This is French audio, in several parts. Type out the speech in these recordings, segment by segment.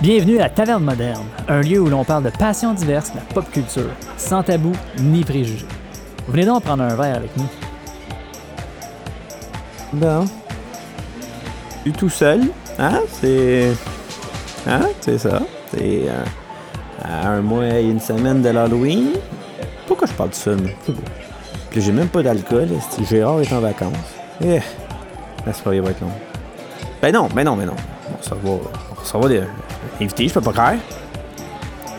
Bienvenue à Taverne Moderne, un lieu où l'on parle de passions diverses de la pop culture, sans tabou ni préjugés. Venez donc prendre un verre avec nous. Bon. Suis tout seul. Hein? C'est. Hein? C'est ça. C'est. euh, un mois et une semaine de l'Halloween. Pourquoi je parle de ça, c'est beau. Puis j'ai même pas d'alcool. Gérard est en vacances? Eh. La soirée va être longue. Ben non, ben non, ben non. On va recevoir, on va recevoir des invités, je peux pas croire.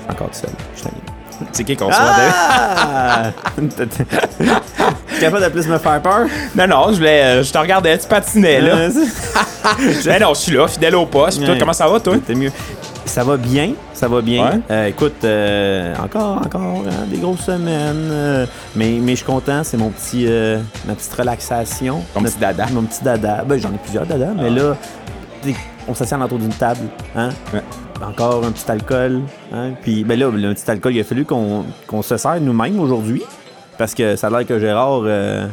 Encore tout seul. Je suis. C'est qui qu'on soit Ah! T'es capable de plus me faire peur? Non, non, je voulais. euh, Je te regardais, tu patinais, là. Euh, Mais non, je suis là, fidèle au poste. Puis toi, Ouais. comment ça va, toi? T'es mieux. Ça va bien, ça va bien. Ouais. Euh, écoute, euh, encore, encore, hein, des grosses semaines. euh, mais, mais je suis content, c'est mon petit, euh, ma petite relaxation. Notre- petit dada. Mon petit dada. Ben, j'en ai plusieurs dada, mais là, t'sais, on s'assied autour d'une table. Hein? Ouais. Encore un petit alcool. Hein? Puis ben là, le petit alcool, il a fallu qu'on se sert nous-mêmes aujourd'hui. Parce que ça a l'air que Gérard, euh,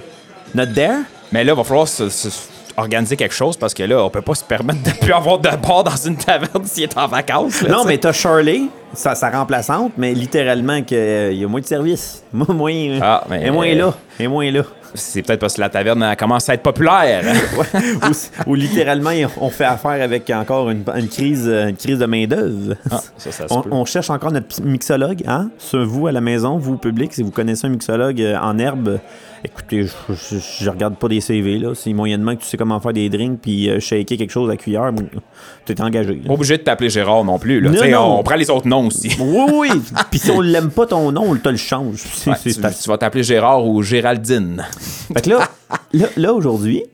notre dare. Mais là, il va falloir se- se- organiser quelque chose parce que là, on peut pas se permettre de plus avoir de bar dans une taverne s'il est en vacances. là, Non, mais t'as Charlie, sa, sa remplaçante, mais littéralement qu'il y a moins de service. Moi, moins. Ah, mais- Elle est moins là. Elle est moins là. C'est peut-être parce que la taverne elle commence à être populaire. ou, ou littéralement, on fait affaire avec encore une, une crise, une crise de main-d'œuvre. Ah, ça, ça se On, on cherche encore notre mixologue, hein? Sur vous à la maison, vous public, si vous connaissez un mixologue euh, en herbe, écoutez, je, je, je regarde pas des CV là. Si moyennement que tu sais comment faire des drinks puis euh, shaker quelque chose à cuillère, tu es engagé. là. Pas obligé de t'appeler Gérard non plus. Là. Non. On prend les autres noms aussi. Oui, oui. Puis si on l'aime pas ton nom, on te le change. Ouais, tu, vas t'appeler Gérard ou Géraldine. Fait que là, là, là, aujourd'hui,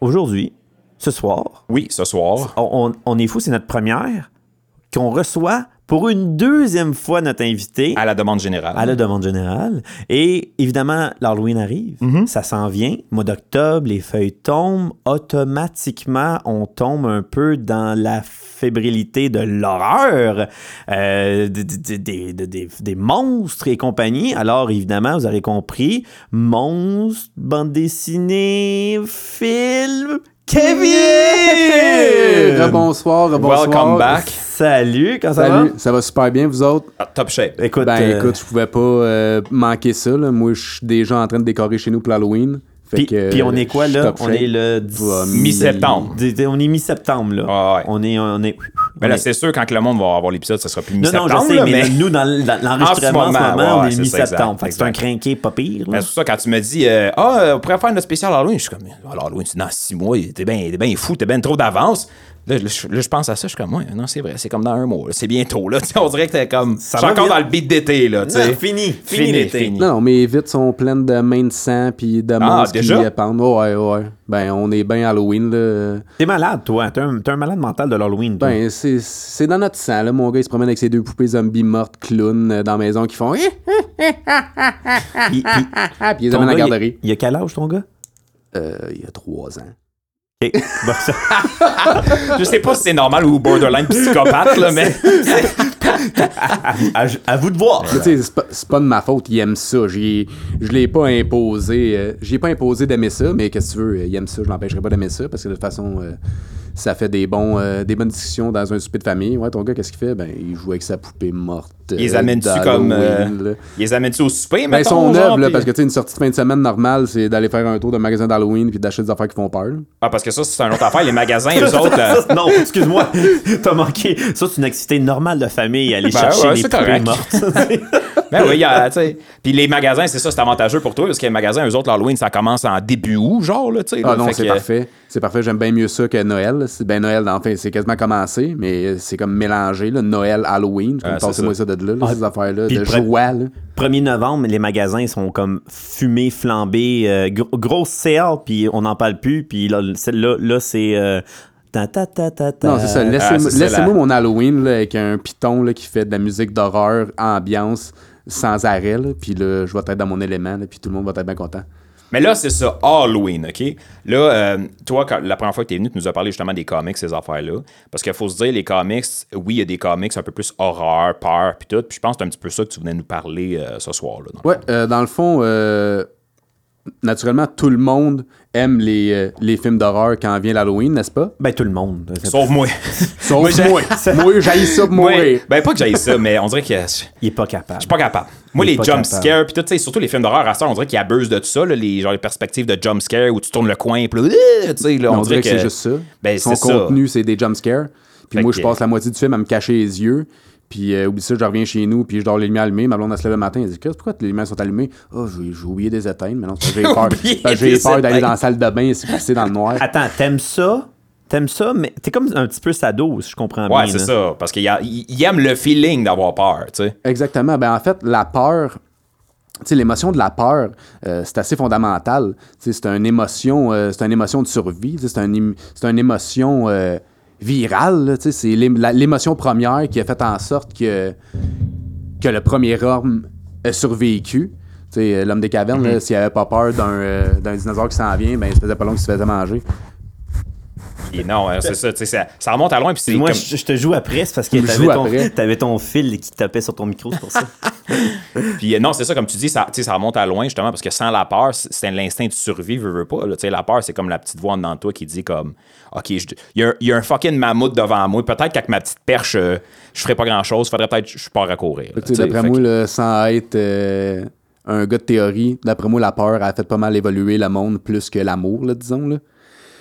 aujourd'hui, ce soir, Oui, ce soir. on, on- on est fou, c'est notre première qu'on reçoit pour une deuxième fois notre invité À la demande générale. à la demande générale. Et évidemment, l'Halloween arrive, ça s'en vient, mois d'octobre, les feuilles tombent, automatiquement, on tombe un peu dans la fébrilité de l'horreur, euh, des, des- des- des- des- des monstres et compagnie. Alors, évidemment, vous aurez compris, monstres, bande dessinée, film, Kevin! Rebonsoir, rebonsoir. Welcome back. Salut, comment ça Salut, va? ça va super bien, vous autres? Ah, top shape. Écoute, ben euh, écoute, je pouvais pas euh, manquer ça. Là. Moi, je suis déjà en train de décorer chez nous pour l'Halloween. Fait Puis, que, puis on est quoi là? On est le 10 Ouais, Mi-septembre. On est mi-septembre là. Ah ouais. On est. On est... Ben on là, est- c'est sûr, quand le monde va avoir l'épisode, ça sera plus non, non, mi-septembre. je sais, là, mais, mais- nous, dans, l'enregistrement en ce moment, moment, on est mi-septembre. c'est un crinqué pas pire. Ben, c'est pour ça, quand tu me dis, euh, ah, euh, on pourrait faire notre spécial Halloween, je suis comme, Halloween, c'est dans six mois, t'es bien ben fou, t'es bien trop d'avance. Là, là, je pense à ça, je suis comme, ouais, non, c'est vrai, c'est comme dans un mois, c'est bientôt, là. Tu sais, on dirait que t'es comme, Ça je suis va encore vite. dans le beat d'été, là, tu sais. Non, fini, fini Fini, l'été. Non, non, mes vitres sont pleines de mains de sang puis de déjà? qui épandent. Ouais, ouais. Ben, on est bien Halloween, là. T'es malade, toi. T'es un, t'es un malade mental de l'Halloween. toi. Ben, c'est- c'est dans notre sang, là. Mon gars, il se promène avec ses deux poupées zombies mortes, clowns, euh, dans la maison qui font... Puis Puis- puis- ils amènent la garderie. il, il a quel âge, ton gars? Euh, il y a trois ans. Bon, ça- Je sais pas si c'est normal ou borderline psychopathe, là, mais. À, à vous de voir. Mais tu sais, c'est pas, de ma faute, il aime ça. J'ai- Je l'ai pas imposé. euh, J'ai pas imposé d'aimer ça, mais qu'est-ce que tu veux, il aime ça, je l'empêcherai pas d'aimer ça, parce que de toute façon, euh, ça fait des, bons, euh, des bonnes discussions dans un souper de famille. Ouais, ton gars, qu'est-ce qu'il fait? Ben, il joue avec sa poupée morte. Ils les euh, amènent-tu comme. euh, ils les amènent-tu au souper, Ben, sont genre, neufs, là, puis- parce que tu sais, une sortie de fin de semaine normale, c'est d'aller faire un tour de magasin d'Halloween puis d'acheter des affaires qui font peur. Ah, parce que ça, c'est une autre affaire. Les magasins, eux autres. euh, non, excuse-moi, t'as manqué. Ça, c'est une activité normale de famille, aller Ben chercher ouais, les c'est poupées correct. mortes. Ben oui, il y a, tu sais. Puis les magasins, c'est ça, c'est avantageux pour toi, parce que les magasins, eux autres, l'Halloween, ça commence en début août, genre, là, tu sais. Ah là. non, c'est que- parfait. C'est parfait. J'aime bien mieux ça que Noël. C'est ben Noël, enfin, c'est quasiment commencé, mais c'est comme mélangé, là, Noël, Halloween. Ah, Comme c'est passez-moi ça. de là, là, ces affaires-là, puis de joie, là. 1er novembre, les magasins sont comme fumés, flambés, euh, gro- grosse sale, puis on n'en parle plus, puis là, c'est- là, là, c'est... euh, ta, ta, ta, ta, ta. Non, c'est ça. ah, Laissez-moi la- mon Halloween là, avec un piton là, qui fait de la musique d'horreur, ambiance, sans arrêt. Là, puis là, je vais être dans mon élément, là, puis tout le monde va être bien content. Mais là, c'est ça, Halloween, OK? Là, euh, toi, quand- la première fois que tu es venu, tu nous as parlé justement des comics, ces affaires-là. Parce qu'il faut se dire, les comics, oui, il y a des comics un peu plus horreur, peur, puis tout. Puis je pense que c'est un petit peu ça que tu venais nous parler euh, ce soir-là. dans le Ouais, euh, dans le fond, euh, naturellement, tout le monde aime les, euh, les films d'horreur quand vient l'Halloween, n'est-ce pas? Ben, tout le monde. Sauf moi. Sauf Moi, moi. Moi, j'haïs ça pour Moi, mourir. ben pas que j'aille ça, mais on dirait que je Il est pas capable. suis pas capable. Moi, les jump scares, puis tout, tu sais, surtout les films d'horreur à ça, on dirait qu'ils abusent de tout ça, là, les, genre les perspectives de jump scare où tu tournes le coin, puis là, euh, tu sais, là, on, dirait que, c'est juste ça. Ben, Son c'est ça. contenu, c'est des jumpscares. Puis Fait moi, je passe la moitié du film à me cacher les yeux. Puis, euh, oublie ça, je reviens chez nous, puis je dors les lumières allumées. Ma blonde, elle se lève le matin, elle dit Qu'est-ce- Pourquoi les lumières sont allumées? Oh, j'ai j'ai oublié des éteindre. Mais non, j'ai peur. Que J'ai peur d'aller dans la salle de bain et se passer dans le noir. Attends, t'aimes ça? T'aimes ça, mais t'es comme un petit peu sado, si je comprends bien. Ouais, c'est là. ça. Parce qu'il y a- il il aime le feeling d'avoir peur, tu sais. Exactement. Ben, en fait, la peur, tu sais, l'émotion de la peur, euh, c'est assez fondamental. Tu sais, C'est une émotion, euh, c'est une émotion de survie. tu sais, C'est un im- c'est une émotion euh, virale. C'est l'émotion première qui a fait en sorte que, que le premier homme a survécu. Euh, L'homme des cavernes, là, s'il avait pas peur d'un euh, d'un dinosaure qui s'en vient, ben, il se faisait pas long qu'il se faisait manger. Non, hein, c'est ça, tu sais, ça, ça remonte à loin, puis moi, comme- je, je te joue après, c'est parce que t'avais ton, ton fil qui tapait sur ton micro, c'est pour ça. Puis euh, non, c'est ça, comme tu dis, ça, remonte à loin, justement, parce que sans la peur, c'est l'instinct de survie, veux, veux pas. là. Tu sais, la peur, c'est comme la petite voix en dedans de toi qui dit comme OK, il y, a un- il y a un fucking mammouth devant moi. Peut-être qu'avec ma petite perche, euh, je ferais pas grand-chose. Faudrait peut-être que je pars à courir. D'après moi, que- sans être euh, un gars de théorie, d'après moi, la peur a fait pas mal évoluer le monde plus que l'amour, disons. Là.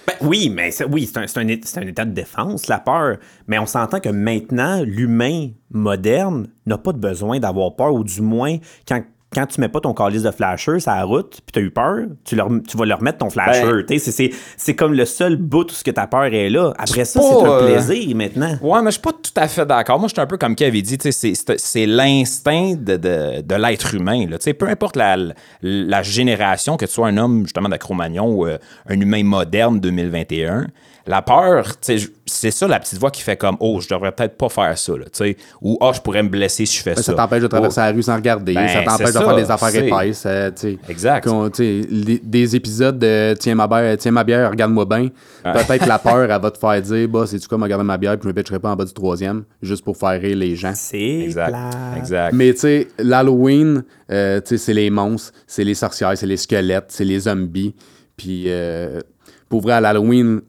Ben oui, mais c'est, oui, un, état de défense, la peur. Mais on s'entend que maintenant, l'humain moderne n'a pas besoin d'avoir peur, ou du moins, quand, quand tu mets pas ton calice de flasher sur la route, puis tu as eu peur, tu, leur- tu vas leur mettre ton flasher. Ben- c'est, c'est, c'est comme le seul bout où ce que ta peur est là. Après ça, c'est un euh, plaisir maintenant. Ouais, mais je suis pas tout à fait d'accord. Moi, je suis un peu comme Kev avait dit, c'est- l'instinct de, de, de l'être humain. Là. Peu importe la, la génération, que tu sois un homme justement d'Acromagnon ou euh, un humain moderne 2021, la peur, c'est ça la petite voix qui fait comme Oh, je devrais peut-être pas faire ça. Là, tu sais, ou Oh, je pourrais me blesser si je fais Ben, ça. ça t'empêche de traverser la rue sans regarder, Ben, ça t'empêche de faire des affaires épaisses. euh, tu sais. Exact. Les- des épisodes de Tiens ma bière, tiens ma bière, regarde-moi bien. Peut-être que la peur, elle va te faire dire Bah, c'est-tu comme regarder ma bière, puis je me pitcherai pas en bas du troisième, juste pour faire rire les gens. C'est Exact. plate. Exact. Mais tu sais, l'Halloween, euh, tu sais, c'est les monstres, c'est les sorcières, c'est les squelettes, c'est les zombies. Puis, euh, pour vrai, à l'Halloween,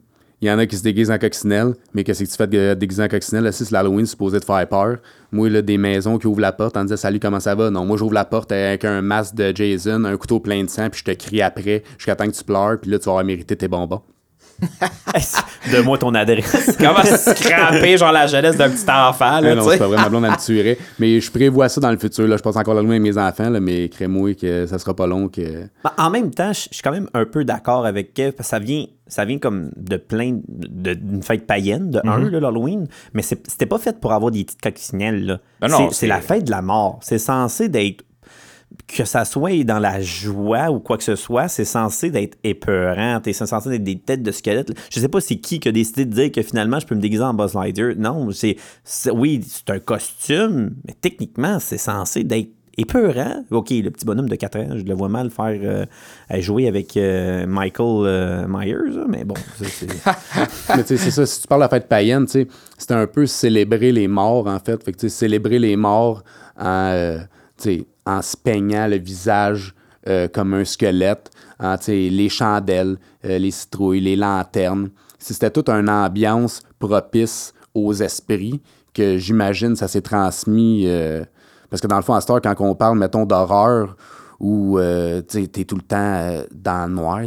il y en a qui se déguisent en coccinelle, mais qu'est-ce que tu fais de déguiser en coccinelle? Là, si c'est l'Halloween, c'est supposé te faire peur. Moi, là, des maisons qui ouvrent la porte en disant Salut, comment ça va? Non, moi, j'ouvre la porte avec un masque de Jason, un couteau plein de sang, puis je te crie après jusqu'à temps que tu pleures, puis là, tu vas avoir mérité tes bonbons. Donne-moi ton adresse? Comment scraper genre la jeunesse d'un petit enfant, là, Ah non, c'est pas vraiment blonde, elle me tuerait. Mais je prévois ça dans le futur. Là. Je passe encore l'Halloween avec mes enfants, là, mais crée-moi que ça sera pas long. que Ben, En même temps, je je suis quand même un peu d'accord avec Kev, parce que ça vient, ça vient comme de plein d'une fête païenne, de Mhm. un, là, l'Halloween, mais c'était pas fait pour avoir des petites coccinelles. là. Ben C'est- la fête de la mort. C'est censé d'être que ça soit dans la joie ou quoi que ce soit, c'est censé d'être épeurant. C'est censé d'être des têtes de squelettes. Je sais pas c'est qui qui a décidé de dire que finalement je peux me déguiser en Buzz Lightyear. Non, c'est- oui, c'est un costume, mais techniquement, c'est censé d'être épeurant. OK, le petit bonhomme de 4 ans, je le vois mal faire euh, jouer avec euh, Michael euh, Myers, mais bon, c'est... Tu sais, c'est ça, si tu parles de la fête païenne, tu c'était un peu célébrer les morts, en fait. Célébrer les morts en, en se peignant le visage comme un squelette, sais, les chandelles, les citrouilles, les lanternes. C'était toute une ambiance propice aux esprits que j'imagine ça s'est transmis. Parce que dans le fond, à cette heure, quand on parle, mettons, d'horreur, où euh, tu t'es tout le temps euh, dans le noir,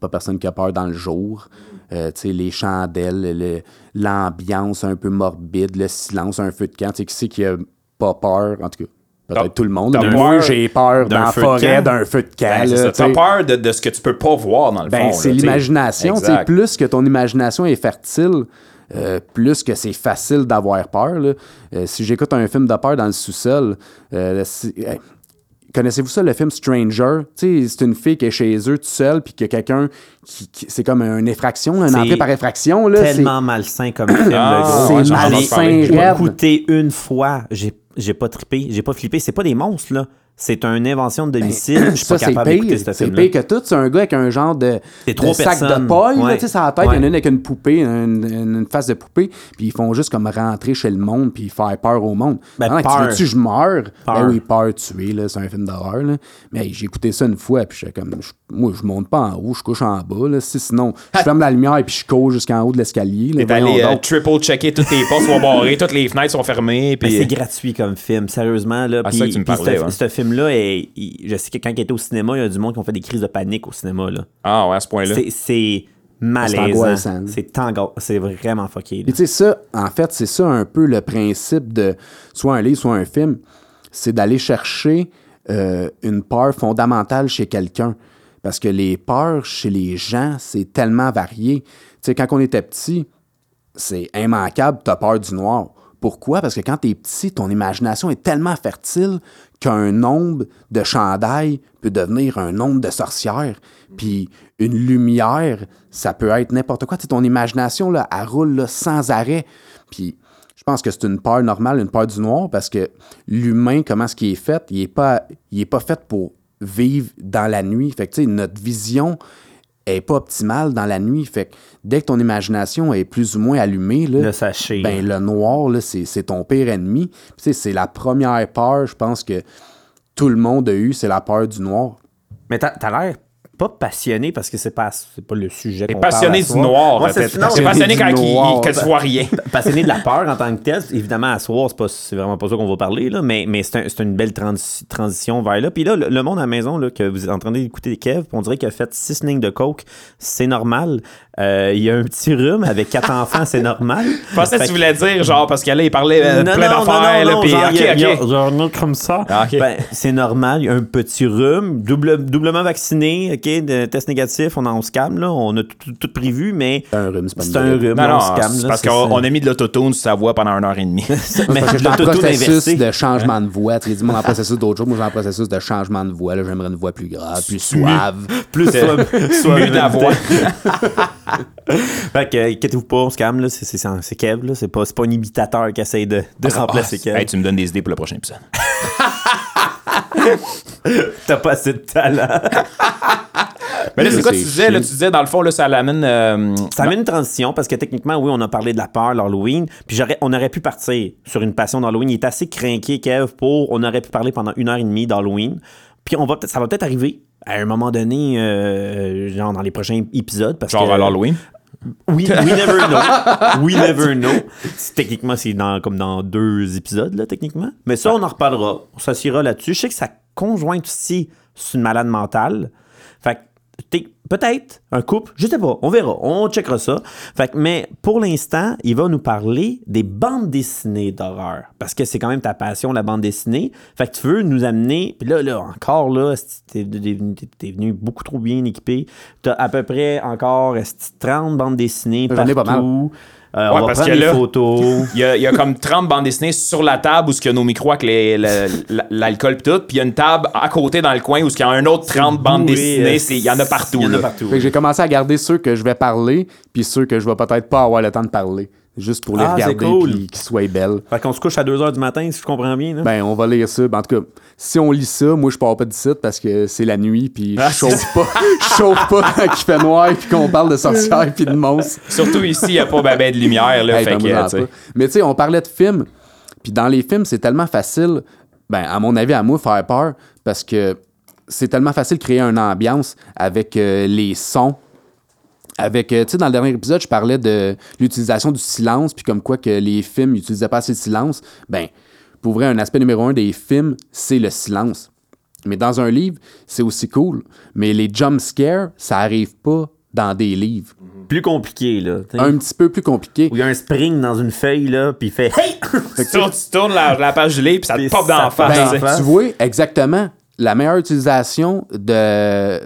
pas personne qui a peur dans le jour. Euh, les chandelles, le- l'ambiance un peu morbide, le silence, un feu de camp. Qui c'est qui a pas peur, en tout cas. Peut-être tout le monde. moi, j'ai peur d'un dans la feu de forêt camp? d'un feu de camp. Ben. T'as peur de, de ce que tu peux pas voir dans le Ben, fond. c'est l'imagination. Plus que ton imagination est fertile, euh, plus que c'est facile d'avoir peur. là. Euh, si j'écoute un film de peur dans le sous-sol, euh, si- euh, connaissez-vous ça, le film Stranger? Tu sais, c'est une fille qui est chez eux toute seule, puis qu'il y a quelqu'un qui. qui- c'est comme une effraction, une C'est entrée par effraction. Là, c'est- tellement malsain comme film, Ah, c'est ai J'ai- écouté une fois, j'ai j'ai pas trippé, j'ai pas flippé. C'est pas des monstres, là. C'est une invention de domicile. Je suis pas Ben, ça, c'est capable d'écouter C'est pire que tout. C'est un gars avec un genre de, C'est de sac de là, Ouais. tu sais, sur la tête, il y en a une avec une poupée, une, une- une face de poupée. Puis ils font juste comme rentrer chez le monde puis faire peur au monde. Ben, peur. Tu veux-tu que je meurs? Peur. Ben oui, peur, tuer, là, c'est un film d'horreur. là. Mais j'ai écouté ça une fois, puis j'étais comme, je- moi, je monte pas en haut, je couche en bas. Là. Si, sinon, je ferme la lumière et puis je cours jusqu'en haut de l'escalier. T'es allé euh, triple-checker toutes tes portes sont barrées, toutes les fenêtres sont fermées. Mais Puis... c'est gratuit comme film, sérieusement. Là. Ah, Puis- c'est ça que tu me parlais, ce, ouais. ce film-là, est- il- je sais que quand il était au cinéma, il y a du monde qui ont fait des crises de panique au cinéma. Là. Ah ouais, à ce point-là. C'est- C'est malaisant. angoissant. C'est tango- c'est vraiment fucké. tu sais, ça, en fait, c'est ça un peu le principe de soit un livre, soit un film. C'est d'aller chercher euh, une peur fondamentale chez quelqu'un. Parce que les peurs chez les gens, c'est tellement varié. Tu sais, quand on était petit, c'est immanquable, t'as peur du noir. Pourquoi? Parce que quand t'es petit, ton imagination est tellement fertile qu'un nombre de chandails peut devenir un nombre de sorcières. Puis une lumière, ça peut être n'importe quoi. Tu sais, ton imagination, là, elle roule sans arrêt. Puis je pense que c'est une peur normale, une peur du noir, parce que l'humain, comment est-ce qu'il est fait? Il n'est pas, il pas fait pour vivre dans la nuit. Fait que, tu sais, notre vision est pas optimale dans la nuit. Fait que dès que ton imagination est plus ou moins allumée, là, Le sachet. ben, le noir, là, c'est, c'est ton pire ennemi. Puis, tu sais, c'est la première peur, je pense, que tout le monde a eu, c'est la peur du noir. Mais t'as t'as l'air pas passionné parce que c'est pas, c'est pas le sujet. Qu'on parle passionné à du noir. C'est- passionné quand du il, que tu vois rien. passionné de la peur en tant que tel. Évidemment, à soir, c'est, pas, c'est vraiment pas ça qu'on va parler, là, mais, mais c'est, un- c'est une belle transi- transition vers là. Puis là, le, le monde à la maison, là, que vous êtes en train d'écouter Kev, on dirait qu'il a fait six lignes de coke. C'est normal. Euh, il y a un petit rhume avec quatre enfants, c'est normal. Je pensais que tu voulais dire, genre, parce qu'elle là, il parlait euh, plein d'affaires, là, puis genre, ok, il y a- il y a- ok. genre, non, comme ça. Ah. Ben, c'est normal, il y a un petit rhume, double, doublement vacciné, OK, de test négatif, on, en- on se calme, là, on a tout, tout prévu, mais C'est un rhume, c'est pas c'est un rhume, Non, non, on se calme. c'est là, parce qu'on a mis de l'autotune sur sa voix pendant une heure et demie. mais l'autotune processus inversé. de changement de voix. Tu sais, dis-moi en processus d'autre chose. Moi, je suis en processus de changement de voix. Là, j'aimerais une voix plus grave, plus suave. Plus soit Mieux de la voix. fait que, inquiétez-vous pas, on se calme, là, c'est, c'est, c'est Kev, là, c'est pas, c'est pas un imitateur qui essaye de, de remplacer Ah, Kev. hey, tu me donnes des idées pour le prochain épisode. T'as pas assez de talent. Mais là, c'est quoi tu disais? Là, tu disais, dans le fond, là, ça l'amène. euh, Ça amène une transition parce que techniquement, oui, on a parlé de la peur, l'Halloween, puis j'aurais, on aurait pu partir sur une passion d'Halloween. Il est assez craqué, Kev, pour. On aurait pu parler pendant une heure et demie d'Halloween. Puis on va peut-être, ça va peut-être arriver à un moment donné, euh, genre dans les prochains épisodes. Parce genre que, à l'Halloween? We, we never know. We never know. Techniquement, c'est dans, comme dans deux épisodes, là, techniquement. Mais ça, on en reparlera. On s'assiera là-dessus. Je sais que sa conjointe aussi, c'est une malade mentale. Fait que, peut-être un couple, je sais pas, on verra, on checkera ça. Fait que, mais pour l'instant, il va nous parler des bandes dessinées d'horreur. Parce que c'est quand même ta passion, la bande dessinée. Fait que tu veux nous amener, puis là, là, encore là, t'es t'es venu beaucoup trop bien équipé. T'as à peu près encore esti, 30 bandes dessinées J'en ai pas mal. Euh, Ouais, on va parce prendre que des là- photos. Il y, a, il y a comme 30 bandes dessinées sur la table où il y a nos micros avec les- le- la- l'alcool pis tout. Puis il y a une table à côté dans le coin où il y a un autre 30 bandes dessinées. euh, Il y en a partout. Il y en a là. partout. Fait que j'ai commencé à garder ceux que je vais parler, puis ceux que je vais peut-être pas avoir le temps de parler. Juste pour les Ah, regarder, cool. puis qu'ils soient belles. Fait qu'on se couche à 2h du matin, si je comprends bien. là. Ben, on va lire ça. Ben, en tout cas, si on lit ça, moi, je pars pas d'ici parce que c'est la nuit, puis Ah, je chauffe pas. Je chauffe pas quand il fait noir, puis qu'on parle de sorcières, puis de monstres. Surtout ici, il n'y a pas ben, ben de lumière. Là, Hey, fait que, sais. pas. Mais tu sais, on parlait de films. Puis dans les films, c'est tellement facile, ben, à mon avis, à moi, faire peur, parce que c'est tellement facile de créer une ambiance avec euh, les sons. Avec, euh, tu sais, dans le dernier épisode, je parlais de l'utilisation du silence, puis comme quoi que les films n'utilisaient pas assez de silence. Ben, pour vrai, un aspect numéro un des films, c'est le silence. Mais dans un livre, c'est aussi cool. Mais les jump scares, ça arrive pas dans des livres. Plus compliqué, là. t'sais. Un petit peu plus compliqué. Où il y a un spring dans une feuille, là, puis il fait Hey! Tu tournes, tu tournes la, la page du livre puis ça te pop dans la face. face. Tu vois, exactement. La meilleure utilisation de,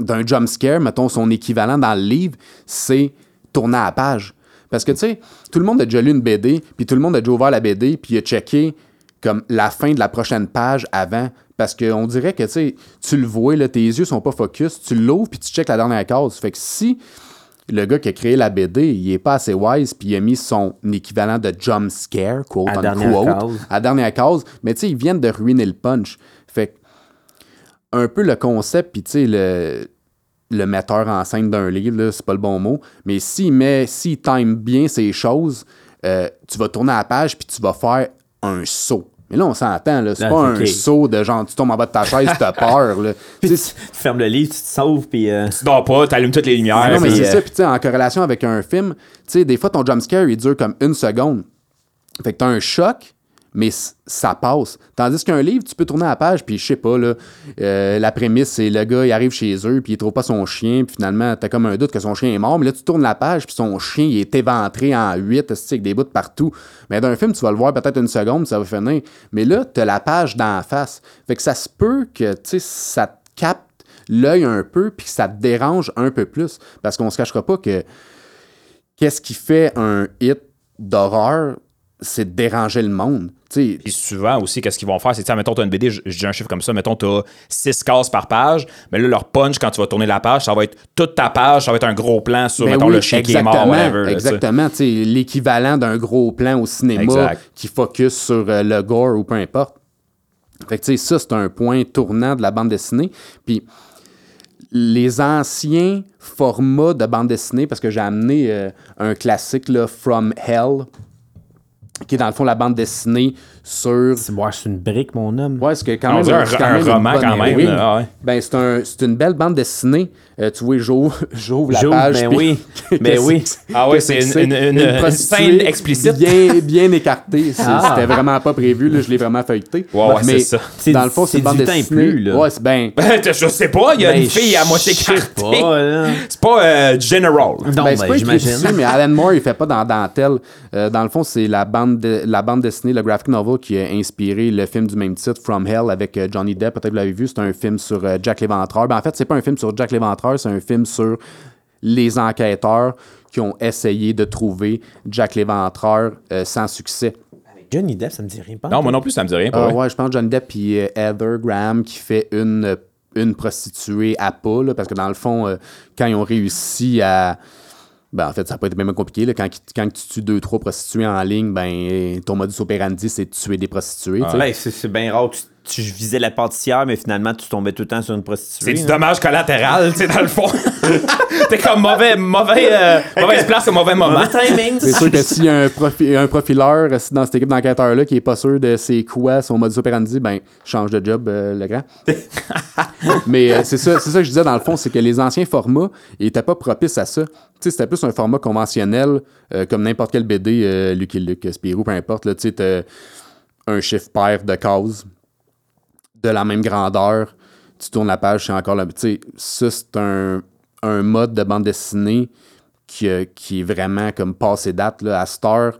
d'un jump scare, mettons son équivalent dans le livre, c'est tourner à la page. Parce que, tu sais, tout le monde a déjà lu une BD, puis tout le monde a déjà ouvert la BD, puis il a checké comme la fin de la prochaine page avant. Parce qu'on dirait que, tu sais, tu le vois, là, tes yeux sont pas focus, tu l'ouvres, puis tu checkes la dernière case. Fait que si le gars qui a créé la BD, il est pas assez wise, puis il a mis son équivalent de jump scare, quote À unquote, dernière case. à la dernière case, mais tu sais, ils viennent de ruiner le punch. Fait que, un peu le concept, puis tu sais, le, le metteur en scène d'un livre, là, c'est pas le bon mot, mais s'il met, s'il time bien ces choses, euh, tu vas tourner à la page, puis tu vas faire un saut. Mais là, on s'entend, là. C'est Ah, pas un saut de genre, tu tombes en bas de ta chaise, t'as peur, là. Tu fermes le livre, tu te sauves, puis... euh, Tu dors pas, t'allumes toutes les lumières. Non, mais c'est euh, ça. Puis, tu sais, en corrélation avec un film, tu sais, des fois, ton jumpscare, il dure comme une seconde. Fait que t'as un choc, mais ça passe. Tandis qu'un livre, tu peux tourner la page, puis je sais pas, euh, la prémisse, c'est le gars, il arrive chez eux, puis il trouve pas son chien, puis finalement, t'as comme un doute que son chien est mort, mais là, tu tournes la page, puis son chien, il est éventré en huit, avec des bouts partout. Mais d'un film, tu vas le voir peut-être une seconde, ça va finir. Mais là, t'as la page d'en face. Fait que ça se peut que, tu sais, ça te capte l'œil un peu, puis que ça te dérange un peu plus. Parce qu'on se cachera pas que qu'est-ce qui fait un hit d'horreur, c'est de déranger le monde. Tu sais, Puis souvent aussi, qu'est-ce qu'ils vont faire? C'est, mettons, tu as une BD, je je dis un chiffre comme ça, mettons, tu as 6 cases par page, mais là, leur punch, quand tu vas tourner la page, ça va être toute ta page, ça va être un gros plan sur, Ben mettons, oui, le chien qui est mort, exactement, whatever. là, exactement. L'équivalent d'un gros plan au cinéma Exact. qui focus sur euh, le gore ou peu importe. Fait que, tu sais, ça, c'est un point tournant de la bande dessinée. Puis, les anciens formats de bande dessinée, parce que j'ai amené euh, un classique, là, From Hell, qui est dans le fond la bande dessinée sur. C'est ouais, une brique, mon homme. Ouais, c'est que quand On même. un, c'est quand un même une roman quand même. ah ouais. Ben, c'est un, c'est une belle bande dessinée. Euh, tu vois, j'ouvre, j'ouvre la J'ouvre, page. ben oui. Qu'est-ce Ben oui. Ah ouais, qu'est-ce c'est une- c'est? une- une- scène explicite. Bien, bien écartée. C'est- Ah. C'était vraiment pas prévu. Là, je l'ai vraiment feuilleté. Ouais, ouais, Mais c'est ça. C'est- Dans le fond, c'est c'est une bande dessinée. plus, là. Ouais, c'est ben. je sais pas, il y a Ben, une fille à moitié écartée. C'est pas euh, General. Non, Ben, c'est ben, j'imagine. mais Alan Moore, il fait pas dans Dentelle. Euh, dans le fond, c'est la bande, de- la bande dessinée, le graphic novel qui a inspiré le film du même titre, From Hell, avec euh, Johnny Depp. Peut-être que vous l'avez vu. C'est un film sur euh, Jack l'Éventreur. Ben, en fait, c'est pas un film sur Jack l'Éventreur, c'est un film sur les enquêteurs qui ont essayé de trouver Jack l'Éventreur euh, sans succès. Johnny Depp, ça me dit rien. pas. Non, moi non plus, ça me dit rien. pas Ah ouais, je pense Johnny Depp puis euh, Heather Graham qui fait une, une prostituée à pas, là, parce que dans le fond, euh, quand ils ont réussi à. Ben, en fait, ça pas été même compliqué. Là, quand, quand tu tues deux, trois prostituées en ligne, ben, ton modus operandi, c'est de tuer des prostituées. tu sais. Ben, c'est, c'est bien rare. Tu, tu visais la pâtissière, mais finalement, tu tombais tout le temps sur une C'est prostituée. du là. dommage collatéral, tu sais, dans le fond. T'es comme mauvais, mauvais, euh, mauvaise place au mauvais moment. C'est sûr que s'il y a un, profi- un profileur euh, dans cette équipe d'enquêteurs-là qui est pas sûr de c'est quoi son modus operandi, ben, change de job, euh, le grand. Mais euh, c'est ça, c'est ça que je disais dans le fond, c'est que les anciens formats ils étaient pas propices à ça. Tu sais, c'était plus un format conventionnel, euh, comme n'importe quel BD, euh, Lucky Luke, Spirou, peu importe. Là, tu sais, un chiffre pair de cases de la même grandeur. Tu tournes la page, c'est encore là. Tu sais, ça, c'est un, un mode de bande dessinée qui, euh, qui est vraiment comme passé date. Là. À Star,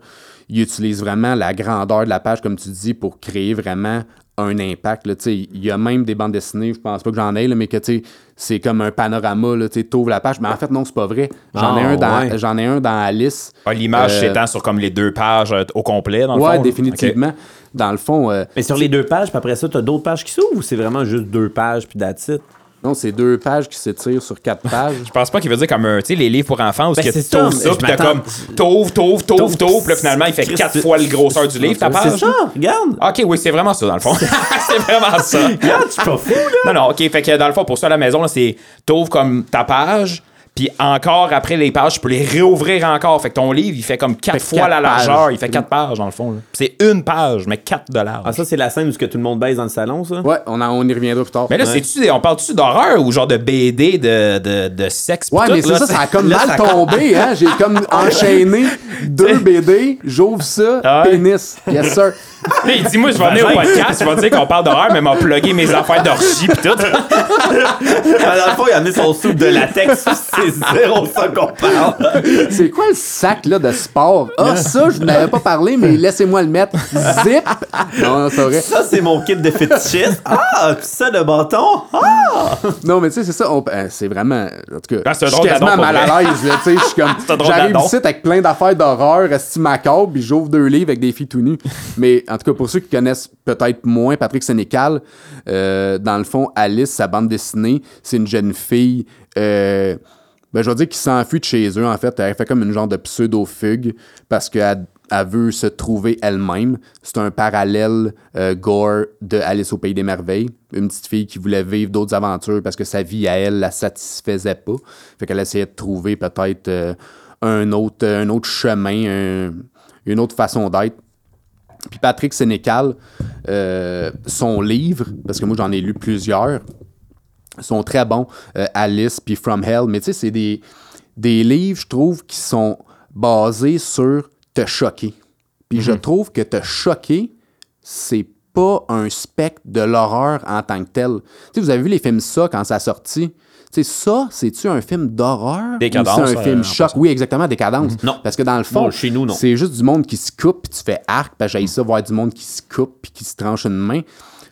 il utilise vraiment la grandeur de la page, comme tu dis, pour créer vraiment un impact. là. Tu sais, Il y a même des bandes dessinées, je pense pas que j'en ai, là, mais que tu sais, c'est comme un panorama. Tu ouvres la page. Mais en fait, non, c'est pas vrai. J'en ai, Ah, un dans- ouais. j'en ai un dans Alice. Ah, L'image Euh, s'étend sur comme les deux pages euh, au complet, dans le fond. Ouais, définitivement. Dans le fond, euh, Mais sur les deux pages, puis après ça, t'as d'autres pages qui s'ouvrent ou c'est vraiment juste deux pages, puis that's it? Non, c'est deux pages qui s'étirent sur quatre pages. Je pense pas qu'il veut dire comme un, tu sais, les livres pour enfants où Ben, tu t'ouvres ça, puis t'as comme t'ouvres, t'ouvres, t'ouvres, t'ouvres, puis là finalement il fait Christ, quatre fois le grosseur du livre, ta page. C'est ça, regarde! Ok, oui, c'est vraiment ça, dans le fond. c'est vraiment ça. Regarde, je suis pas fou, là! Non, non, ok, fait que dans le fond, pour ça, à la maison, là, c'est t'ouvres comme ta page, puis encore après les pages, tu peux les réouvrir encore. Fait que ton livre, il fait comme quatre Fait fois la largeur. pages. Il fait quatre pages, dans le fond. C'est une page, mais quatre large. Ah, ça, c'est la scène où ce que tout le monde baise dans le salon, ça? Ouais, on, en- on y reviendra plus tard. mais là, Ouais. c'est-tu, on parle-tu d'horreur ou genre de BD de, de, de sexe? Ouais, mais là, ça, ça a comme là, mal ça- tombé, hein? J'ai comme enchaîné deux BD, j'ouvre ça, Ah ouais? pénis. Yes, sir. Là, il dit, moi, je vais venir au podcast, je vais dire qu'on parle d'horreur, mais m'a plugué mes affaires d'orgie pis tout. Dans le fond, il a amené son soupe de latex, zéro ça qu'on parle. C'est quoi le sac, là, de sport? Ah, ça, je n'avais pas parlé, mais laissez-moi le mettre. Zip! Non, c'est vrai. Ça, c'est mon kit de fétichiste. Ah, ça, de bâton. Ah! Non, mais tu sais, c'est ça. on- euh, c'est vraiment. En tout cas, Ah, je suis quasiment mal à l'aise. là, tu sais, Je suis comme. J'arrive ici avec plein d'affaires d'horreur, resti macabre, puis j'ouvre deux livres avec des filles tout nues. Mais en tout cas, pour ceux qui connaissent peut-être moins Patrick Sénécal, euh, dans le fond, Alice, sa bande dessinée, c'est une jeune fille. euh, ben, je vais dire qui s'enfuit de chez eux, en fait. Elle fait comme une genre de pseudo-fugue parce qu'elle elle veut se trouver elle-même. C'est un parallèle euh, gore de Alice au Pays des Merveilles. Une petite fille qui voulait vivre d'autres aventures parce que sa vie à elle la satisfaisait pas. Fait qu'elle essayait de trouver peut-être euh, un, autre, un autre chemin, un- une autre façon d'être. Puis Patrick Sénécal, euh, son livre, parce que moi j'en ai lu plusieurs, sont très bons. Euh, Alice puis From Hell. Mais tu sais, c'est des, des livres, je trouve, qui sont basés sur te choquer. Puis je trouve que te choquer, c'est pas un spectre de l'horreur en tant que tel. Tu sais, vous avez vu les films ça quand ça a sorti? Tu sais, ça, c'est-tu un film d'horreur? Décadence, Ou c'est un euh, film choc? Oui, exactement, décadence. Non. Parce que dans le fond, Non, chez nous, non. c'est juste du monde qui se coupe, puis tu fais arc, puis j'ai ça, voir du monde qui se coupe, puis qui se tranche une main.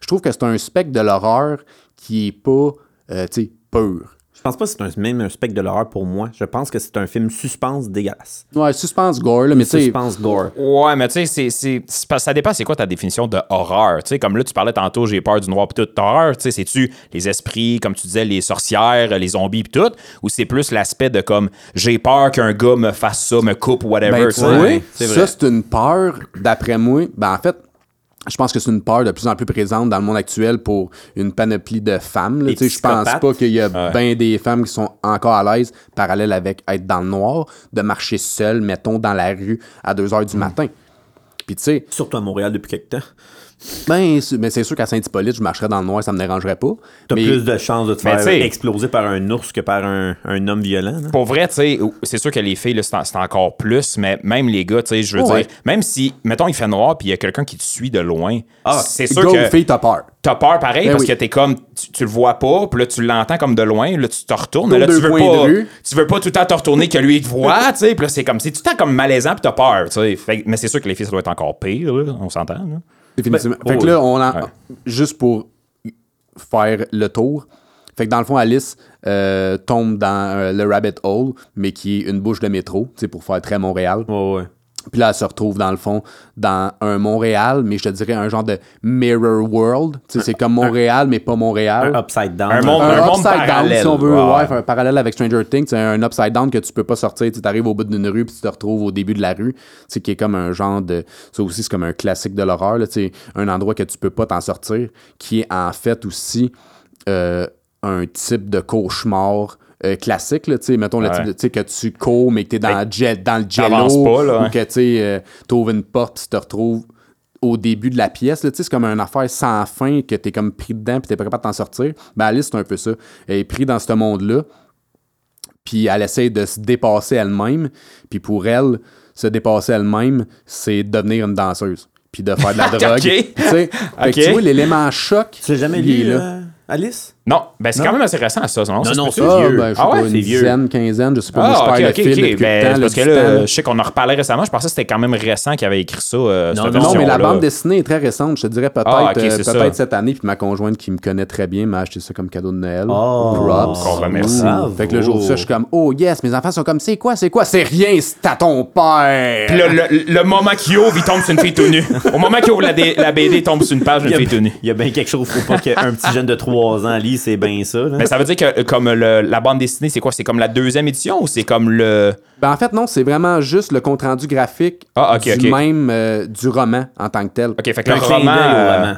Je trouve que c'est un spectre de l'horreur qui est pas, euh, tu sais, pur. Je pense pas que c'est un, même un spectre de l'horreur pour moi. Je pense que c'est un film suspense dégueulasse. Ouais, suspense gore, là, mais tu sais, Suspense gore. Ouais, mais tu sais, c'est- ça dépend c'est quoi ta définition de horreur? Tu sais, comme là, tu parlais tantôt, j'ai peur du noir pis tout. Horreur, tu sais, c'est-tu les esprits, comme tu disais, les sorcières, les zombies pis tout, ou c'est plus l'aspect de comme j'ai peur qu'un gars me fasse ça, me coupe, whatever, Ben, tu sais? c'est ça, c'est une peur, d'après moi. Ben, en fait, je pense que c'est une peur de plus en plus présente dans le monde actuel pour une panoplie de femmes. là. Les Tu sais, Je pense pas qu'il y a bien des femmes qui sont encore à l'aise, parallèle avec être dans le noir, de marcher seule, mettons, dans la rue à 2 heures du Mm. matin. Puis tu sais, Surtout à Montréal depuis quelque temps. Ben, c'est ben, c'est sûr qu'à Saint-Hippolyte, je marcherais dans le noir, ça me dérangerait pas. T'as Mais- plus de chances de te Mais faire exploser par un ours que par un, un homme violent. là. Pour vrai, tu sais, c'est sûr que les filles, là, c'est en- c'est encore plus, mais même les gars, tu sais, je veux dire, même si, mettons, il fait noir puis il y a quelqu'un qui te suit de loin, Ah, c'est sûr Go, que fille, t'as peur. t'as peur pareil Ben parce oui. que t'es comme, tu, tu le vois pas, puis là, tu l'entends comme de loin, là, tu te retournes, Comme là, tu veux pas, tu veux pas tout le temps te retourner que lui, il te voit, tu sais, puis là, c'est comme, c'est tout le temps comme malaisant puis t'as peur, tu sais. Mais c'est sûr que les filles, ça doit être encore pire, là, on s'entend. Définitivement. Ben, fait que oh, là, on en- ouais. juste pour faire le tour. Fait que dans le fond, Alice euh, tombe dans euh, le rabbit hole, mais qui est une bouche de métro, sais, pour faire très Montréal. Ouais, ouais. Puis là, elle se retrouve dans le fond dans un Montréal, mais je te dirais un genre de mirror world. Tu sais, c'est comme Montréal, mais pas Montréal. Un upside down. Un monde- un, monde upside down, parallèle, si on veut, ouais. ouais, faire un parallèle avec Stranger Things, c'est un upside down que tu peux pas sortir. Tu arrives au bout d'une rue puis tu te retrouves au début de la rue. C'est qui est comme un genre de. Ça aussi, c'est comme un classique de l'horreur. tu sais, Un endroit que tu peux pas t'en sortir, qui est en fait aussi euh, un type de cauchemar. Euh, classique, là, tu sais, mettons, le Ouais. type de- tu sais, que tu cours, mais que tu es dans, le dans le jello, pas, là, ou ouais. que tu ouvres une porte puis tu te retrouves au début de la pièce. là, tu sais, C'est comme une affaire sans fin que tu es comme pris dedans puis tu pas capable de t'en sortir. Ben, Alice, c'est un peu ça. Elle est prise dans ce monde-là, puis elle essaie de se dépasser elle-même. Puis pour elle, se dépasser elle-même, c'est devenir une danseuse. Puis de faire de la drogue. Ok. Puis, tu sais, fait que Ok. tu vois, l'élément choc. Tu l'as jamais lu, là. euh, Alice? Non, ben c'est Non? quand même assez récent, ça, non? Non, peut-tu? c'est Ah, vieux. ben, je sais Ah ouais, c'est vieux. dizaine, quinzaine, je sais pas. moi, je Ah, perds ok, le ok, fil depuis ok. le Ben, temps, parce que là, temps, là. je sais qu'on en reparlait récemment. Je pensais que c'était quand même récent qu'il avait écrit ça. euh, Non, non, Non, mais la bande dessinée est très récente. Je te dirais peut-être Ah, ok, euh, c'est peut-être ça. cette année. Puis ma conjointe qui me connaît très bien m'a acheté ça comme cadeau de Noël. Oh. Props. Qu'on remercie. Bravo. Fait que le jour où ça, je suis comme, oh yes, mes enfants sont comme, c'est quoi, c'est quoi? C'est rien, c'est à ton père. Puis le, le- le moment qu'il ouvre, il tombe sur une fille tout nue. Au moment qu'il ouvre la, BD, il tombe sur une page d'une fille tout nue. il y a bien quelque chose, faut pas qu'un petit jeune de 3 ans c'est bien ça. là. Mais ça veut dire que comme le- la bande dessinée, c'est quoi? C'est comme la deuxième édition ou c'est comme le... Ben, en fait, non, c'est vraiment juste le compte-rendu graphique Ah, ok, du même euh, du roman en tant que tel. OK, fait que le roman... euh, roman.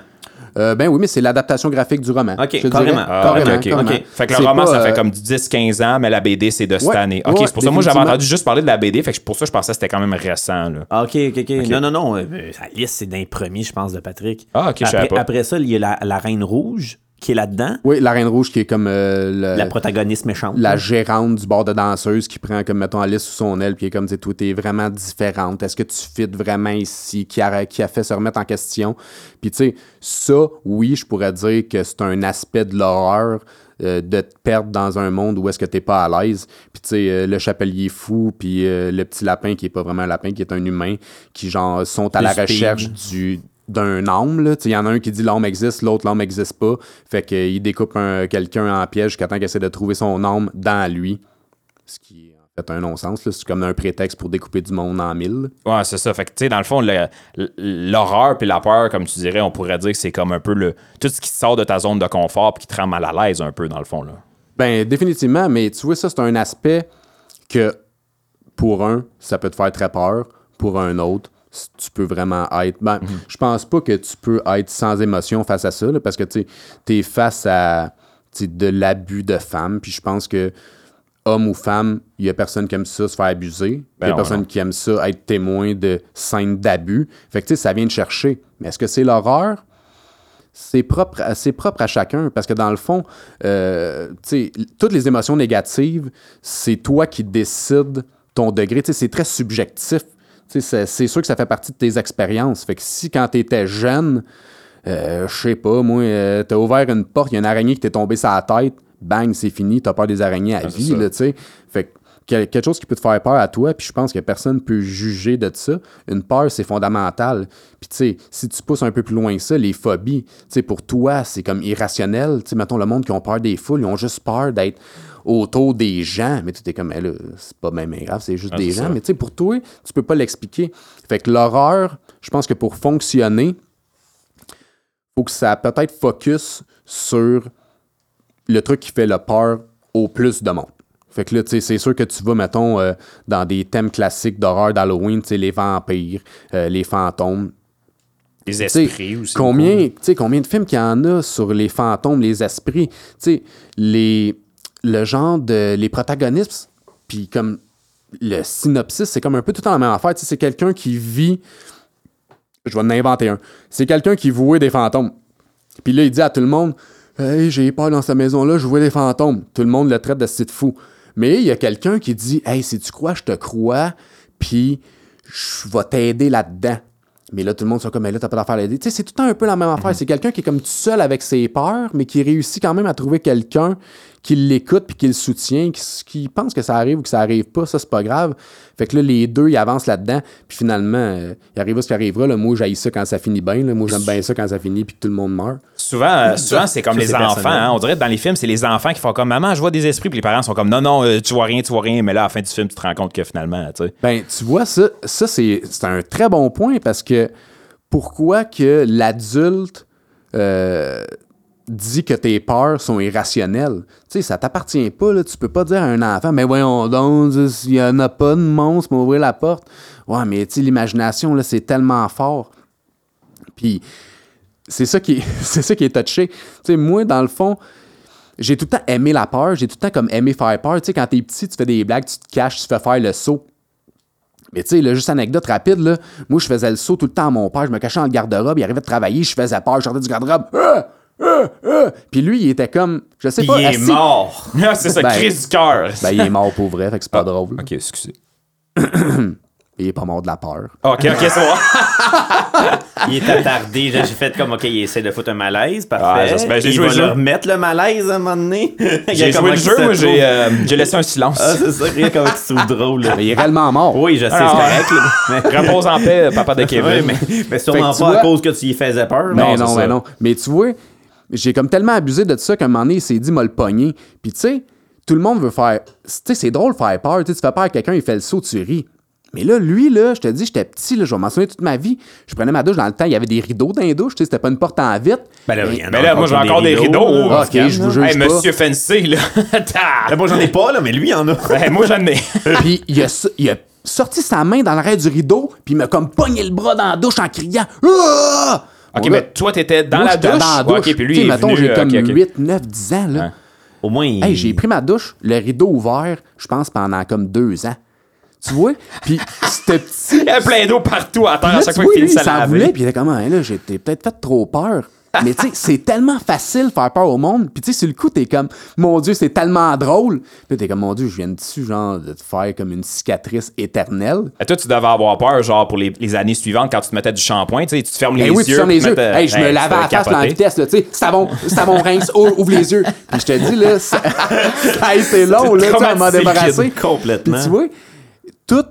Euh, ben oui, mais c'est l'adaptation graphique du roman. Ok, je te carrément. Ah, Carrément, ok, ok. carrément. Ok. Fait que le roman, pas, ça fait euh, comme du 10-15 ans, mais la BD, c'est de cette Ouais, année. OK, ouais, c'est pour ça. Moi, j'avais entendu juste parler de la BD, fait que pour ça, je pensais que c'était quand même récent. Là. Ah, ok, ok, ok. Non, non, non. euh, Alice, c'est d'un premier, je pense, de Patrick. Ah, ok, je savais après, pas. après ça, il y a la, la Reine Rouge qui est là-dedans. Oui, la Reine Rouge qui est comme euh, le- La protagoniste méchante. la gérante du bord de danseuse qui prend comme mettons Alice sous son aile puis qui est comme tout est vraiment différente. Est-ce que tu fit vraiment ici? Qui a, qui a fait se remettre en question? Puis tu sais ça oui je pourrais dire que c'est un aspect de l'horreur euh, de te perdre dans un monde où est-ce que t'es pas à l'aise. Puis tu sais euh, le chapelier fou puis le petit lapin qui est pas vraiment un lapin qui est un humain qui genre sont à la recherche du d'un âme il y en a un qui dit l'âme existe l'autre l'âme existe pas fait qu'il découpe un- quelqu'un en piège jusqu'à temps qu'il essaie de trouver son âme dans lui ce qui est en fait un non-sens là. c'est comme un prétexte pour découper du monde en mille Ouais, c'est ça. Fait que, tu sais, dans le fond, l'horreur puis la peur, comme tu dirais, on pourrait dire que c'est comme un peu le tout ce qui sort de ta zone de confort puis qui te rend mal à l'aise un peu, dans le fond. Là. ben définitivement mais tu vois ça c'est un aspect que pour un ça peut te faire très peur pour un autre tu peux vraiment être. Ben, je pense pas que tu peux être sans émotion face à ça, là, parce que tu es face à de l'abus de femmes. Puis je pense que homme ou femme, il y a personne qui aime ça se faire abuser. Il Ben y a non, personne non. qui aime ça être témoin de scènes d'abus. Fait que, tu sais, ça vient de chercher. Mais est-ce que c'est l'horreur? C'est propre, c'est propre à chacun parce que dans le fond, euh, tu sais, toutes les émotions négatives, c'est toi qui décides ton degré. C'est très subjectif. C'est, sûr que ça fait partie de tes expériences. Fait que si quand tu étais jeune, euh, je sais pas, moi, euh, t'as ouvert une porte, il y a une araignée qui t'est tombée sur la tête, bang, c'est fini, t'as peur des araignées à Ah, vie, là, tu sais. Fait que quel- quelque chose qui peut te faire peur à toi, puis je pense que personne peut juger de ça. Une peur, c'est fondamental. Puis tu sais, si tu pousses un peu plus loin que ça, les phobies, tu sais, pour toi, c'est comme irrationnel. Tu sais, mettons, le monde qui ont peur des foules, ils ont juste peur d'être autour des gens. Mais tu es comme, là, c'est pas même grave, c'est juste Ah, des gens. ça. Mais tu sais, pour toi, tu peux pas l'expliquer. Fait que l'horreur, je pense que pour fonctionner, faut que ça peut-être focus sur le truc qui fait le peur au plus de monde. Fait que là, tu sais, c'est sûr que tu vas, mettons, euh, dans des thèmes classiques d'horreur d'Halloween, tu sais, les vampires, euh, les fantômes. Les esprits aussi. Combien, beaucoup. tu sais, combien de films qu'il y en a sur les fantômes, les esprits? Tu sais, les, le genre de... Les protagonistes, puis comme le synopsis, c'est comme un peu tout le temps la même affaire. Tu sais, c'est quelqu'un qui vit... Je vais en inventer un. C'est quelqu'un qui vouait des fantômes. Puis là, il dit à tout le monde Hey, j'ai peur dans cette maison-là, je vois des fantômes. Tout le monde le traite de site fou. Mais il y a quelqu'un qui dit Hey, si tu crois, je te crois, puis je vais t'aider là-dedans. Mais là, tout le monde sont comme, mais là, t'as pas d'affaire à l'aider. Tu sais, c'est tout le temps un peu la même affaire. C'est quelqu'un qui est comme tout seul avec ses peurs, mais qui réussit quand même à trouver quelqu'un qui l'écoute puis qui le soutient, qui, qui pense que ça arrive ou que ça arrive pas. Ça, c'est pas grave. Fait que là, les deux, ils avancent là-dedans. Puis finalement, euh, il arrivera ce qui arrivera. Là. Moi, j'haïs ça quand ça finit bien. là. Moi, j'aime bien ça quand ça finit puis que tout le monde meurt. Souvent, euh, souvent c'est comme ça, les enfants. hein. On dirait que dans les films, c'est les enfants qui font comme Maman, je vois des esprits, puis les parents sont comme Non, non, euh, tu vois rien, tu vois rien. Mais là, à la fin du film, tu te rends compte que finalement, tu sais. Ben, tu vois, ça, ça c'est c'est un très bon point parce que pourquoi que l'adulte euh, dit que tes peurs sont irrationnelles? Tu sais, ça t'appartient pas, là. Tu peux pas dire à un enfant, mais voyons donc, il y en a pas de monstre, m'ouvrir la porte. Ouais, mais tu sais, l'imagination, là, c'est tellement fort. Puis, c'est ça qui est, c'est ça qui est touché. Tu sais, moi, dans le fond, j'ai tout le temps aimé la peur, j'ai tout le temps comme aimé faire peur. Tu sais, quand t'es petit, tu fais des blagues, tu te caches, tu fais faire le saut. Mais tu sais, juste anecdote rapide, là, moi, je faisais le saut tout le temps mon père, je me cachais dans le garde-robe, il arrivait de travailler, je faisais peur, je sortais du garde-robe. Ah! Ah! Ah! Puis lui, il était comme, je sais pas, il est assis- mort. Ah, c'est ça, Ben, crise du cœur. Ben, il est mort pour vrai, fait que c'est pas drôle. Ok, excusez. Il est pas mort de la peur. Ok, ok, c'est bon. Il est attardé. J'ai fait comme, OK, il essaie de foutre un malaise. Ah, Parfait. je- ben, j'ai joué va le jeu. le remettre le malaise à un moment donné. J'ai joué le jeu, moi, j'ai euh, j'ai laissé un silence. Ah, c'est ça, rien comme drôle. là. Mais il est réellement mort. Oui, je sais, Ah, c'est correct. Mais- Repose en paix, papa de Kevin. Mais, mais sûrement pas vois- à cause que tu y faisais peur. Mais Non, non, mais non. Mais tu vois, j'ai comme tellement abusé de ça qu'à un moment donné, il s'est dit, m'a le pogné. Puis tu sais, tout le monde veut faire. Tu sais, c'est drôle de faire peur. Tu sais, tu fais peur à quelqu'un, il fait le saut, tu ris. Mais là, lui, là, je te dis, j'étais petit, là, je vais m'en souvenir toute ma vie. Je prenais ma douche dans le temps, il y avait des rideaux dans les douches, tu sais, c'était pas une porte en vitre. Ben là, Mais- il y en a Mais là, moi, j'ai encore des rideaux. Ah, ok, je vous juge Hey, pas. monsieur Fancy, là. Ta- Ben, moi, j'en ai pas, là, mais lui, il en a. Ben, moi, j'en ai. puis il a, so- il a sorti sa main dans l'arrêt du rideau, puis il m'a comme pogné le bras dans la douche en criant Ah! Ok, mais toi, t'étais dans moi, la douche? dans la douche. Ok, puis lui, il est mettons, venu, j'ai euh, comme ok, ok. 8, 9, 10 ans, là. Au moins, il... Hey, j'ai pris ma douche, le rideau ouvert, je pense, pendant comme deux ans. Tu vois? Puis c'était petit. Il y a plein d'eau partout à terre à chaque fois qu'il sa s'en laver. voulait, puis il était comme, Ah, là, j'étais peut-être fait trop peur. Mais tu sais, c'est tellement facile de faire peur au monde. Puis tu sais, sur le coup, t'es comme, mon Dieu, c'est tellement drôle. Puis t'es comme, mon Dieu, je viens dessus, genre, de te faire comme une cicatrice éternelle. Et toi, tu devais avoir peur, genre, pour les, les années suivantes, quand tu te mettais du shampoing, tu sais, tu te fermes les Eh oui, tu yeux. fermes puis les yeux. Hey, je me hey, lavais tu à la face dans la vitesse, là, tu sais, savon, savon rince, ouvre, les yeux. Puis je te dis, là, ça, ça a été long, là, tu m'en débarrasser. complètement. Puis tu vois,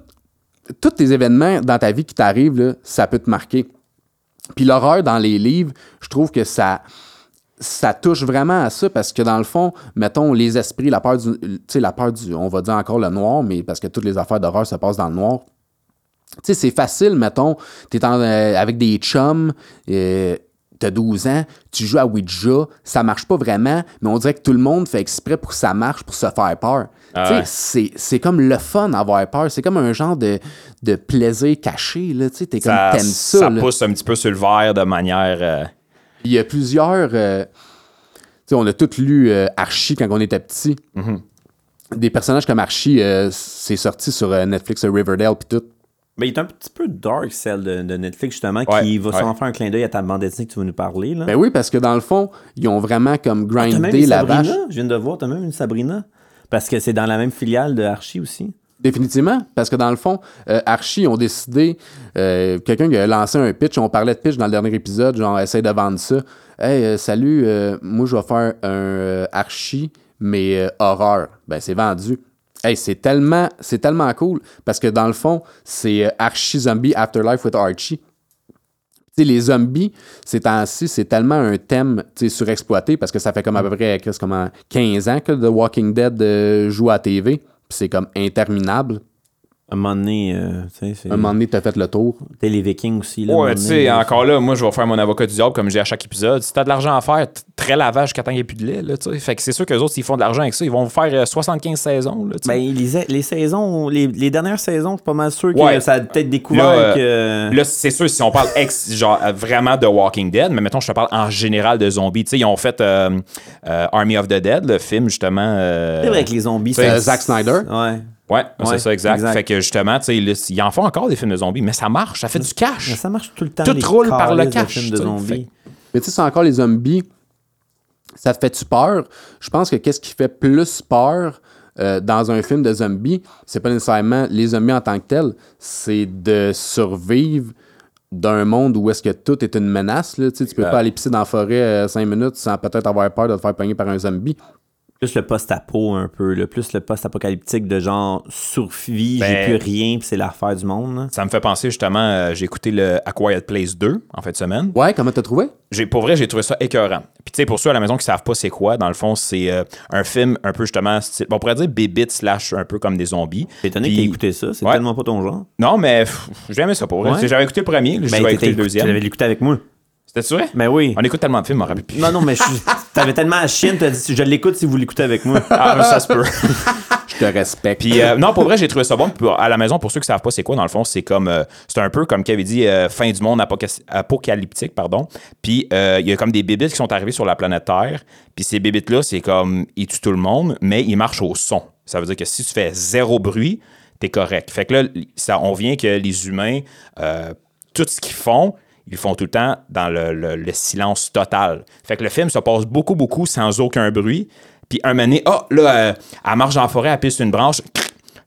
tous tes événements dans ta vie qui t'arrivent, ça peut te marquer. Puis l'horreur dans les livres, je trouve que ça, ça touche vraiment à ça parce que dans le fond, mettons les esprits, la peur du, tu sais, la peur du, on va dire encore le noir, mais parce que toutes les affaires d'horreur se passent dans le noir. Tu sais, c'est facile, mettons, en, euh, avec des chums, euh, t'as 12 ans, tu joues à Ouija, ça marche pas vraiment, mais on dirait que tout le monde fait exprès pour que ça marche, pour se faire peur. Ah ouais. c'est, c'est comme le fun d'avoir peur, c'est comme un genre de, de plaisir caché, là, tu sais, t'es comme, Ça, t'aimes ça, ça là. pousse un petit peu sur le verre de manière. euh, Il y a plusieurs. euh, tu sais, on a tous lu euh, Archie quand on était petit. des personnages comme Archie, euh, c'est sorti sur euh, Netflix, Riverdale, puis tout. Mais il est un petit peu dark, celle de, de Netflix, justement, Ouais, qui va ouais. sûrement faire un clin d'œil à ta bande dessinée que tu vas nous parler. Là. Ben oui, parce que dans le fond, ils ont vraiment comme Ah, grindé une la Sabrina? vache. Je viens de voir, t'as même une Sabrina? Parce que c'est dans la même filiale de Archie aussi? Définitivement, parce que dans le fond, euh, Archie ont décidé, euh, quelqu'un qui a lancé un pitch, on parlait de pitch dans le dernier épisode, genre essaye de vendre ça. Hey, euh, salut, moi je vais faire un Archie, mais horreur. Ben c'est vendu. Hey, c'est tellement, c'est tellement cool, parce que dans le fond, c'est Archie Zombie Afterlife with Archie. Les zombies, ces temps-ci, c'est tellement un thème surexploité parce que ça fait comme à peu près comment, 15 ans que The Walking Dead euh, joue à TV. C'est comme interminable. À un moment donné, euh, tu sais. Un moment donné, t'as fait le tour. T'es les Vikings aussi. Là, Ouais, moment tu donné, sais, là. encore là, moi, je vais faire mon avocat du diable comme j'ai à chaque épisode. Si t'as de l'argent à faire, très lavage jusqu'à temps qu'il n'y ait plus de lait, là, tu sais. Fait que c'est sûr qu'eux autres, s'ils font de l'argent avec ça, ils vont faire euh, 75 saisons, là, tu sais. Ben, les, les saisons, les, les dernières saisons, je suis pas mal sûr que Ouais. ça a peut-être découvert Là, que. Là, c'est sûr, si on parle ex, genre, euh, vraiment de Walking Dead, mais mettons, je te parle en général de zombies. Tu sais, ils ont fait euh, euh, Army of the Dead, le film, justement. euh, C'est vrai que les zombies, c'est- Euh, Zack Snyder. Ouais. Ouais, Ouais, c'est ça, exact. exact. Fait que justement, tu sais, ils en font encore des films de zombies, mais ça marche, ça fait du cash. Mais ça marche tout le temps. Tout les roule par le de cash, films de zombies. Mais tu sais, c'est encore les zombies. Ça te fait-tu peur? Je pense que qu'est-ce qui fait plus peur euh, dans un film de zombies, c'est pas nécessairement les zombies en tant que tels, c'est de survivre d'un monde où est-ce que tout est une menace. Là. Tu sais, tu peux pas aller pisser dans la forêt 5 minutes sans peut-être avoir peur de te faire pogner par un zombie. Plus le post-apo un peu, le plus le post-apocalyptique de genre survie, j'ai Ben- plus rien, puis c'est l'affaire du monde. Ça me fait penser justement, euh, j'ai écouté le A Quiet Place 2 en fin de semaine. Ouais, comment t'as trouvé? J'ai, pour vrai, j'ai trouvé ça écœurant. Puis tu sais, pour ceux à la maison qui savent pas c'est quoi, dans le fond, c'est euh, un film un peu justement, style, bon, on pourrait dire bébite slash un peu comme des zombies. T'es étonné que t'aies écouté ça, c'est Ouais. tellement pas ton genre. Non, mais j'ai aimé ça pour vrai. Ouais. J'avais écouté le premier, je Ben, écouter le deuxième. Tu l'avais écouté avec moi. C'était vrai? Ben oui. On écoute tellement de films, on rappelle plus. Non, non, mais je- t'avais tellement à chienne, t'as dit je l'écoute si vous l'écoutez avec moi. Ah, ça se peut. Je te respecte. Puis euh, non, pour vrai, j'ai trouvé ça bon. Puis à la maison, pour ceux qui savent pas c'est quoi, dans le fond, c'est comme euh, c'est un peu comme qu'avait dit euh, fin du monde apoca- apocalyptique, pardon. Puis euh, il y a comme des bébites qui sont arrivés sur la planète Terre. Puis ces bébites là, c'est comme ils tuent tout le monde, mais ils marchent au son. Ça veut dire que si tu fais zéro bruit, t'es correct. Fait que là, ça, on vient que les humains, euh, tout ce qu'ils font, ils font tout le temps dans le, le- le silence total. Fait que le film se passe beaucoup, beaucoup sans aucun bruit. Puis un moment donné, oh, là, euh, elle marche dans la forêt, elle pisse sur une branche.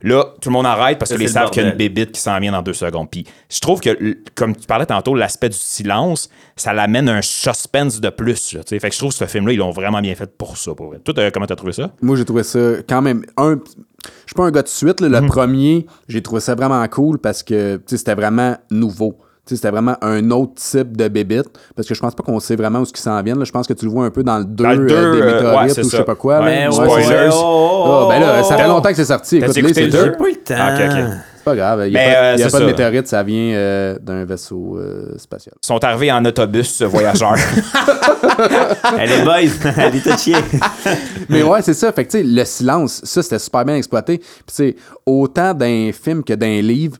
Là, tout le monde arrête parce le savent qu'il y a une bébite qui s'en vient dans deux secondes. Puis je trouve que, comme tu parlais tantôt, l'aspect du silence, ça l'amène un suspense de plus. là, tu sais. fait que je trouve que ce film-là, ils l'ont vraiment bien fait pour ça. Pour vrai. Toi, t'as- comment t'as trouvé ça? Moi, j'ai trouvé ça quand même. Un, je suis pas un gars de suite. là. Le Mhm. premier, j'ai trouvé ça vraiment cool parce que c'était vraiment nouveau. C'était vraiment un autre type de bébite. Parce que je pense pas qu'on sait vraiment où ce qui s'en vient. là. Je pense que tu le vois un peu dans le 2 Dans le deux, des euh, météorites ouais, ou je sais pas quoi. là. Ouais, Ben Ouais, spoilers. oh, oh, Ah, ben là, ça fait oh. longtemps que c'est sorti. Écoute, c'est deux? Pas le temps. Ah, ok. C'est pas grave. Il n'y a, pas, euh, y a pas de ça. météorite, ça vient euh, d'un vaisseau euh, spatial. Ils sont arrivés en autobus euh, voyageurs. Elle est boys, elle est touchée. Mais ouais, c'est ça. Fait que, tu sais, le silence, ça, c'était super bien exploité. Puis, autant d'un film que d'un livre,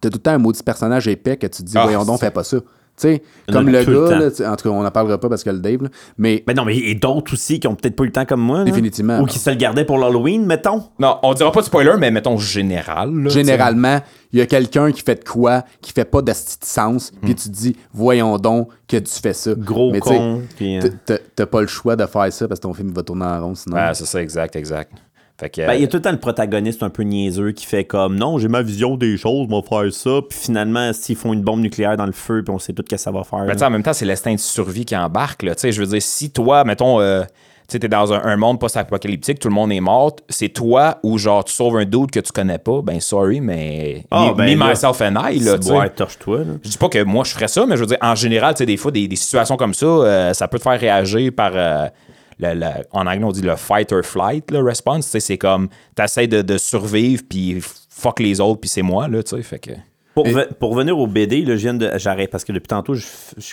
t'as tout le temps un maudit personnage épais que tu te dis, Ah, voyons donc, c'est- fais pas ça. Tu sais, Il y en comme a le tout le gars, temps. là, tu en tout cas, on n'en parlera pas parce que le Dave, là, mais Ben non, mais et d'autres aussi qui ont peut-être pas eu le temps comme moi. là. Définitivement. Ou qui se le gardaient pour l'Halloween, mettons. non, on dira pas de spoiler, mais mettons général. là, généralement, il y a quelqu'un qui fait de quoi, qui fait pas de sens, puis tu te dis, voyons donc que tu fais ça. Hmm. Gros Mais tu sais, con. puis, euh, t- t'as- T'as pas le choix de faire ça parce que ton film va tourner en rond sinon. Ouais, c'est ça, exact, exact. Fait que, Ben, il y a tout le temps le protagoniste un peu niaiseux qui fait comme non, j'ai ma vision des choses, on va faire ça. Puis finalement, s'ils font une bombe nucléaire dans le feu, puis on sait tout ce que ça va faire. Ben, en même temps, c'est l'instinct de survie qui embarque. Là. Je veux dire, si toi, mettons, euh, tu t'es dans un, un monde post-apocalyptique, tout le monde est mort, c'est toi ou genre tu sauves un doute que tu connais pas, ben sorry, mais Ah, me, ben me, là, myself and I, là. Ouais, torche-toi. là. Je dis pas que moi je ferais ça, mais je veux dire, en général, tu sais, des fois, des, des situations comme ça, euh, ça peut te faire réagir par. euh, le- le- en anglais, on dit le fight or flight, le response. C'est comme, t'essaies de, de survivre, puis fuck les autres, puis c'est moi, là, tu sais. Fait que. Pour, ve- pour revenir au BD, là, je viens de. J'arrête parce que depuis tantôt, je,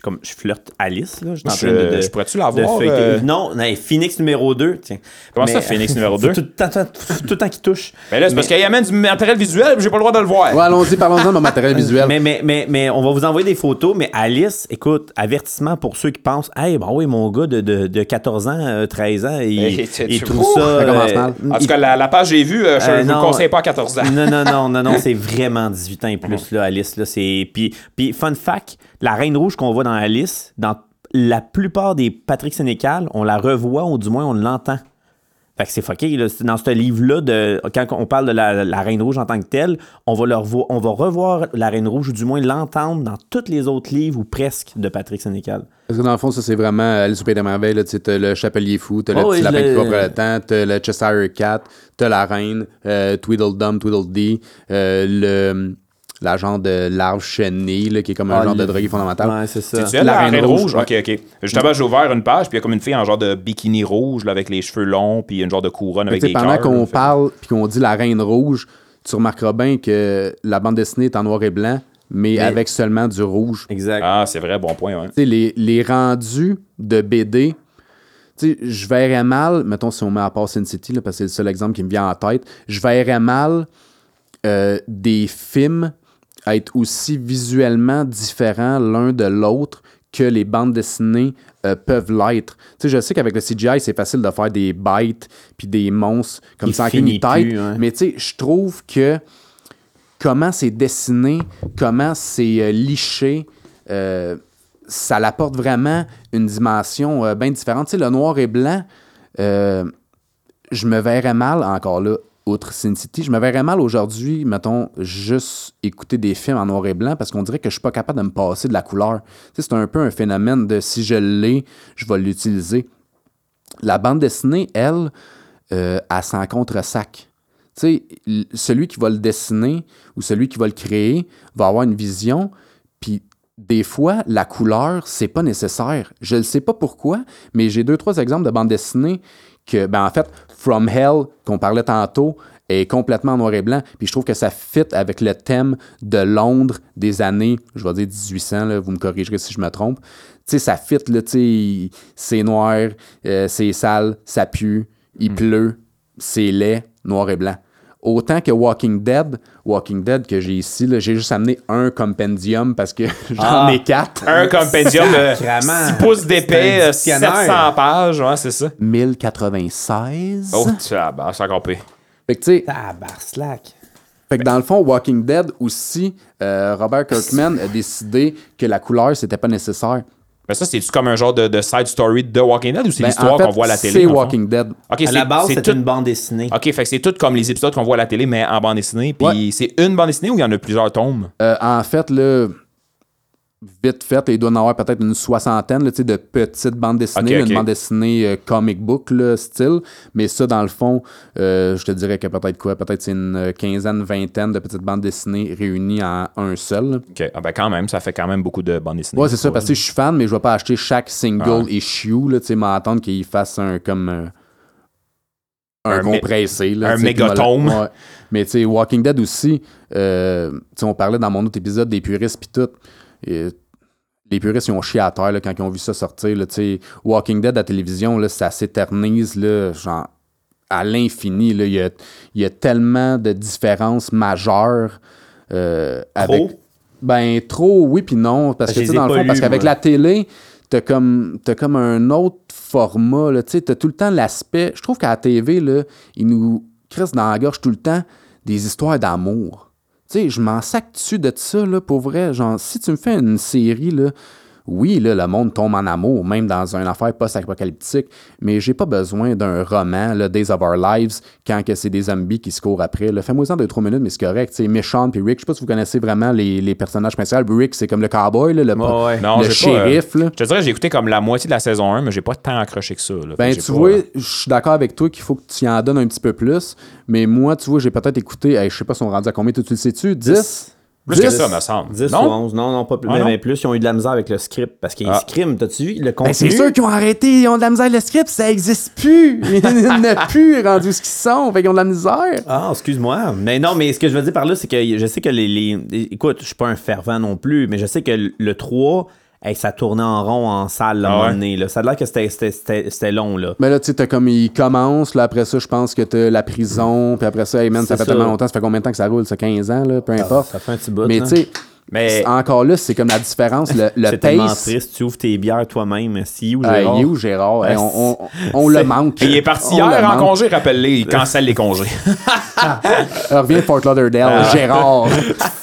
comme, je flirte Alice. Là, je, suis en Je- train de- de- je pourrais-tu l'avoir, euh? Non, non, Phoenix numéro 2. Tiens. Comment Mais, ça, Phoenix numéro faut 2? Tout, le temps- qu'il touche. Ben là, c'est parce Mais- qu'il amène du matériel visuel, puis j'ai pas le droit de le voir. Ouais, allons-y, parlons-en de mon matériel visuel. Mais, mais, mais, mais on va vous envoyer des photos. Mais Alice, écoute, avertissement pour ceux qui pensent Hey, ben oui, mon gars de, de, de 14 ans, euh, 13 ans, il, trouve ça. ça commence euh, mal. En tout cas, la, la page que j'ai vue, euh, je Euh, ne vous conseille pas à 14 ans. Non, non, non, non, non, c'est vraiment 18 ans et plus, là, Alice. Là, c'est... Puis, puis, fun fact, la Reine Rouge qu'on voit dans Alice, dans la plupart des Patrick Sénécal, on la revoit ou du moins on l'entend. Fait que c'est fucké. Là. Dans ce livre-là, de, quand on parle de la, la Reine Rouge en tant que telle, on va, le revoir, on va revoir la Reine Rouge ou du moins l'entendre dans tous les autres livres ou presque de Patrick Sénécal. Parce que dans le fond, ça, c'est vraiment Alice au Pays des Merveilles. là, Tu sais, t'as le Chapelier Fou, t'as le Oh, petit oui, lapin le- qui court après le temps, t'as le Cheshire Cat, t'as la Reine, euh, Tweedledum, Tweedledee, euh, le l'agent de l'arbre chenille, là, qui est comme un Ah, genre de le- drogué fondamental. Ouais, c'est ça. La la Reine Reine Rouge, Rouge? ouais. Ok, ok. Justement, j'ai ouvert une page, puis il y a comme une fille en genre de bikini rouge, là, avec les cheveux longs, puis une genre de couronne avec des pendant qu'on parle puis qu'on dit la Reine Rouge, tu remarqueras bien que la bande dessinée est en noir et blanc, mais, avec seulement du rouge. Exact. Ah, c'est vrai, bon point, ouais. Tu sais, les, les rendus de BD, tu sais, je verrais mal, mettons si on met à part Sin City, là, parce que c'est le seul exemple qui me vient en tête, je verrais mal euh, des films être aussi visuellement différents l'un de l'autre que les bandes dessinées euh, peuvent l'être. Tu sais, je sais qu'avec le CGI, c'est facile de faire des bites puis des monstres comme Il ça en finit tête, plus, hein. mais tu sais, je trouve que comment c'est dessiné, comment c'est euh, liché, euh, ça l'apporte vraiment une dimension bien différente. Tu sais, le noir et blanc, je me verrais mal, encore là, outre Sin City, je me verrais mal aujourd'hui, mettons, juste écouter des films en noir et blanc parce qu'on dirait que je suis pas capable de me passer de la couleur. C'est un peu un phénomène de si je l'ai, je vais l'utiliser. La bande dessinée, elle, euh, elle contre-sac. Celui qui va le dessiner ou celui qui va le créer va avoir une vision, puis des fois, la couleur, c'est pas nécessaire. Je ne sais pas pourquoi, mais j'ai deux, trois exemples de bandes dessinées que, ben en fait, From Hell, qu'on parlait tantôt, est complètement en noir et blanc. Puis je trouve que ça fit avec le thème de Londres des années, je vais dire 1800, là, vous me corrigerez si je me trompe. Tu sais, ça fit, là, tu sais, c'est noir, euh, c'est sale, ça pue, il pleut, c'est laid, noir et blanc. Autant que Walking Dead, Walking Dead que j'ai ici, là, j'ai juste amené un compendium parce que j'en Ah. ai quatre. Un compendium de Sacrament. 6 pouces d'épais, C'est un euh, dictionnaire. 700 pages, ouais, c'est ça. 1096. Oh, tu ah, c'est encore pire. Fait que, tu sais, Tabarnak. Fait que dans le fond, Walking Dead aussi, euh, Robert Kirkman a décidé que la couleur, c'était pas nécessaire. Mais ça, c'est-tu comme un genre de, de side story de Walking Dead ou c'est Ben, l'histoire en fait, qu'on voit à la télé? C'est le fond? Walking Dead. Ok, À c'est la base, c'est tout. une bande dessinée. Ok, fait que c'est tout comme les épisodes qu'on voit à la télé, mais en bande dessinée. Puis Ouais. c'est une bande dessinée ou il y en a plusieurs tomes? Euh, en fait, là, vite fait, il doit y en avoir peut-être une soixantaine là, de petites bandes dessinées, une bande dessinée euh, comic book là, style. Mais ça, dans le fond, euh, je te dirais que peut-être quoi? Peut-être c'est une quinzaine, vingtaine de petites bandes dessinées réunies en un seul. Ok, ah ben quand même, ça fait quand même beaucoup de bandes dessinées. Ouais, c'est ça, parce que je suis fan, mais je vais pas acheter chaque single Ah. issue, là, tu sais, m'attendre qu'il fasse un comme euh, un, Un compressé. Là, un mégatome. Ouais. Mais tu sais, Walking Dead aussi, on parlait dans mon autre épisode des puristes puis tout. Et les puristes, ils ont chié à terre là, quand ils ont vu ça sortir. Là. Walking Dead à la télévision, là, ça s'éternise genre, à l'infini. Il y a, il y a tellement de différences majeures euh, avec. Ben, trop, oui, puis non. Parce que, dans le parce qu'avec la télé, t'as comme, t'as comme un autre format. Tu t'as tout le temps l'aspect. Je trouve qu'à la TV, là, ils nous crissent dans la gorge tout le temps des histoires d'amour. Tu sais, je m'en sac dessus de ça, là, pour vrai. Genre, si tu me fais une série, là, oui, là, le monde tombe en amour, même dans une affaire post-apocalyptique, mais j'ai pas besoin d'un roman, là, Days of Our Lives, quand que c'est des zombies qui se courent après. là. Fais-moi ça de 3 minutes, mais c'est correct. C'est Méchant puis Rick, je sais pas si vous connaissez vraiment les, les personnages principaux. Rick, c'est comme le cowboy, là, le, ouais. Non, le pas, euh, shérif. là. Je te dirais, j'ai écouté comme la moitié de la saison 1, mais j'ai pas tant accroché que ça. là. Ben, tu pas, vois, euh, je suis d'accord avec toi qu'il faut que tu y en donnes un petit peu plus. Mais moi, tu vois, j'ai peut-être écouté, hey, je sais pas si on rendu à combien, tu tu le sais-tu? 10? Plus que 10? ça, me semble. 10 non? ou 11, non, non, pas plus. Ah, mais, non? mais plus, ils ont eu de la misère avec le script. Parce qu'ils Ah. scriment, t'as-tu vu? Le Ben, contenu? c'est sûr qu'ils ont arrêté, ils ont de la misère. Le script, ça existe plus. Il n'y a plus rendu ce qu'ils sont. Fait qu'ils ont de la misère. Ah, excuse-moi. Mais non, mais ce que je veux dire par là, c'est que je sais que les, les- Écoute, je suis pas un fervent non plus, mais je sais que le 3, hey, ça tournait en rond en salle là, un Ah moment ouais? donné, là. Ça a l'air que c'était- c'était c'était- c'était long, là. Mais là, tu sais, t'as comme il commence, là, après ça, je pense que t'as la prison, puis après ça, hey man, ça fait ça. tellement longtemps, ça fait combien de temps que ça roule, ça 15 ans, là, peu importe. Ça fait un petit bout. Mais tu sais, Mais encore là, c'est comme la différence, le, le C'est tellement triste. Tu ouvres tes bières toi-même. Si ou Ah, Gérard? il est où Gérard? Hey, Ah, on on- on le manque. il est parti On hier en manque. congé, rappelle-les. Il cancelle les congés. Euh, Reviens de Fort Lauderdale, Gérard.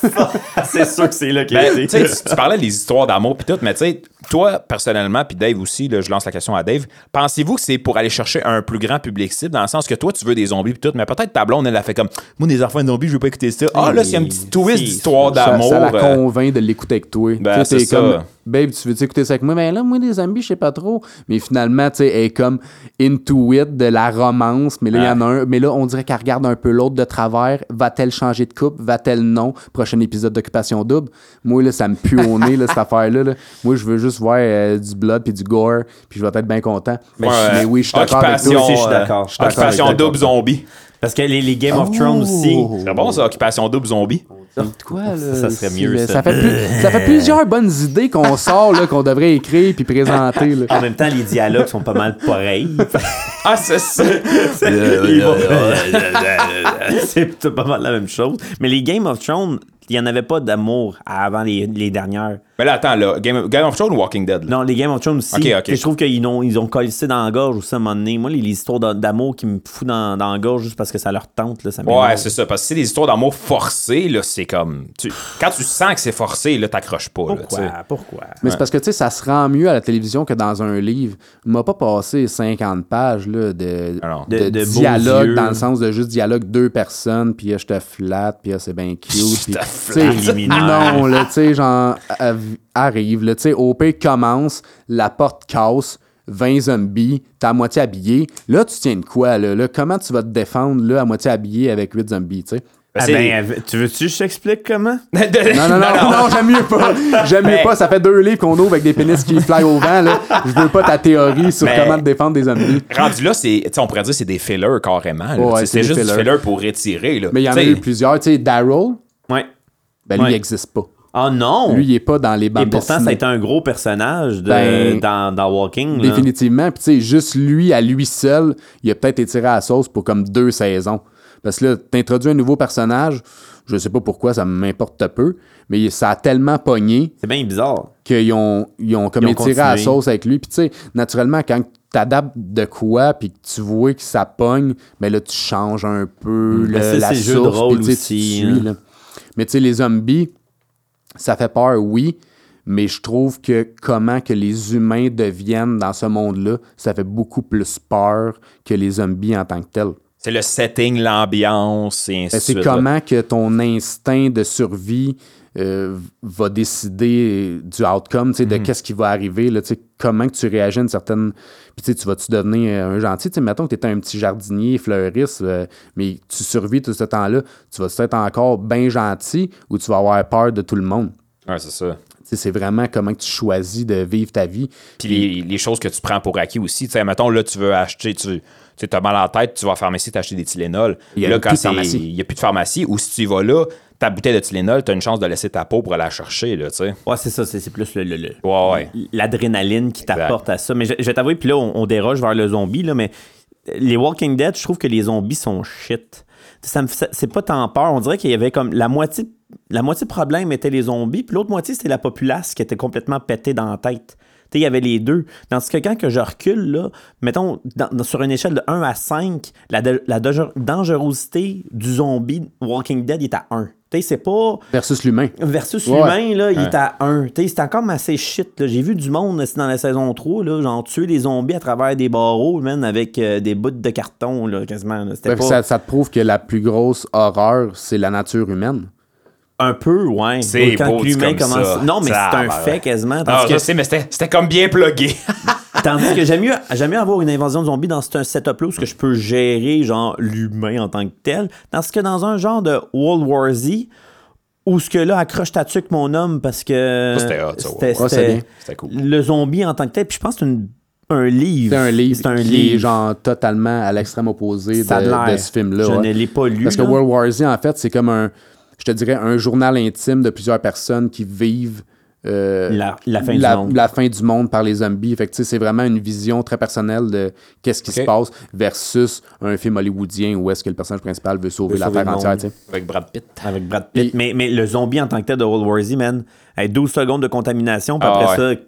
c'est sûr que c'est là qu'il a Ben, tu parlais des histoires d'amour puis tout, mais tu sais, toi, personnellement, puis Dave aussi, là, je lance la question à Dave, pensez-vous que c'est pour aller chercher un plus grand public cible, dans le sens que toi, tu veux des zombies puis tout, mais peut-être ta blonde, elle a fait comme, moi, des enfants de zombies, je veux pas écouter ça. Ah, là, c'est un petit twist d'histoire ça, d'amour. ça la euh, convainc de l'écouter avec toi. Ben, t'es comme, ça. babe, tu veux écouter ça avec moi? Mais là, moi, des zombies, je sais pas trop. Mais finalement, tu sais, elle est comme into it de la romance. Mais là, il y en a un. Mais là, on dirait qu'elle regarde un peu l'autre de travers. Va-t-elle changer de couple? Va-t-elle non? Prochain épisode d'Occupation Double. Moi, là, ça me pue au nez, là, cette affaire-là. là. Moi, je veux juste voir euh, du blood puis du gore. Puis je vais être bien content. Mais, ouais, mais oui, je suis d'accord avec toi. Occupation, aussi, je suis euh, d'accord, double zombie. Parce que les, les Game of Thrones aussi. C'est bon, ça, Occupation double zombie. Quoi, là? Ça serait mieux, C'est- ça. fait, plus- ça fait plusieurs bonnes idées qu'on sort, là, qu'on devrait écrire puis présenter. Là. En même temps, les dialogues sont pas mal pareils. Ah, c'est ça. Vont- c'est pas mal la même chose. Mais les Game of Thrones, il n'y en avait pas d'amour avant les, les dernières. Mais là, attends, là, Game of, Game of Thrones ou Walking Dead? là? Non, les Game of Thrones aussi. Ok, ok. Et Je trouve qu'ils ont, ils ont collé ça dans la gorge aussi à un moment donné. Moi, les, les histoires d'a- d'amour qui me foutent dans, dans la gorge juste parce que ça leur tente, là, ça. Ouais, c'est ça. Parce que c'est des histoires d'amour forcées, là, c'est comme. tu- quand tu sens que c'est forcé, là, t'accroches pas. Là, tu Pourquoi? sais. Pourquoi? Mais c'est parce que, tu sais, ça se rend mieux à la télévision que dans un livre. Il m'a pas passé 50 pages là, de, Ah non. de, De- de dialogue, dans le sens de juste dialogue deux personnes, puis je te flatte, puis c'est bien cute. Non, là, tu sais, genre, arrive, là, tu sais, OP commence, la porte casse, 20 zombies, t'es à moitié habillé. Là, tu tiens de quoi, là? là? Comment tu vas te défendre, là, à moitié habillé avec 8 zombies, tu sais? Ah ben, tu veux-tu que je t'explique comment? Non, non, non, non, j'aime mieux pas. J'aime mieux Mais- pas. Ça fait deux livres qu'on ouvre avec des pénis qui fly au vent, là. Je veux pas ta théorie sur Mais- comment te défendre des zombies. Rendu là, on pourrait dire que c'est des fillers carrément. Ouais, c'est des juste fillers. filler pour retirer. Là. Mais il y en a eu plusieurs. Tu sais, Daryl. Ben lui, Ouais. il existe pas. Ah non! Lui, il est pas dans les Et bandes pourtant, ça a été un gros personnage de, Ben, dans, dans Walking. là. Définitivement. Puis, tu sais, juste lui, à lui seul, il a peut-être étiré à la sauce pour comme deux saisons. Parce que là, t'introduis un nouveau personnage, je sais pas pourquoi, ça m'importe peu, mais ça a tellement pogné C'est bien bizarre. qu'ils ont, ils ont comme Ils ont étiré à la sauce avec lui. Puis, tu sais, naturellement, quand tu adaptes de quoi, puis que tu vois que ça pogne, mais là, tu changes un peu le- ça, la c'est le jeu de source. rôle tu suis, hein. là. Mais, tu sais, les zombies, ça fait peur, oui. Mais je trouve que comment que les humains deviennent dans ce monde-là, ça fait beaucoup plus peur que les zombies en tant que tels. c'est le setting, l'ambiance, et ainsi Ben, de c'est suite. comment que ton instinct de survie euh, va décider du outcome, tu sais, Mhm. de qu'est-ce qui va arriver, là, tu sais, comment que tu réagis à une certaine... Puis tu sais, tu vas-tu devenir un gentil? Tu sais, mettons que tu étais un petit jardinier, fleuriste, euh, mais tu survis tout ce temps-là, tu vas être encore bien gentil ou tu vas avoir peur de tout le monde? Ouais, c'est ça. C'est vraiment comment tu choisis de vivre ta vie. Puis les, les choses que tu prends pour acquis aussi. Tu sais, mettons, là, tu veux acheter, tu tu as mal en tête, tu vas à la pharmacie t'acheter des Tylenol. Il y a là, plus quand de c'est- pharmacie. il n'y a plus de pharmacie, ou si tu y vas là, ta bouteille de Tylenol, tu as une chance de laisser ta peau pour aller la chercher, là, tu sais. Ouais, c'est ça. C'est c'est plus le, le- le- Ouais, ouais. l'adrénaline qui t'apporte à ça. Mais je, je vais t'avouer, puis là, on, on déroge vers le zombie, là, mais les Walking Dead, je trouve que les zombies sont shit. Ça me fait- c'est pas tant peur. On dirait qu'il y avait comme la moitié, la moitié problème était les zombies, puis l'autre moitié, c'était la populace qui était complètement pétée dans la tête. Il y avait les deux. Dans ce que quand que je recule, là, mettons, dans- dans- sur une échelle de 1 à 5, la, de- la danger- dangerosité du zombie Walking Dead il est à 1. Tu sais, c'est pas Versus l'humain. versus Ouais. l'humain, là, il est à 1. C'est encore assez shit. J'ai vu du monde dans la saison 3, là, genre tuer des zombies à travers des barreaux, man, avec euh, des bouts de carton, là, quasiment. là. C'était Ouais, pas... ça, ça te prouve que la plus grosse horreur, c'est la nature humaine. Un peu, ouais. C'est Quand l'humain comme commence. ça. Non, mais c'est un fait quasiment. Ah, Tandis je que, sais, mais c'était c'était comme bien plugué. tandis que j'aime mieux, j'aime mieux avoir une invasion de zombies dans ce setup-là où ce que je peux gérer, genre, l'humain en tant que tel. Tandis que dans un genre de World War Z, Où ce que là, accroche ta tuque, mon homme, parce que. C'était hot, c'était- Ouais, c'est c'était bien. C'était cool. le zombie en tant que tel. Puis je pense que c'est une- un livre. C'est un livre C'est un qui livre. est genre totalement à l'extrême opposé de, ce film-là. Je ouais. ne l'ai pas lu. Parce que là. World War Z, en fait, c'est comme un, je te dirais, un journal intime de plusieurs personnes qui vivent euh, La- la fin du monde. la fin du monde par les zombies. Fait que, tu sais, c'est vraiment une vision très personnelle de qu'est-ce qui se passe versus un film hollywoodien où est-ce que le personnage principal veut sauver la terre entière. monde. tu sais. Avec Brad Pitt. Avec Brad Pitt. Mais, mais le zombie en tant que tel de World War Z, man, hey, 12 secondes de contamination, puis Ah après ouais. ça,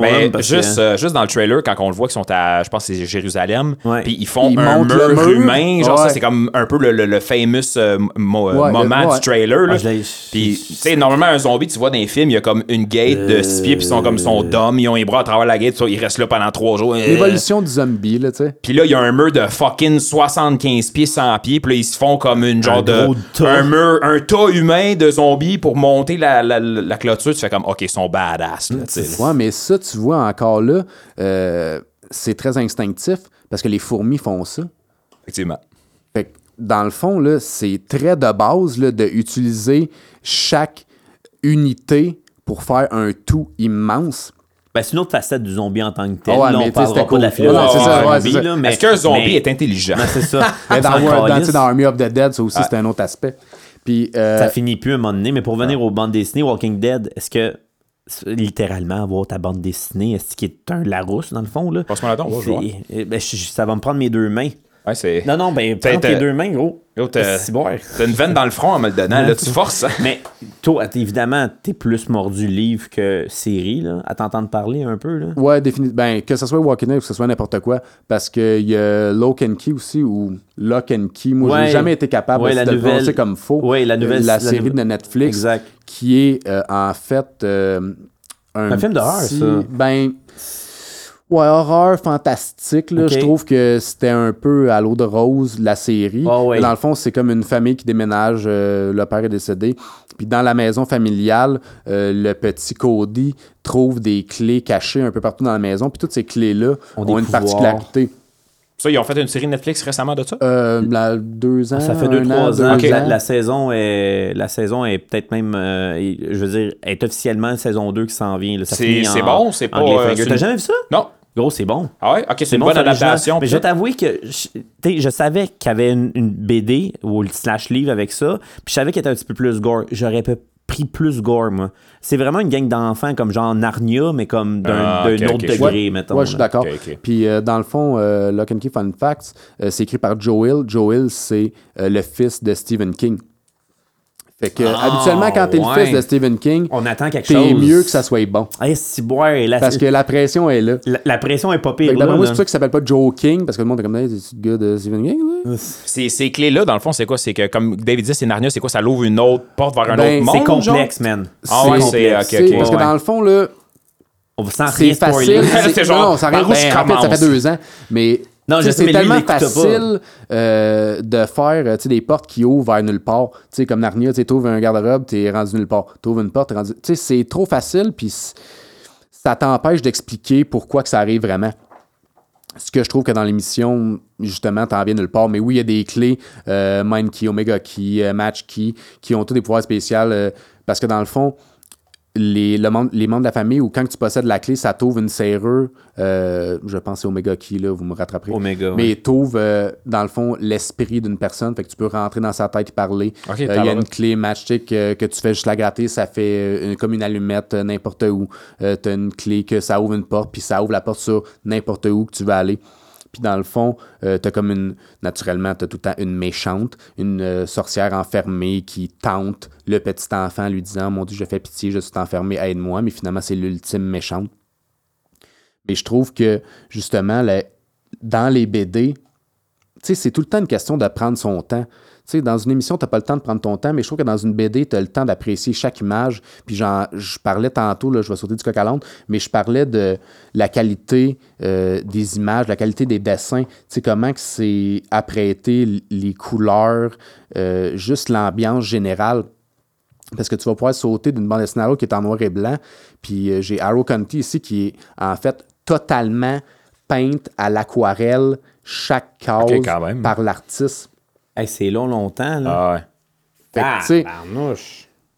Mais homme, parce juste, que- euh, juste dans le trailer, quand on le voit qu'ils sont à, je pense que c'est Jérusalem, puis ils font Ils un mur, le mur. humain, genre ça, c'est comme un peu le, le, le famous euh, mo- euh, Ouais, moment le- ouais. du trailer. Là. Ah, Puis, tu sais, normalement, un zombie, tu vois dans les films, il y a comme une gate de 6 pieds, puis ils sont comme son dôme, ils ont les bras à travers la gate, ils restent là pendant 3 jours. Euh, L'évolution du zombie, là, tu sais. Puis là, il y a un mur de fucking 75 pieds, 100 pieds. Puis là, ils se font comme une genre de. gros tas. Un mur, un tas humain de zombies pour monter la, la, la clôture. Tu fais comme, OK, ils sont badass. Là, tu sais. Ouais, mais ça, tu vois, encore là, euh, c'est très instinctif parce que les fourmis font ça. Effectivement. Fait que, dans le fond, là, c'est très de base là, de utiliser chaque unité pour faire un tout immense. Ben, c'est une autre facette du zombie en tant que tel. Ah ouais, là, on parlera pas de la. Ouais, philosophie c'est ça, du ouais, zombie, c'est ça. là, mais- Est-ce qu'un zombie mais- est intelligent? Ben, c'est ça. Mais dans, Army of the Dead, ça aussi, c'était un autre aspect. Puis, euh, Ça finit plus à un moment donné, mais pour venir aux bandes dessinées, Walking Dead, est-ce que c'est- littéralement avoir ta bande dessinée, est-ce qu'il est un Larousse dans le fond là? Passe-moi la ben, ça va me prendre mes deux mains. Ouais, c'est. Non non, ben prends tes deux mains gros. Yo, t'as- C'est bon. T'as une veine dans le front en me le donnant. Là, tu forces. Mais toi, évidemment, t'es plus mordu livre que série là, à t'entendre parler un peu là. ouais, définitivement. Ben, que ce soit Walking Dead ou que ce soit n'importe quoi, parce qu'il y a Lock and Key aussi, ou Lock and Key. Moi, Ouais. j'ai jamais été capable Ouais, de la nouvelle- prononcer comme faux. Ouais, la nouvelle- La la série de Netflix. Exact. Qui est euh, en fait euh, un, Un film d'horreur, ça. Ben, ouais, horreur fantastique. Là. Je trouve que c'était un peu à l'eau de rose, la série. Ah ouais. Dans le fond, c'est comme une famille qui déménage, euh, le père est décédé. Puis dans la maison familiale, le petit Cody trouve des clés cachées un peu partout dans la maison. Puis toutes ces clés-là Ont une pouvoirs. particularité. Ça, ils ont fait une série Netflix récemment de ça? Euh, la- deux ans. Ça fait 2-3 an, ans. deux La, ans. la saison est, la saison est peut-être même, euh, je veux dire, est officiellement saison 2 qui s'en vient. C'est- bon, c'est pas, euh, T'as une- jamais vu ça? Non. Gros, c'est bon. Ah ouais? Ok, c'est une bon, bonne adaptation. Mais je vais t'avouer que je, je savais qu'il y avait une, une BD ou le slash livre avec ça. Puis je savais qu'il était un petit peu plus gore. J'aurais pas pris plus gore, moi. C'est vraiment une gang d'enfants comme genre Narnia, mais comme d'un Ah, autre ok. degré, Ouais, mettons. Ouais, je suis d'accord. Puis euh, dans le fond, euh, Lock and Key Fun Facts, euh, c'est écrit par Joe Hill. Joe Hill, c'est euh, le fils de Stephen King. Fait que Ah, habituellement, quand t'es ouais. le fils de Stephen King, On attend quelque t'es chose. mieux que ça soit bon. Hey, boire, la, Parce que la pression est là. la, la pression est pas pire. là, moi, c'est pour ça qu'il s'appelle pas Joe King, parce que le monde est comme, hey, c'est le gars de Stephen King, ouais? Ces, ces clés-là, dans le fond, c'est quoi? C'est que, comme David dit, c'est Narnia, c'est quoi? Ça l'ouvre une autre porte vers un Ben, autre C'est monde? genre? complexe, man. Ah ouais, c'est- C'est-. Parce que Ouais. dans le fond, là, On sans c'est rien spoiler. facile. C'est genre, non, ça ben, en fait, ça fait deux ans. Mais Non, je sais, c'est tellement facile euh, de faire des portes qui ouvrent vers nulle part. Comme Narnia, tu ouvres un garde-robe, t'es rendu nulle part. Tu ouvres une porte, t'es rendu. C'est trop facile, puis ça t'empêche d'expliquer pourquoi que ça arrive vraiment. Ce que je trouve que dans l'émission, justement, t'en viens nulle part. Mais oui, il y a des clés, euh, Mind Key, Omega Key, euh, Match Key, qui ont tous des pouvoirs spéciaux. euh, parce que dans le fond, les, le membre- les membres de la famille, ou quand tu possèdes la clé, ça t'ouvre une serrure. euh, je pense c'est Omega Key, là, vous me rattraperez. Oméga, Mais t'ouvre, euh, dans le fond, l'esprit d'une personne. Fait que tu peux rentrer dans sa tête et parler. Euh, Il y a une clé matchstick euh, que tu fais juste la gratter, ça fait comme une allumette n'importe où. Tu as une clé que ça ouvre une porte, puis ça ouvre la porte sur n'importe où que tu veux aller. Puis dans le fond, tu as comme une. Naturellement, tu as tout le temps une méchante, une euh, sorcière enfermée qui tente le petit enfant en lui disant Mon Dieu, je fais pitié, je suis enfermé, aide-moi. Mais finalement, c'est l'ultime méchante. Mais je trouve que, justement, dans les BD, tu sais, c'est tout le temps une question de prendre son temps. Sais, dans une émission, tu n'as pas le temps de prendre ton temps, mais je trouve que dans une BD, tu as le temps d'apprécier chaque image. Puis je parlais tantôt, là, je vais sauter du coq à l'âne, mais je parlais de la qualité euh, des images, la qualité des dessins. Tu sais, comment que c'est apprêté, les couleurs, euh, juste l'ambiance générale. Parce que tu vas pouvoir sauter d'une bande dessinée qui est en noir et blanc. Puis euh, j'ai Arrow County ici qui est en fait totalement peinte à l'aquarelle, chaque case par l'artiste. Hey, c'est long, longtemps. Là. Ah ouais. Fait que, tu sais,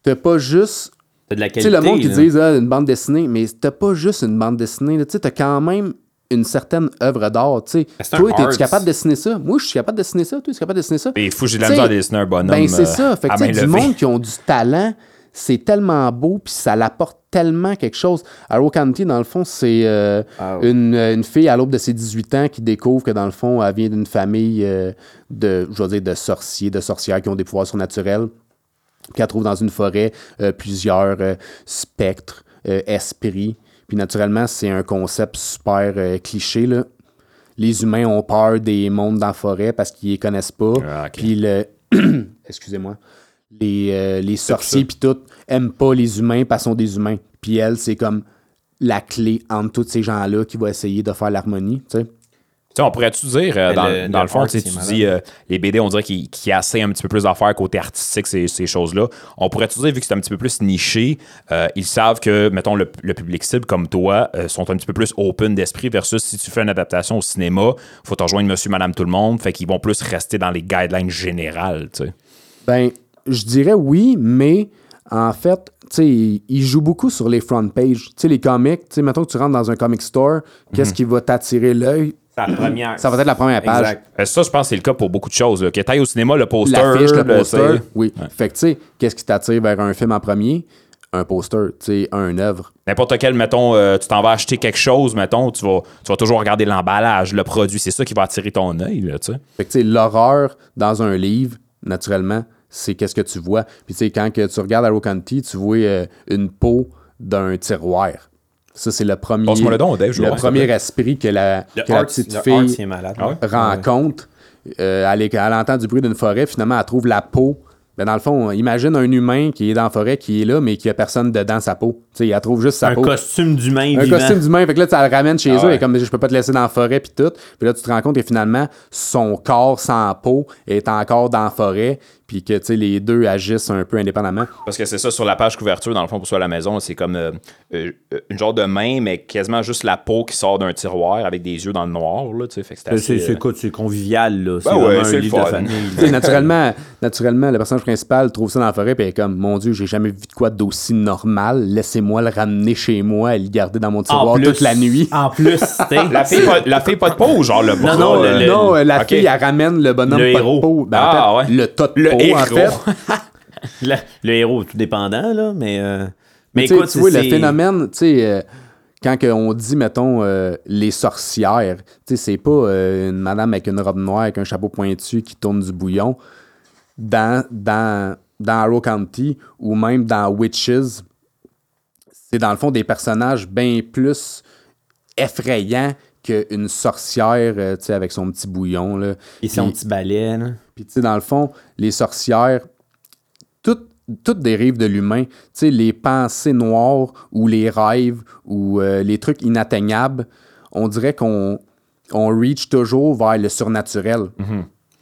t'as pas juste T'as de la Tu qualité. sais, le monde qui dit ah, une bande dessinée, mais t'as pas juste une bande dessinée. Tu sais, t'as quand même une certaine œuvre d'art. Tu sais, un toi, es-tu capable de dessiner ça? Moi, je suis capable de dessiner ça. Toi, tu es capable de dessiner ça? Et fou, j'ai de la Tu misère à dessiner un bonhomme. Ben, c'est euh, ça. Fait que, tu du monde qui ont du talent, c'est tellement beau, puis ça l'apporte tellement quelque chose. Arrow County, dans le fond, c'est euh, Ah une, une fille à l'aube de ses 18 ans qui découvre que, dans le fond, elle vient d'une famille euh, de, je veux dire, de sorciers, de sorcières qui ont des pouvoirs surnaturels puis elle trouve dans une forêt euh, plusieurs euh, spectres, euh, esprits. Puis naturellement, c'est un concept super euh, cliché. Là. Les humains ont peur des mondes dans la forêt parce qu'ils les connaissent pas. Ah. Puis le... Excusez-moi. Les, euh, les sorciers puis tout aiment pas les humains parce qu'ils sont des humains. Puis elle, c'est comme la clé entre tous ces gens-là qui vont essayer de faire l'harmonie. tu sais. Tu sais, on pourrait-tu dire, euh, dans, le- dans le le fond, art, tu malade. dis euh, les BD, on dirait qu'ils qu'ils essaient un petit peu plus d'affaires côté artistique, ces, ces choses-là. On pourrait-tu dire, vu que c'est un petit peu plus niché, euh, ils savent que, mettons, le, le public cible comme toi euh, sont un petit peu plus open d'esprit versus si tu fais une adaptation au cinéma, faut te rejoindre monsieur, madame, tout le monde, fait qu'ils vont plus rester dans les guidelines générales, tu sais. Ben, je dirais oui, mais en fait, tu sais, il il joue beaucoup sur les front pages. Tu sais, les comics, tu sais, mettons que tu rentres dans un comic store, qu'est-ce qui va t'attirer l'œil? C'est la première. Ça va être la première page. Exact. Euh, Ça, je pense que c'est le cas pour beaucoup de choses. là. Que t'ailles au cinéma, le poster, L'affiche, le le- poster, oui. Fait que, tu sais, qu'est-ce qui t'attire vers un film en premier? Un poster, tu sais, un œuvre. N'importe quel, mettons, euh, tu t'en vas acheter quelque chose, mettons, tu vas, tu vas toujours regarder l'emballage, le produit. C'est ça qui va attirer ton œil, tu sais. Fait que, tu sais, l'horreur dans un livre, naturellement, c'est qu'est-ce que tu vois. Puis, tu sais, quand que tu regardes Arrow County, tu vois euh, une peau d'un tiroir. Ça, c'est le premier, le don, Dave, je premier esprit que la, petite le fille art, c'est malade. Ouais? rencontre. Euh, elle, est- elle entend du bruit d'une forêt, finalement, elle trouve la peau. Ben, dans le fond, imagine un humain qui est dans la forêt, qui est là, mais qui a personne dedans sa peau. Tu sais, elle trouve juste sa Un peau. costume d'humain Un vivant. costume d'humain. Fait que là, ça le ramène chez Ah eux. ouais. Et comme je peux pas te laisser dans la forêt, puis tout. Puis là, tu te rends compte que finalement, son corps sans peau est encore dans la forêt. Puis que, tu sais, les deux agissent un peu indépendamment. Parce que c'est ça, sur la page couverture, dans le fond, pour soi à la maison, c'est comme euh, euh, une genre de main, mais quasiment juste la peau qui sort d'un tiroir avec des yeux dans le noir, là, tu sais. Fait que c'est C'est- assez, C'est euh, écoute, c'est convivial, là. C'est Ben ouais, un livre de famille. Naturellement, naturellement, le personnage principal trouve ça dans la forêt, puis elle est comme, mon Dieu, j'ai jamais vu de quoi d'aussi normal. Laissez-moi le ramener chez moi et le garder dans mon tiroir plus, toute la nuit. En plus, La fille, pas, la fille pas de peau, genre le bras, non, le- le- non, euh, la ok. fille, elle ramène le bonhomme Le pas héros. de peau. Ben, en Ah, fait, ouais. Le tas de Le peau, héros. en fait. le, le héros, tout dépendant, là, mais... euh, mais Tu sais, écoute, tu vois, le phénomène, tu sais, euh, quand on dit, mettons, euh, les sorcières, tu sais, c'est pas euh, une madame avec une robe noire, avec un chapeau pointu qui tourne du bouillon. Dans, dans, dans Arrow County ou même dans Witches, c'est dans le fond des personnages bien plus effrayants qu'une sorcière, euh, tu sais, avec son petit bouillon, là. Et son petit balai, là. puis, tu sais, dans le fond, les sorcières, toutes, toutes dérivent de l'humain. Tu sais, les pensées noires ou les rêves ou euh, les trucs inatteignables, on dirait qu'on on reach toujours vers le surnaturel. Tu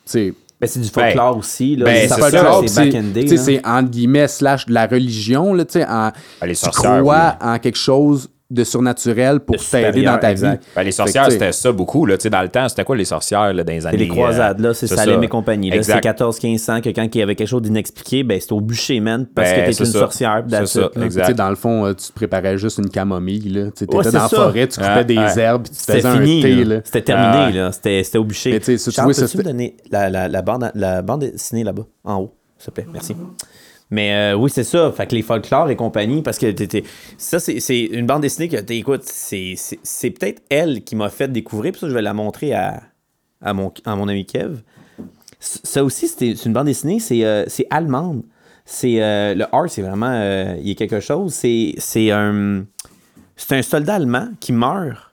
sais, Ben, c'est du folklore aussi, là. ben, c'est c'est entre guillemets slash de la religion, là, tu sais, en- Ben, les tu crois en quelque chose de surnaturel pour De t'aider dans ta exact. vie. Ben, les sorcières, c'était ça beaucoup. Là. Tu sais, Dans le temps, c'était quoi les sorcières là, dans les années. C'est les croisades, là, c'est ça. Salem et compagnie. Là, c'est Exact. 14-1500 que quand il y avait quelque chose d'inexpliqué, ben, c'était au bûcher, man, parce Ben, que t'es c'est une ça. sorcière. C'est ça, exact. Tu sais, dans le fond, euh, tu te préparais juste une camomille. Là. Tu sais, étais Ouais, c'est dans la forêt, tu coupais Ouais, des ouais. herbes, puis tu C'était faisais un fini, thé. C'était terminé, Ah là. C'était c'était au bûcher. Charles, peux-tu me donner la bande dessinée là-bas, en haut, s'il te plaît? Merci. Mais euh, oui, c'est ça. Fait que les folklores et compagnie, parce que t'étais- ça, c'est c'est une bande dessinée que, t'es- écoute, c'est c'est- c'est peut-être elle qui m'a fait découvrir, puis ça, je vais la montrer à, à, mon, à mon ami Kev. Ça aussi, c'est une bande dessinée, c'est euh, c'est allemande. C'est euh, le art, c'est vraiment il y a quelque chose. C'est c'est un c'est un soldat allemand qui meurt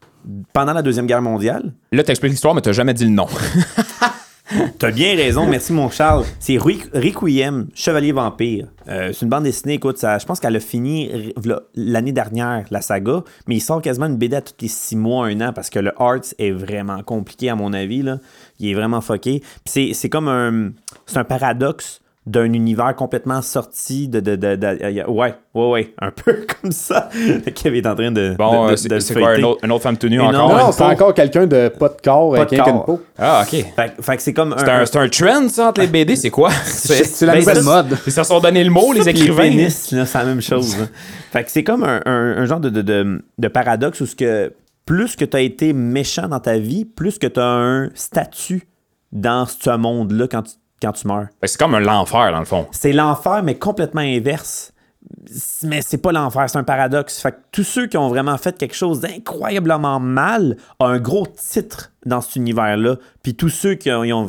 pendant la deuxième guerre mondiale. Là, t'expliques l'histoire, mais t'as jamais dit le nom. T'as bien raison, merci mon Charles. C'est Requiem, Chevalier Vampire. Euh, c'est une bande dessinée, écoute, je pense qu'elle a fini l'année dernière, la saga, mais il sort quasiment une BD à tous les six mois, un an, parce que le art est vraiment compliqué à mon avis. Il est vraiment. Puis c'est, comme un, un paradoxe d'un univers complètement sorti de, de, de, de- ouais ouais ouais un peu comme ça Kev est en train de Bon, de- euh, de- c'est de le c'est quoi, un autre, un autre femme tenue encore? non, Non, c'est encore quelqu'un de pas de corps Pas avec de un corps. peau. Ah, OK. fait, fait que c'est comme C'est un, c'est un trend, ça, entre les BD, c'est quoi? C'est C'est la Ben, nouvelle mode. Ils se sont donné le mot, les écrivains. pénis, là, c'est la même chose. hein. fait que c'est comme un, un- un genre de, de, de- de paradoxe où ce que plus que tu as été méchant dans ta vie, plus que tu as un statut dans ce monde-là quand tu, quand tu meurs. Que C'est comme un l'enfer, dans le fond. C'est l'enfer, mais complètement inverse. Mais c'est pas l'enfer, c'est un paradoxe. Fait que tous ceux qui ont vraiment fait quelque chose d'incroyablement mal ont un gros titre dans cet univers-là. Puis tous ceux qui ont,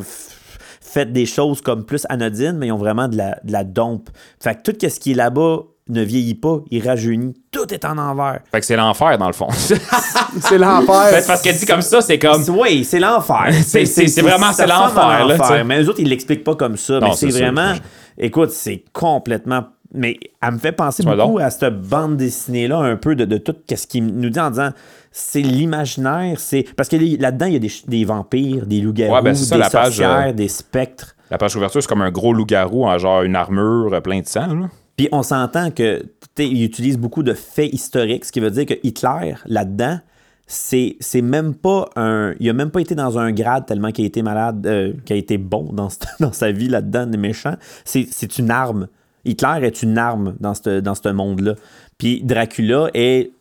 fait des choses comme plus anodines, mais ils ont vraiment de la, de la dompe. Fait que tout ce qui est là-bas ne vieillit pas, il rajeunit. Tout est en envers. Fait que c'est l'enfer, dans le fond. C'est l'enfer. Fait que parce qu'elle dit comme ça, c'est comme. Oui, c'est l'enfer. C'est- vraiment- c'est l'enfer. Mais eux autres, ils l'expliquent pas comme ça. Non, mais c'est vraiment. Écoute, c'est complètement. Mais elle me fait penser beaucoup à cette bande dessinée-là, un peu de, de tout ce qu'il nous dit en disant c'est l'imaginaire, c'est. Parce que là-dedans, il y a des, des vampires, des loups-garous, Ouais, ben, des la page, euh, des spectres. La page couverture, c'est comme un gros loup-garou en genre une armure euh, plein de sang, là. Puis on s'entend que il utilise beaucoup de faits historiques, ce qui veut dire que Hitler, là-dedans, c'est, c'est même pas un. Il a même pas été dans un grade tellement qu'il a été malade, euh, qu'il a été bon dans, sa vie là-dedans, des méchants. C'est, c'est une arme. Hitler est une arme dans ce dans ce monde-là. Puis Dracula est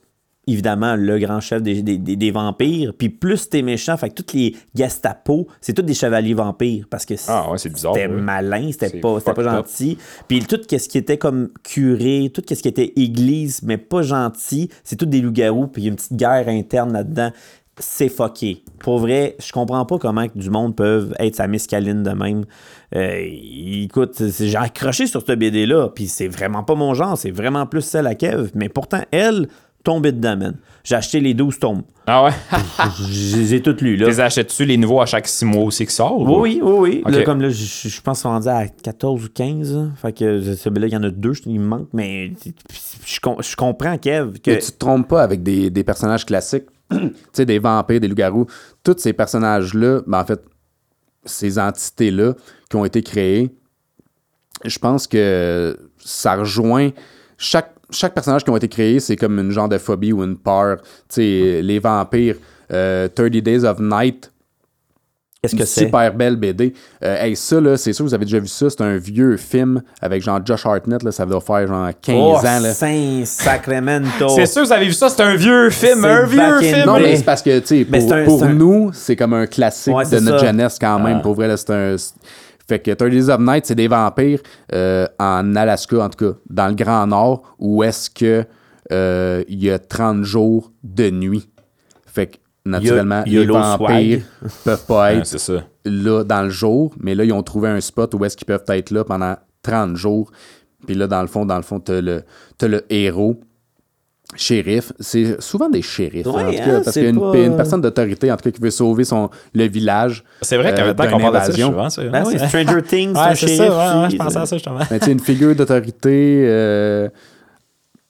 évidemment le grand chef des, des- des- des vampires. Puis plus t'es méchant, fait que tous les Gestapo, c'est tous des chevaliers vampires parce que Ah ouais, c'était ouais. malin, c'était pas, pas gentil. Puis tout ce qui était comme curé, tout ce qui était église, mais pas gentil, c'est tout des loups-garous, puis il y a une petite guerre interne là-dedans. C'est fucké. Pour vrai, je comprends pas comment du monde peuvent être sa miscaline de même. Euh, écoute, j'ai accroché sur cette BD-là, puis c'est vraiment pas mon genre, c'est vraiment plus celle à Kev, mais pourtant, elle, tombée dedans, man. J'ai acheté les 12 tomes. Ah ouais? Je les ai toutes lues, là. Les achètes-tu les nouveaux à chaque six mois aussi qui sortent? ou? Oui, oui, oui. Ok. Là, comme là, je, pense qu'on est rendu à 14 ou 15. là. Fait que celui-là, il y en a deux, je- il me manque, mais je, com- je comprends, Kev, que. Mais tu te trompes pas avec des, des personnages classiques. tu sais, des vampires, des loups-garous. Tous ces personnages-là, ben, en fait, ces entités-là qui ont été créées, je pense que ça rejoint. Chaque, chaque personnage qui ont été créés, c'est comme une genre de phobie ou une peur. Tu sais, les vampires, euh, 30 Days of Night, Qu'est-ce une que c'est? super belle BD. Euh, hey, ça, là, c'est sûr, vous avez déjà vu ça. C'est un vieux film avec genre Josh Hartnett. Là, ça doit faire genre 15 Oh, ans. Là. Saint Sacramento. C'est sûr, vous avez vu ça, c'est un vieux film, un vieux film. Non, Mais- c'est parce que, tu sais, pour, c'est un- pour c'est un- nous, c'est comme un classique Ouais, de notre ça. jeunesse quand même. Ah. Pour vrai, là, c'est un. Fait que 30 Days of Night, c'est des vampires euh, en Alaska, en tout cas, dans le Grand Nord, où est-ce que euh, il y a 30 jours de nuit. Fait que, naturellement, il y a les vampires peuvent pas être ça. là dans le jour, mais là, ils ont trouvé un spot où est-ce qu'ils peuvent être là pendant 30 jours. Puis là, dans le fond, dans le fond, t'as le, t'as le héros, shérif. C'est souvent des shérifs, Ouais, en tout cas, hein, parce qu'il y a une, pas- une personne d'autorité, en tout cas, qui veut sauver son, le village. C'est vrai qu'avec euh, temps qu'on parle de ça, souvent, Ben oui, Stranger Things, Ouais, un c'est shérif. ça, ouais, je pensais à ça, justement. Ben, tu sais, une figure d'autorité. euh,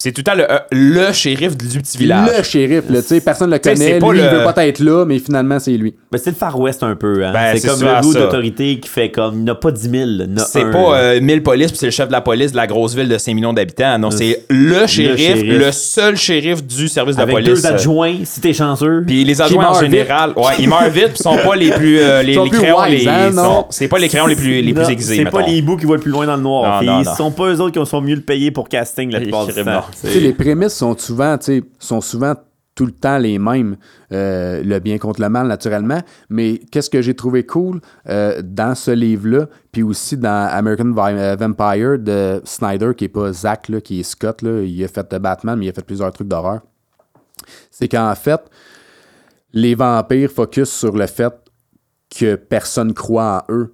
C'est tout le temps le, euh, le shérif du petit village. le shérif, là, tu sais, personne ne le connaît. pas Lui, il le- veut pas être là, mais finalement, c'est lui. Ben, c'est le Far West un peu. Hein? Ben, c'est comme le goût d'autorité qui fait comme. Il n'y en a pas 10 000. il y en a C'est un. pas euh, 1000 polices, puis c'est le chef de la police de la grosse ville de 5 millions d'habitants. Non, c'est le shérif, shérif. le seul shérif du service de Avec police. deux adjoints, si t'es chanceux. Puis les adjoints en général, ouais, ils meurent vite, puis ils sont pas les plus euh, les, Ils sont les plus crayons wise, les hein, non? c'est pas les crayons les plus les plus aiguisés C'est pas les hiboux qui voient le plus loin dans le noir. Ils sont pas eux autres qui sont mieux le payés pour casting la plupart du temps. Les prémices sont souvent, sont souvent tout le temps les mêmes. Euh, le bien contre le mal, naturellement. Mais qu'est-ce que j'ai trouvé cool euh, dans ce livre-là, puis aussi dans American euh, Vampire de Snyder, qui est pas Zack, là, qui est Scott, il a fait Batman, mais il a fait plusieurs trucs d'horreur. C'est qu'en fait, les vampires focus sur le fait que personne croit en eux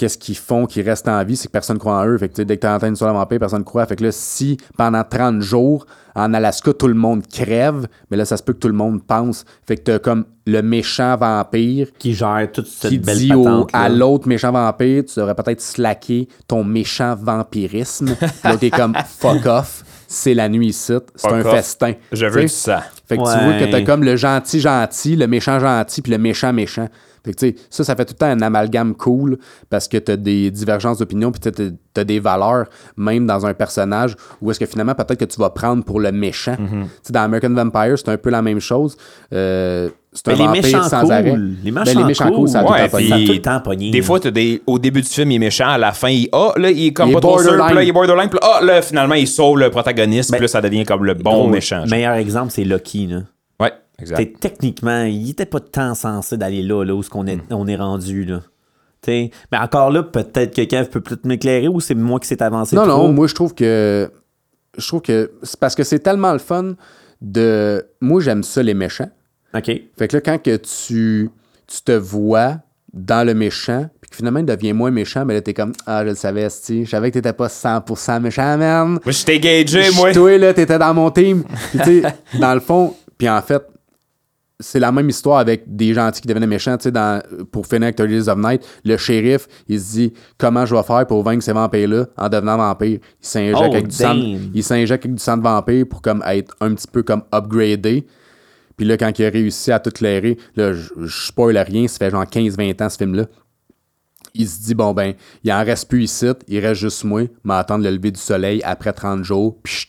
qu'est-ce qu'ils font qui restent en vie, c'est que personne croit en eux. Fait que, dès que tu entends une histoire de vampire, personne croit. Fait que là, si pendant 30 jours, en Alaska, tout le monde crève, mais là, ça se peut que tout le monde pense. Fait que t'as comme le méchant vampire Qui gère toute cette qui belle dit au- à l'autre méchant vampire, tu devrais peut-être slacker ton méchant vampirisme. là, t'es comme fuck off, c'est la nuit ici, c'est un off. festin. Je veux sang. Fait que tu vois que t'as comme le gentil gentil, le méchant gentil, puis le méchant méchant. Fait que, tu sais, ça, ça fait tout le temps un amalgame cool parce que tu as des divergences d'opinion puis tu as, des valeurs, même dans un personnage, où est-ce que finalement, peut-être que tu vas prendre pour le méchant. Sais, dans American Vampire, c'est un peu la même chose. Euh, c'est un Mais les vampire méchants sans cool, arrêt. les Ben, méchants les méchants cool, cool, ça a tout ouais, puis- Ça a tout le temps pogné. Des fois, t'as des, au début du film, il est méchant, à la fin, il, ah, là, il est comme Il pas trop sûr, puis là, il est borderline, puis là, ah, là, finalement, il sauve le protagoniste, puis là, ça devient comme le bon Gros, méchant. Meilleur exemple, c'est Lucky. Là. Exact. Techniquement, il était pas tant censé d'aller là, là où ce qu'on est, on est rendu. Là. T'sais, mais encore là, peut-être que Kev peut peut-être m'éclairer ou c'est moi qui s'est avancé Non, trop. non, moi je trouve que. Je trouve que. C'est parce que c'est tellement le fun de. Moi j'aime ça les méchants. OK. Fait que là, quand que tu, tu te vois dans le méchant, puis que finalement il devient moins méchant, mais là t'es comme Ah, je le savais, Esti. Je savais que t'étais pas 100% méchant, man. Moi, je t'ai gagé, moi. Toi, là, t'étais dans mon team. Puis, dans le fond, puis en fait, c'est la même histoire avec des gentils qui devenaient méchants. Tu sais, dans, pour finir avec 30 Days of Night, le shérif, il se dit comment je vais faire pour vaincre ces vampires-là en devenant vampire? Il s'injecte Oh, avec, du sang, il avec du sang de vampire pour comme être un petit peu comme upgradé. Puis là, quand il a réussi à tout clairer, là, je spoil rien, ça fait genre 15-20 ans ce film-là. Il se dit, bon ben, il en reste plus ici, il reste juste moi, m'attendre le lever du soleil après 30 jours, puis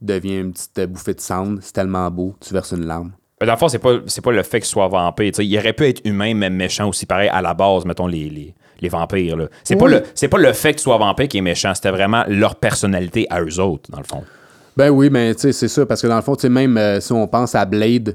devient une petite bouffée de cendre, c'est tellement beau, tu verses une larme. Mais Dans le fond, c'est pas, c'est pas le fait qu'il soit vampire. tu sais. il aurait pu être humain, même méchant aussi, pareil, à la base, mettons, les, les, les vampires. là. C'est, pas le, c'est pas le fait qu'il soit vampire qui est méchant, c'était vraiment leur personnalité à eux autres, dans le fond. Ben oui, mais tu sais, c'est ça, parce que dans le fond, tu sais, même euh, si on pense à Blade,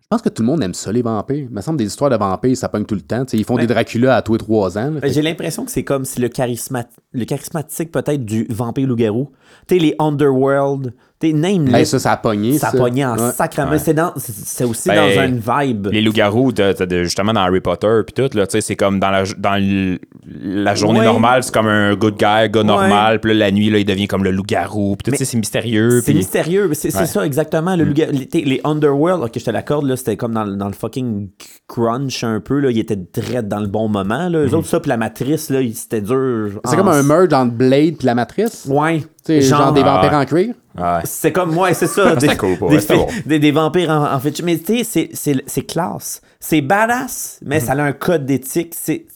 je pense que tout le monde aime ça, les vampires. Il me semble des histoires de vampires, ça pogne tout le temps. tu sais, ils font des Dracula à tous les trois ans. là. Ben, J'ai l'impression que c'est comme si le, le charismatique peut-être du vampire loup-garou. Tu sais, les Underworld, name Hey, ça, ça a pogné. ça ça. pognait en Ouais. sacrament. C'est dans- c'est- c'est aussi Ben, dans une vibe. Les loups-garous, de- de- de- justement, dans Harry Potter, puis tout, là, tu sais, c'est comme dans la, dans le- la journée Ouais. normale, c'est comme un good guy, gars normal, puis là, la nuit, là, il devient comme le loup-garou, puis tout, c'est mystérieux. C'est mystérieux, mais c'est c'est Ouais. ça exactement. Le loup-garou- les, les Underworld, ok, je te l'accorde, là, c'était comme dans, le- dans le fucking crunch un peu. Là, ils étaient direct dans le bon moment. Là. Eux autres, ça, puis la matrice, là, il- c'était dur. C'est en- comme un merge entre Blade puis la Matrice? Ouais. Sais, genre, des vampires Ah. en cuir. Ouais. C'est comme, ouais, c'est ça. Des, cool, des, bon. des- des vampires en, en fait. Mais tu sais, c'est- c'est c'est classe. C'est badass, mais ça a un code d'éthique. C'est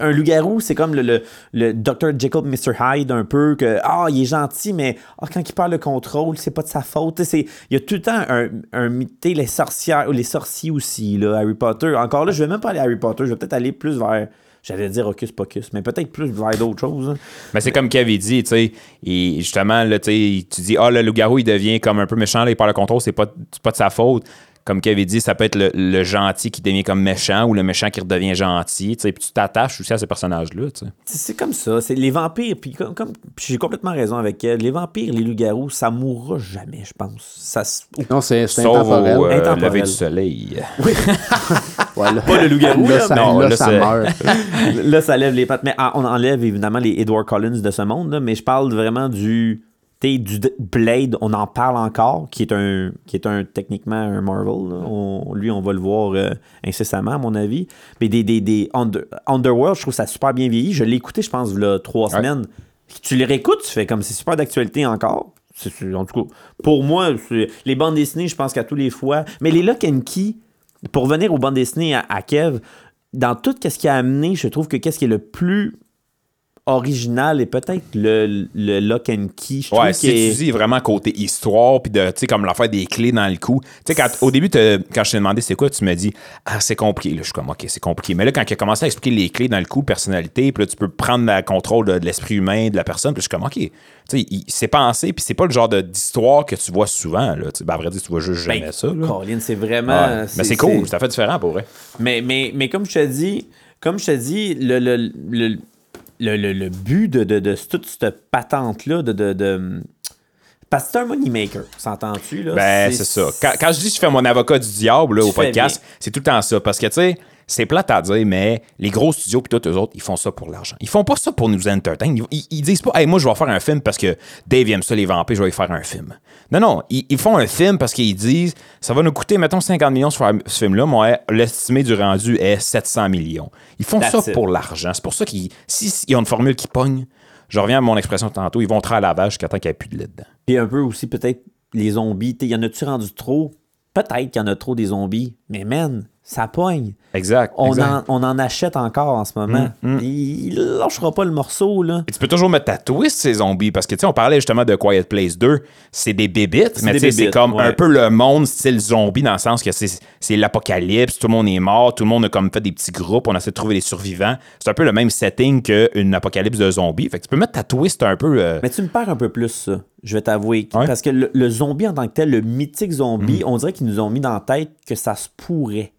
un loup-garou, c'est comme le, le, le Dr. Jekyll, Mr. Hyde, un peu, que, ah, il est gentil, mais ah, quand il perd le contrôle, c'est pas de sa faute. Il y a tout le temps un, un sais, les sorcières, ou les sorciers aussi, là, Harry Potter. Encore là, je vais même pas aller à Harry Potter, je vais peut-être aller plus vers. J'allais dire Hocus Pocus, mais peut-être plus vers d'autres choses. hein. Mais c'est comme Kev il dit, tu sais, justement, là, tu dis, ah, le loup-garou, il devient comme un peu méchant, il perd le contrôle, c'est pas, pas de sa faute. Comme Kev il dit, ça peut être le, le gentil qui devient comme méchant ou le méchant qui redevient gentil, tu sais, puis tu t'attaches aussi à ces personnages-là, tu sais. C'est comme ça. C'est les vampires, puis comme, j'ai complètement raison avec elle. Les vampires, les loups-garous, ça mourra jamais, je pense. Ça Non, c'est intemporel. au euh, Intemporel. lever du soleil. Ouais, là- Pas le loup-garou, Là, ça, non, là, là, ça meurt. Là, ça lève les pattes. Mais ah, on enlève évidemment les Edward Collins de ce monde, là, mais je parle vraiment du. Du Blade, on en parle encore, qui est un, qui est un techniquement un Marvel. là. On- lui, on va le voir euh, incessamment, à mon avis. Mais des, des, des Under- Underworld, je trouve ça super bien vieilli. Je l'ai écouté, je pense, a trois Ouais. semaines. Tu les réécoutes, tu fais comme c'est super d'actualité encore. En tout cas, pour moi, les bandes dessinées, je pense qu'à tous les fois. Mais les Lock and Key, pour revenir aux bandes dessinées à, à Kev, dans tout ce qui a amené, je trouve que qu'est-ce qui est le plus original et peut-être le, le Lock and Key. Je Ouais, si est- tu dis vraiment côté histoire, puis de, tu sais, comme l'affaire des clés dans le cou. Tu sais, quand, au début, quand je t'ai demandé c'est quoi, tu me dis, ah, c'est compliqué. Là, je suis comme, ok, c'est compliqué. Mais là, quand il a commencé à expliquer les clés dans le coup, personnalité, puis là, tu peux prendre le contrôle de, de l'esprit humain, de la personne, puis je suis comme, ok. Tu sais, il s'est pensé, puis c'est pas le genre d'histoire que tu vois souvent, là. Ben, à vrai dire, tu vois juste jamais Ben, ça, là. Colin, c'est vraiment. Ouais. Mais c'est cool, ça fait différent pour vrai. Mais, mais, mais comme je te dis, comme je te dis, le, le, le, le, le- le but de, de, de toute cette patente-là, de, de, de- Parce que c'est un moneymaker, s'entends-tu? Là? Ben, c'est ça. Quand, quand je dis que je fais mon avocat du diable là, au podcast, c'est tout le temps ça. Parce que, tu sais, c'est plate à dire, mais les gros studios puis tous eux autres, ils font ça pour l'argent. Ils font pas ça pour nous entertain. Ils, ils- ils disent pas, hey, moi, je vais faire un film parce que Dave aime ça, les vampires, je vais y faire un film. Non, non. Ils, ils font un film parce qu'ils disent, ça va nous coûter, mettons, 50 millions sur ce film-là. Moi, l'estimé du rendu est 700 millions. Ils font That's ça it. pour l'argent. C'est pour ça qu'ils, s'ils si, ont une formule qui pogne, je reviens à mon expression tantôt, ils vont traire à la vache jusqu'à temps qu'il n'y ait plus de lait dedans. Puis un peu aussi, peut-être, les zombies. Il y en a-tu rendu trop? Peut-être qu'il y en a trop des zombies. Mais man, ça pogne. Exact. On, exact. En, on en achète encore en ce moment. Mm, mm. Il, il lâchera pas le morceau, là. Et tu peux toujours mettre ta twist, ces zombies, parce que, tu sais, on parlait justement de Quiet Place 2, c'est des bébites, mais des tu sais, c'est comme ouais. un peu le monde style zombie, dans le sens que c'est l'apocalypse, tout le monde est mort, tout le monde a comme fait des petits groupes, on essaie de trouver des survivants. C'est un peu le même setting qu'une apocalypse de zombies. Fait que tu peux mettre ta twist un peu... euh, Mais tu me perds un peu plus, ça. Je vais t'avouer. Ouais. Parce que le, le zombie en tant que tel, le mythique zombie, Mm. on dirait qu'ils nous ont mis dans la tête que ça se pourrait.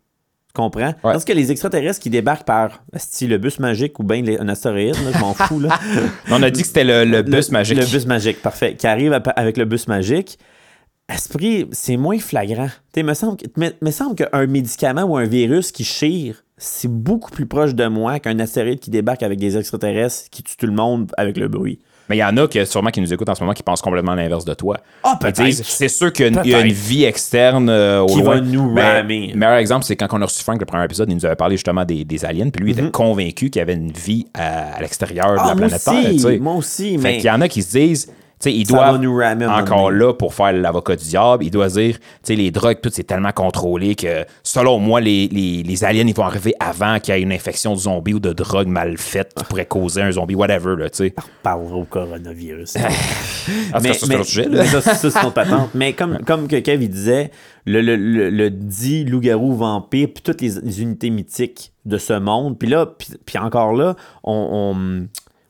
Comprends? Parce que les extraterrestres qui débarquent par style le bus magique ou bien les- un astéroïde, là, je m'en fous. Là. On a dit que c'était le, le bus Le- magique. Le bus magique, parfait. Qui arrive avec le bus magique. Esprit, c'est moins flagrant. Il me semble, me, me semble qu'un médicament ou un virus qui chire, c'est beaucoup plus proche de moi qu'un astéroïde qui débarque avec des extraterrestres qui tue tout le monde avec le bruit. Mais il y en a que, sûrement qui nous écoutent en ce moment qui pensent complètement l'inverse de toi. Ah, Ils disent, peut-être. C'est sûr qu'il y a une, il y a une Peut-être. vie externe euh, au Qui loin. va nous Ben, ramer. Le meilleur exemple, c'est quand on a reçu Frank le premier épisode, il nous avait parlé justement des, des aliens, puis lui il Mhm. était convaincu qu'il y avait une vie à, à l'extérieur de Ah, la moi planète Terre. moi aussi, Fait mais qu'il y en a qui se disent, Ça nous un moment encore là pour faire l'avocat du diable, ils doivent dire, tu sais, les drogues, tout c'est tellement contrôlé que selon moi, les, les, les aliens, ils vont arriver avant qu'il y ait une infection de zombie ou de drogue mal faite qui pourrait causer un zombie, whatever, là, tu sais. parlera au coronavirus. En mais, ça, c'est sujet, là. mais ça, ça, c'est notre patente. Mais comme, comme que Kev il disait, le, le, le, le dit loup-garou vampire, puis toutes les, les unités mythiques de ce monde, puis là, puis, puis encore là, on, on,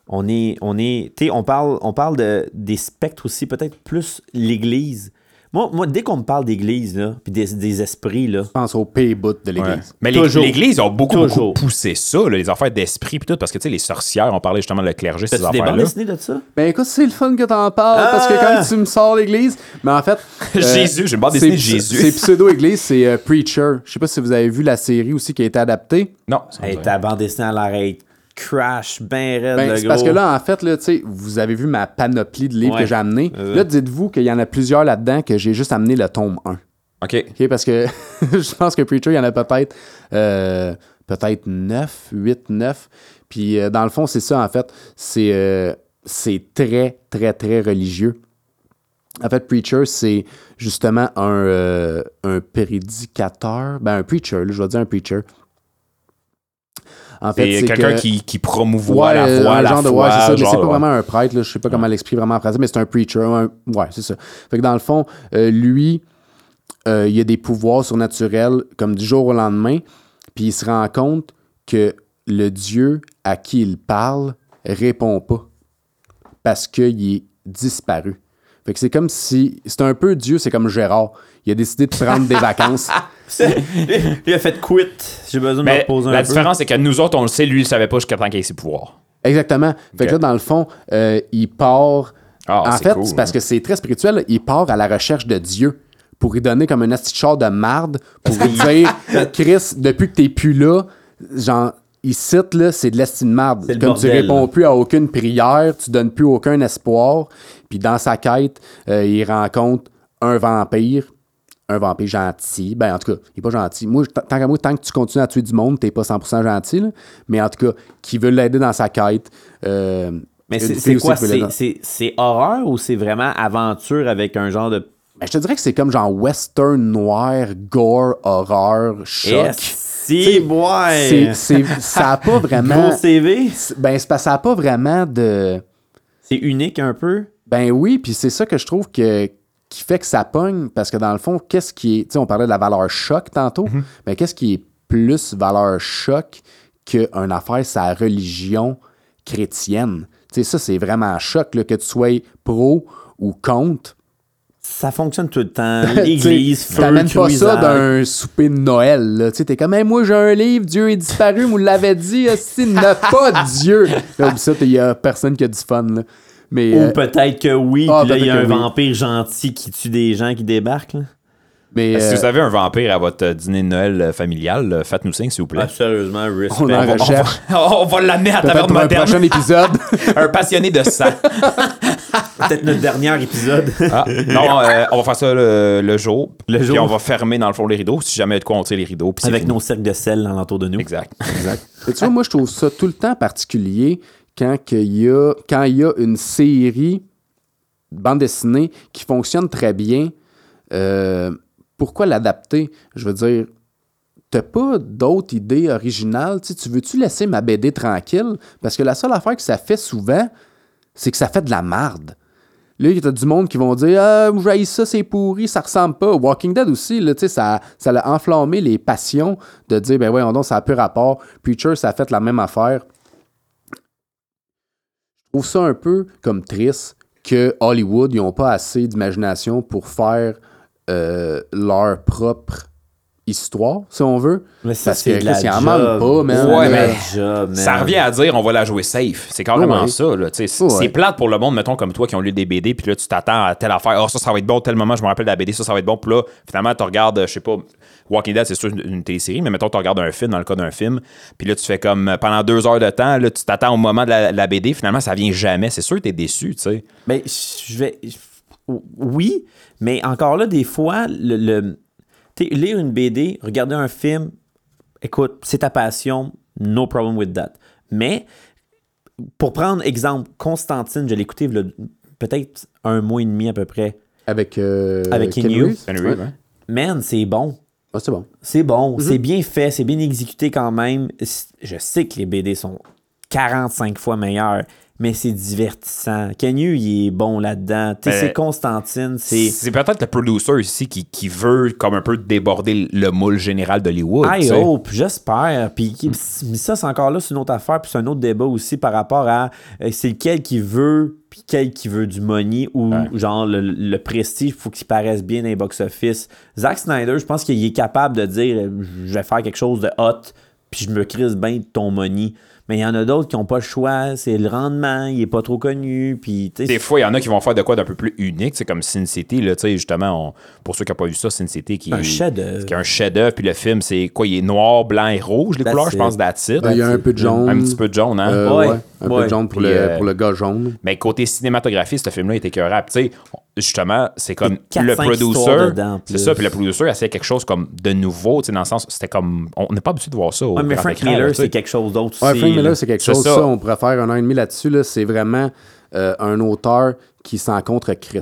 on est, on est, tu sais, on parle, on parle de, des spectres aussi, peut-être plus l'Église. Moi, moi, dès qu'on me parle d'Église, là, puis des, des esprits, là, Je pense au P-boot de Ouais. l'Église. Mais l'Église ont beaucoup, beaucoup poussé ça, là, les affaires d'esprit puis tout, parce que tu sais, les sorcières, on parlait justement de le clergé, ces affaires-là. de ça? Ben écoute, c'est le fun que t'en parles, parce que Ah! quand tu me sors l'Église, mais en fait... euh, Jésus, j'ai une bande dessinée de c'est- Jésus. C'est pseudo-Église, c'est euh, Preacher. Je sais pas si vous avez vu la série aussi qui a été adaptée. Non, me Hey, ta bande dessinée à l'arrêt crash, ben raide, Ben, c'est parce que là, en fait, là, vous avez vu ma panoplie de livres Ouais. que j'ai amenés. Euh. Là, dites-vous qu'il y en a plusieurs là-dedans que j'ai juste amené le tome 1. OK. OK? Parce que je pense que Preacher, il y en a peut-être euh, peut-être 9, 8, 9. Puis euh, dans le fond, c'est ça, en fait. C'est euh, c'est très, très, très religieux. En fait, Preacher, c'est justement un, euh, un prédicateur. Ben, un preacher, là, je vais dire un preacher. En C'est c'est quelqu'un que- qui, qui promouvoit Ouais, la foi, un la genre de ouais, c'est ça, mais c'est pas ouais. vraiment un prêtre, là, je sais pas comment l'expliquer vraiment en français, mais c'est un preacher, un- ouais, c'est ça. Fait que dans le fond, euh, lui, euh, il a des pouvoirs surnaturels comme du jour au lendemain, puis il se rend compte que le Dieu à qui il parle répond pas parce qu'il est disparu. Fait que c'est comme si. C'est un peu Dieu, c'est comme Gérard. Il a décidé de prendre des vacances. Il a fait quit. J'ai besoin de me reposer la un peu. différence, c'est que nous autres, on le sait, lui, il savait pas jusqu'à temps qu'il ait ses pouvoirs. Exactement. Fait que là, dans le fond, euh, il part. Ah, en c'est fait, cool, c'est parce hein. que c'est très spirituel. Il part à la recherche de Dieu pour lui donner comme un astichard de marde pour lui dire Chris, depuis que t'es plus là, genre. Ici, là, c'est de l'estime de marde. Comme tu bordel, réponds là. plus à aucune prière, tu donnes plus aucun espoir. Puis dans sa quête, euh, il rencontre un vampire, un vampire gentil. Ben, en tout cas, il est pas gentil. Moi, tant qu'à moi, tant que tu continues à tuer du monde, t'es pas 100% gentil. là. Mais en tout cas, qui veut l'aider dans sa quête. Euh, Mais c'est quoi? C'est- horreur ou c'est vraiment aventure avec un genre de. Ben, je te dirais que c'est comme genre western noir, gore, horreur, choc. Yes, si, ouais. Ça a pas vraiment. Gros CV. Ben, ça a pas vraiment de. C'est unique un peu? Ben oui, puis c'est ça que je trouve que qui fait que ça pogne, parce que dans le fond, qu'est-ce qui est. Tu sais, on parlait de la valeur choc tantôt, mais qu'est-ce qui est plus valeur choc qu'une affaire, sa religion chrétienne? Tu sais, ça, c'est vraiment choc, là, que tu sois pro ou contre. Ça fonctionne tout le temps. L'église, feu, T'amènes pas ça d'un souper de Noël. Là. Tu sais, t'es comme, Hey, moi j'ai un livre, Dieu est disparu, vous l'avez dit, il n'a pas Dieu. Comme ça, il y a personne qui a du fun. Là. Mais, Ou euh, peut-être que oui, Ah, puis là, il y a un oui. vampire gentil qui tue des gens qui débarquent. Là. mais Si euh, vous avez un vampire à votre dîner de Noël euh, familial, faites-nous signe, s'il vous plaît. Ah, sérieusement, respect. on en On va- recherche. on va l'amener à un moderne. prochain épisode. un passionné de sang. Peut-être notre dernier épisode. Ah, non, euh, on va faire ça le, le jour. Le Puis jour. on va fermer dans le fond les rideaux. Si jamais il y a de quoi, on tire les rideaux. Avec fini. nos cercles de sel alentour de nous. Exact. Et tu vois, moi, je trouve ça tout le temps particulier quand il y a, une série de bande dessinée qui fonctionne très bien. Euh, pourquoi l'adapter? Je veux dire, t'as pas d'autres idées originales? Tu veux-tu laisser ma BD tranquille? Parce que la seule affaire que ça fait souvent, c'est que ça fait de la marde. Là, il y a du monde qui vont dire Ah, j'haïs ça, c'est pourri, ça ressemble pas. Walking Dead aussi, là, ça, ça a enflammé les passions de dire Ben ouais, donc ça a peu rapport. Preacher, ça a fait la même affaire. Je trouve ça un peu comme triste que Hollywood, ils n'ont pas assez d'imagination pour faire euh, leur propre histoire, si on veut. Mais ça, Parce c'est que en manque pas, man. Ouais, mais job. Ça revient à dire on va la jouer safe. C'est carrément Ouais. ça. là, tu sais. C'est Ouais. c'est plate pour le monde, mettons, comme toi, qui ont lu des BD, puis là, tu t'attends à telle affaire. Oh, ça, ça va être bon, tel moment, je me rappelle de la BD, ça, ça va être bon. Puis là, finalement, tu regardes, je sais pas, Walking Dead, c'est sûr une, une télésérie, mais mettons, tu regardes un film, dans le cas d'un film, puis là, tu fais comme euh, pendant deux heures de temps, là, tu t'attends au moment de la, la BD, finalement, ça vient jamais. C'est sûr que t'es déçu, tu sais. Ben, je vais. Oui, mais encore là, des fois, le. le- tu sais, lire une BD, regarder un film, écoute, c'est ta passion, no problem with that. Mais, pour prendre exemple, Constantine, je l'ai écouté peut-être un mois et demi à peu près. Avec, euh, Avec Ken. Reeves. Man, c'est bon. Ah, c'est bon. C'est bon, c'est bien fait, c'est bien exécuté quand même. Je sais que les BD sont 45 fois meilleurs, mais c'est divertissant. Kenyu, il est bon là-dedans. Ben, c'est Constantine, c'est. C'est peut-être le producer ici qui, qui veut comme un peu déborder le moule général d'Hollywood. I hope, j'espère. Puis mais ça, c'est encore là, c'est une autre affaire, puis c'est un autre débat aussi par rapport à euh, c'est lequel qui veut, puis quel qui veut du money, ou genre le, le prestige, il faut qu'il paraisse bien dans les box-office. Zack Snyder, je pense qu'il est capable de dire euh, je vais faire quelque chose de hot, puis je me crise bien de ton money. Mais il y en a d'autres qui n'ont pas le choix, c'est le rendement, il est pas trop connu, puis Des fois, il y en a qui vont faire de quoi d'un peu plus unique, c'est comme Sin City, là, tu sais, justement, on- pour ceux qui n'ont pas vu ça, Sin City, qui Un est, chef-d'œuvre. qui est un chef-d'œuvre, puis le film, c'est quoi, il est noir, blanc et rouge, les That's couleurs, je pense, that's it. Ben, il y a un peu de jaune. Un petit peu de jaune, hein? Euh, Ouais, ouais, un peu de jaune pour, Puis, le, euh, pour le gars jaune. Mais côté cinématographie, ce film-là est écœurable. Tu sais, justement, c'est comme le producer. C'est ça, puis le producer essayait quelque chose comme de nouveau, tu sais, dans le sens, c'était comme. On n'est pas habitué de voir ça. Au Ouais, mais Frank Miller, c'est quelque chose d'autre Ouais, aussi. Frank là. C'est quelque chose. ça. Ça. on pourrait faire un an et demi là-dessus. Là, c'est vraiment euh, un auteur qui s'en contre Chris.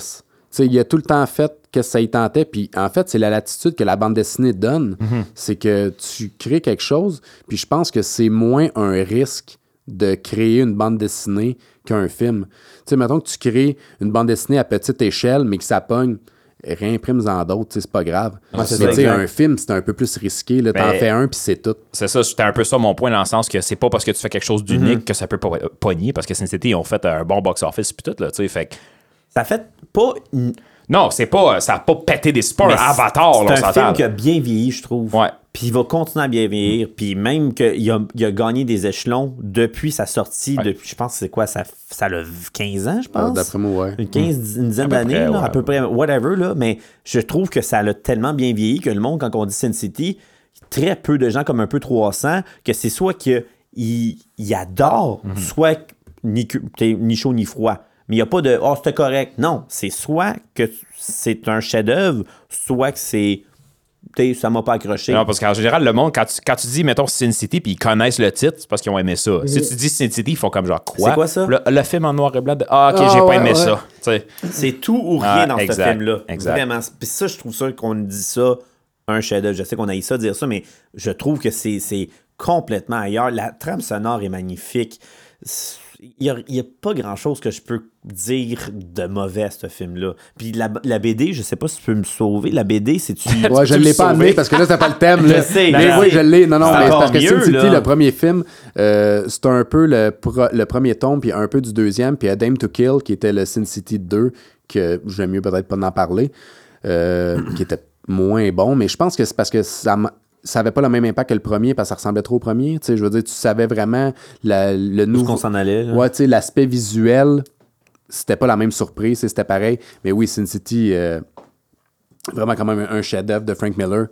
Tu sais, il a tout le temps fait que ça y tentait. Puis en fait, c'est la latitude que la bande dessinée donne. Mhm. C'est que tu crées quelque chose. Puis je pense que c'est moins un risque de créer une bande dessinée qu'un film. Tu sais, mettons que tu crées une bande dessinée à petite échelle, mais que ça pogne. Réimprime-en d'autres, tu sais, c'est pas grave. Ouais, c'est mais ça, tu sais, un film, c'est un peu plus risqué. Là, t'en Ben, fais un, puis c'est tout. C'est ça, c'était un peu ça mon point dans le sens que c'est pas parce que tu fais quelque chose d'unique que ça peut pas pogner parce que Sin City ils ont fait un bon box-office puis tout là, tu sais, fait que- Ça fait pas. Non, c'est pas ça a pas pété des un avatar, là, on C'est un film qui a bien vieilli, je trouve. Ouais. Puis il va continuer à bien vieillir. Puis même qu'il a, il a gagné des échelons depuis sa sortie. Ouais. Depuis, je pense que c'est quoi, ça, ça a 15 ans, je Euh, pense. D'après moi, ouais. Une, 15, une dizaine d'années, ouais. à peu près, whatever, là. Mais je trouve que ça a tellement bien vieilli que le monde, quand on dit Sin City, très peu de gens, comme un peu 300, que c'est soit qu'ils il adorent, Mhm. soit ni, ni chaud ni froid. Mais il n'y a pas de Oh, c'était correct. Non, c'est soit que c'est un chef-d'œuvre, soit que c'est. Ça m'a pas accroché. Non, parce qu'en général, le monde, quand tu, quand tu dis, mettons, Sin City, puis ils connaissent le titre, c'est parce qu'ils ont aimé ça. Si tu dis Sin City, ils font comme genre, quoi? C'est quoi ça? Le, le film en noir et blanc, de- ah, ok, Ah, j'ai pas aimé ouais. ça. Tu sais. C'est tout ou rien Ah, dans ce film-là. exact. Vraiment. Puis ça, je trouve ça qu'on dit ça un chef-d'œuvre. Je sais qu'on a eu ça dire ça, mais je trouve que c'est c'est complètement ailleurs. La trame sonore est magnifique. C'est- Il n'y a, pas grand-chose que je peux dire de mauvais à ce film-là. Puis la, la BD, je sais pas si tu peux me sauver. La BD, c'est-tu... Ouais, je ne l'ai pas amené parce que là, c'est pas le thème. là. Je sais, mais oui, je l'ai. Non, non, mais parce que Sin City, le premier film, euh, c'est un peu le, pro- le premier tome, puis un peu du deuxième, puis A Dame to Kill, qui était le Sin City 2, que j'aime mieux peut-être pas en parler, euh, qui était moins bon, mais je pense que c'est parce que ça m'a- ça avait pas le même impact que le premier parce que ça ressemblait trop au premier. Tu sais, je veux dire, tu savais vraiment la- le nouveau. qu'on s'en allait. là. Ouais, tu sais, l'aspect visuel, c'était pas la même surprise, c'était pareil. Mais oui, Sin City, euh, vraiment quand même un, chef-d'œuvre de Frank Miller.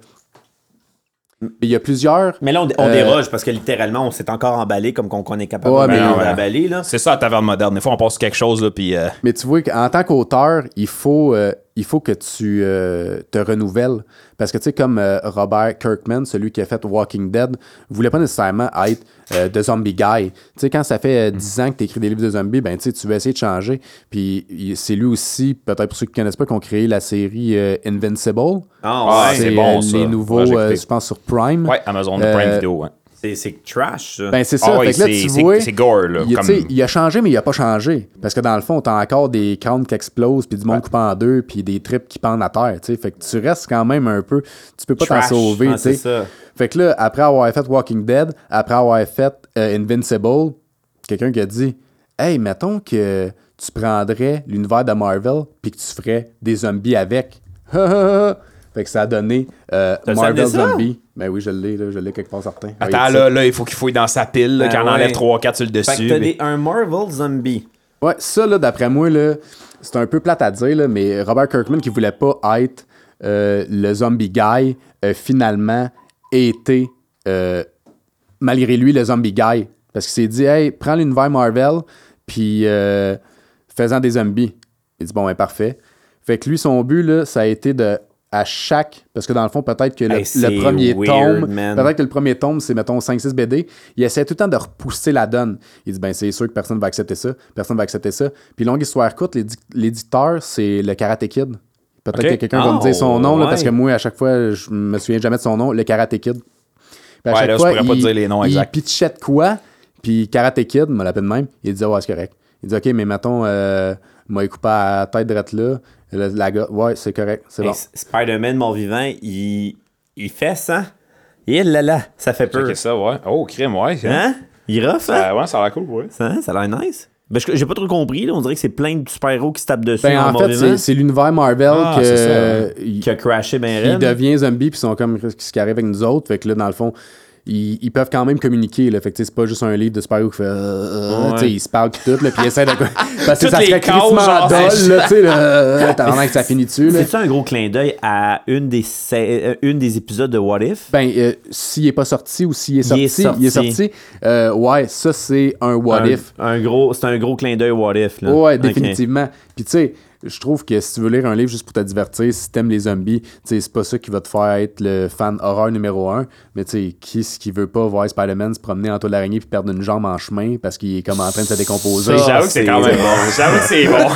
Il y a plusieurs. Mais là, on, on Euh, déroge parce que littéralement, on s'est encore emballé comme qu'on est capable Ouais, de mais de non, ouais. C'est ça, la taverne moderne. Des fois, on passe quelque chose, là, puis. euh, Mais tu vois qu'en tant qu'auteur, il faut, euh, il faut que tu euh, te renouvelles. Parce que, tu sais, comme euh, Robert Kirkman, celui qui a fait Walking Dead, voulait pas nécessairement être euh, de zombie guy. Tu sais, quand ça fait euh, 10 ans que tu écris des livres de zombies, ben, tu sais, tu veux essayer de changer. Puis c'est lui aussi, peut-être pour ceux qui connaissent pas, qui ont créé la série euh, Invincible. Ah, Ouais, c'est bon, ça. les nouveaux, euh, je pense, sur Prime. Ouais, Amazon Euh, Prime Video, ouais. C'est, trash, ça. Ben, c'est ça. Ah oui, fait que là, c'est- tu vois, c'est gore, là, Il, comme- tu sais, il a changé, mais il a pas changé. Parce que dans le fond, t'as encore des crânes qui explosent, puis du monde coupé en deux, puis des tripes qui pendent à terre. tu sais. Fait que tu restes quand même un peu. Tu peux pas t'en sauver. Ah, tu sais. ça. Fait que là, après avoir fait Walking Dead, après avoir fait euh, Invincible, quelqu'un qui a dit Hey, mettons que tu prendrais l'univers de Marvel, puis que tu ferais des zombies avec. Fait que ça a donné euh, Marvel? Zombie. Ben oui, je l'ai, là, je l'ai quelque part certain. Attends, là, là, il faut qu'il fouille dans sa pile, là, Ben qu'il en ouais. enlève 3-4 sur le Fait dessus. que t'as mais- des, un Marvel zombie. Ouais, ça, là, d'après moi, là, c'est un peu plate à dire, là, mais Robert Kirkman, qui voulait pas être euh, le zombie guy, euh, finalement, été, euh, malgré lui, le zombie guy. Parce qu'il s'est dit, hey, prends l'univers Marvel, puis euh, fais-en des zombies. Il dit, bon, ben, parfait. Fait que lui, son but, là, ça a été de, à chaque, parce que dans le fond, peut-être que le, Hey, c'est le premier weird, tome, peut-être que le premier tome, c'est, mettons, 5-6 BD, il essaie tout le temps de repousser la donne. Il dit, ben, c'est sûr que personne va accepter ça, personne va accepter ça. Puis, longue histoire courte, l'édi- l'éditeur, c'est le Karate Kid. Peut-être que quelqu'un va me Oh, dire son nom, là, parce que moi, à chaque fois, je me souviens jamais de son nom, le Karate Kid. Puis à Ouais, chaque là, je fois, pourrais pas il, te dire les noms il exacts. pitchait de quoi, puis Karate Kid, me l'appelle même, il disait, ouais, c'est correct. Il dit, OK, mais mettons, euh, m'a coupé à la tête drette là, la gars, ouais, c'est correct, c'est Hey, bon. S- Spider-Man, mon vivant, il, il fait ça. Et là là, ça fait peur. Ça, ouais. Oh, crime, ouais. Hein? Il rough, hein? Ça, ouais, ça a l'air cool, ouais. Ça, hein? ça a l'air nice. Ben, je- j'ai pas trop compris, là. On dirait que c'est plein de super-héros qui se tapent dessus Ben, dans en fait, c'est- l'univers Marvel Ah, que, c'est ça. euh, il, qui a crashé ben il raide. devient zombie, puis ils sont comme ce qui arrive avec nous autres? Fait que là, dans le fond, ils, ils peuvent quand même communiquer. Là. Fait que c'est pas juste un livre de super-héros qui fait. euh, euh, Ouais. Ils se parlent tout, là, puis ils essaient de. Parce que ça serait crissement dole, c'est- là, tu sais, là. euh, T'as vraiment que ça finit dessus, là. C'est-tu un gros clin d'œil à une des, une des épisodes de What If? Ben, euh, s'il est pas sorti ou s'il est sorti, Il est il est sorti. euh, ouais, ça, c'est un what un, if. Un gros, c'est un gros clin d'œil What If. Là. Ouais, définitivement. Puis tu sais, je trouve que si tu veux lire un livre juste pour te divertir, si t'aimes les zombies, tu sais, c'est pas ça qui va te faire être le fan horreur numéro un. Mais tu sais, qui ce qui veut pas voir Spider-Man se promener en toile d'araignée puis perdre une jambe en chemin parce qu'il est comme en train de se décomposer? J'avoue que c'est quand même bon. J'avoue que c'est bon.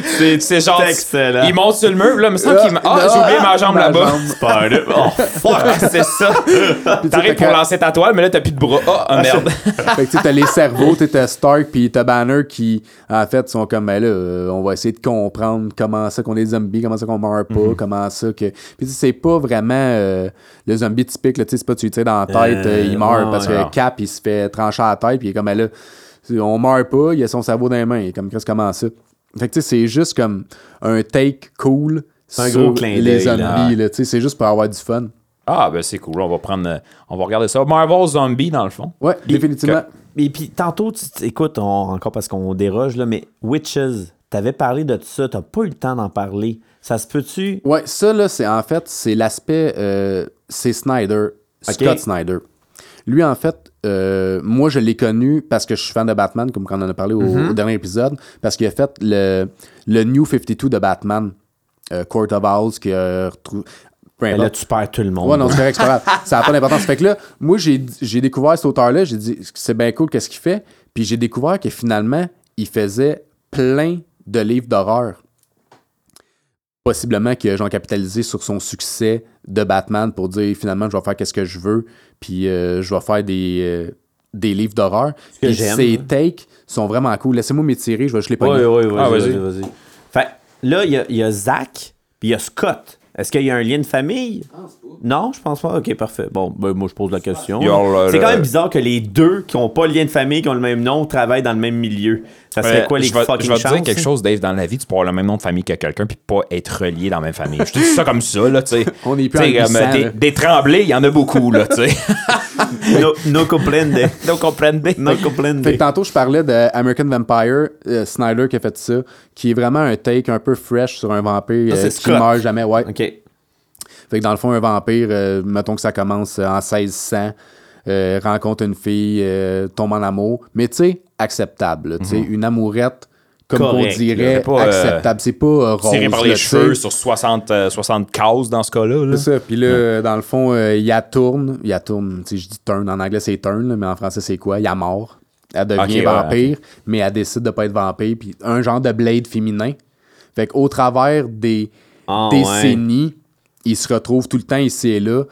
c'est c'est genre. Excellent. Il monte sur le mur, là, mais ça qu'il. Ah, j'ai oublié ma jambe là-bas. Spider. Oh, fuck, c'est ça. T'arrives pour lancer ta toile, mais là, t'as plus de bras. Ah, oh, merde. fait que tu sais, t'as les cerveaux, t'as Stark puis t'as Banner qui, en fait, sont comme, ben là, on va essayer de comprendre comment ça qu'on est zombies, comment ça qu'on meurt pas, Mhm. comment ça que. Puis tu sais, c'est pas vraiment euh, le zombie typique, là, tu sais, c'est pas tu tires dans la tête, Euh, euh, il meurt, parce que Cap, il se fait trancher à la tête, puis il est comme, ben là, on meurt pas, il a son cerveau dans les mains, il est comme, qu'est-ce comment ça? Fait que tu sais, c'est juste comme un take cool. C'est un sur gros clin Les zombies, là. là, c'est juste pour avoir du fun. Ah, ben c'est cool. On va prendre. euh, On va regarder ça. Marvel Zombie, dans le fond. Ouais, définitivement. Et puis tantôt, tu, tu- écoute, on- encore parce qu'on déroge, là, mais Witches, t'avais parlé de tout ça, t'as pas eu le temps d'en parler. Ça se peut-tu? Ouais, ça, là, c'est en fait, c'est l'aspect. euh, c'est Snyder. Scott Snyder. Lui, en fait, euh, moi, je l'ai connu parce que je suis fan de Batman, comme quand on en a parlé au, au dernier épisode, parce qu'il a fait le, le New 52 de Batman, euh, Court of Owls, qui a retrouvé. Ben importe. là, tu perds tout le monde. Ouais, non, c'est correct, c'est pas grave. Ça n'a pas d'importance. Fait que là, moi, j'ai j'ai découvert cet auteur-là, j'ai dit, c'est bien cool, qu'est-ce qu'il fait? Puis j'ai découvert que finalement, il faisait plein de livres d'horreur. Possiblement qu'ils ont capitalisé sur son succès de Batman pour dire, finalement, je vais faire qu'est-ce que je veux, puis euh, je vais faire des, euh, des livres d'horreur. que Puis Ces hein. takes sont vraiment cool. Laissez-moi m'étirer, je vais juste les Oui, pogner. oui, oui. Ah, vas-y. Fait là, il y a, il y a Zach, puis il y a Scott. Est-ce qu'il y a un lien de famille? Non, je pense pas. Ok, parfait. Bon, ben, moi, je pose la question. C'est quand même bizarre que les deux qui n'ont pas le lien de famille, qui ont le même nom, travaillent dans le même milieu. Ça serait Euh, quoi les je vais, fucking je vais te chances? dire quelque chose, Dave, dans la vie, tu peux avoir le même nom de famille que quelqu'un puis pas être relié dans la même famille. Je te dis ça comme ça, là, tu sais. On est plus en 800, des, tremblés, il y en a beaucoup, là, tu sais. No, no comprende. Donc, comprenne No comprende. Fait que tantôt, je parlais de American Vampire, euh, Snyder qui a fait ça, qui est vraiment un take un peu fresh sur un vampire Ah, euh, qui meurt jamais. Ouais. Ok. Fait que dans le fond, un vampire, euh, mettons que ça commence en 1600, euh, rencontre une fille, euh, tombe en amour, mais tu sais, acceptable. tu sais, Une amourette comme on dirait. Pas, euh, acceptable. C'est pas euh, rose. Tiré par les cheveux sur 60, euh, 60 cases dans ce cas-là. là. C'est ça. Puis là, dans le fond, euh, il a tourne. Il a tourne. Je dis turn. En anglais, c'est turn, mais en français, c'est quoi? Il a mort. Elle devient ouais, vampire, mais elle décide de pas être vampire. Puis un genre de blade féminin. Fait qu'au travers des Ah, ouais. Décennies, il se retrouve tout le temps ici et là.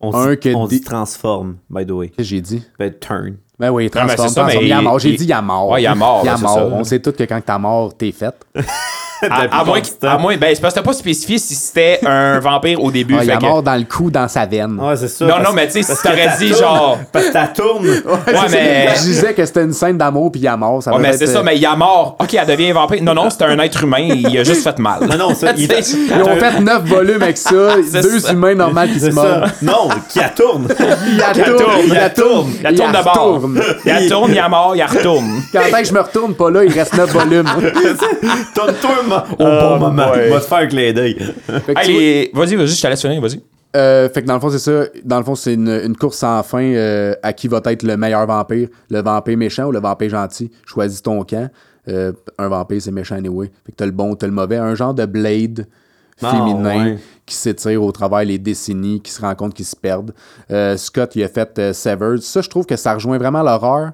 On, Un dit, que on des- dit transforme, by the way. Qu'est-ce que j'ai dit? Ben, turn. Ben oui, transforme, transforme. mais Il a il- mort. J'ai il- dit il a mort. Ouais, il a mort, Il a mort. ça. On sait tous que quand t'as mort, t'es fait. À, à moins, que- à moins, ben, c'est parce que t'as pas spécifié si c'était un vampire au début. Ah, il que- mort dans le cou, dans sa veine. Ouais, c'est ça. Non, non, mais tu sais, si t'aurais dit tourne. genre- Parce que ça tourne. Ouais, mais. Je disais que c'était une scène d'amour puis il a mort. Ça Ouais, mais être, c'est ça, euh, mais il a mort. Ok, elle devient vampire. Non, non, c'était un être humain. Il a juste fait mal. Non, non, ça, il- Ils ont fait neuf volumes avec ça. Deux ça. humains normaux qui se meurent. Non, qui a tourne. Il a tourne, tourne, il tourne, Il tourne de bord. retourne. Il tourne, il a mort, il retourne. Quand est-ce que je me retourne pas là, il reste neuf volumes. Tourne-toi au bon moment. ouais. Il va te faire un clin d'œil. Vas-y, vas-y, je te laisse finir, vas-y. Euh, fait que dans le fond, c'est ça. Dans le fond, c'est une, une course sans fin euh, à qui va être le meilleur vampire. Le vampire méchant ou le vampire gentil. Choisis ton camp. Euh, un vampire, c'est méchant anyway. Fait que t'as le bon, t'as le mauvais. Un genre de blade Ah, féminin ouais. qui s'étire au travers les décennies, qui se rend compte qu'ils se perdent. Euh, Scott, il a fait euh, Severed. Ça, je trouve que ça rejoint vraiment l'horreur.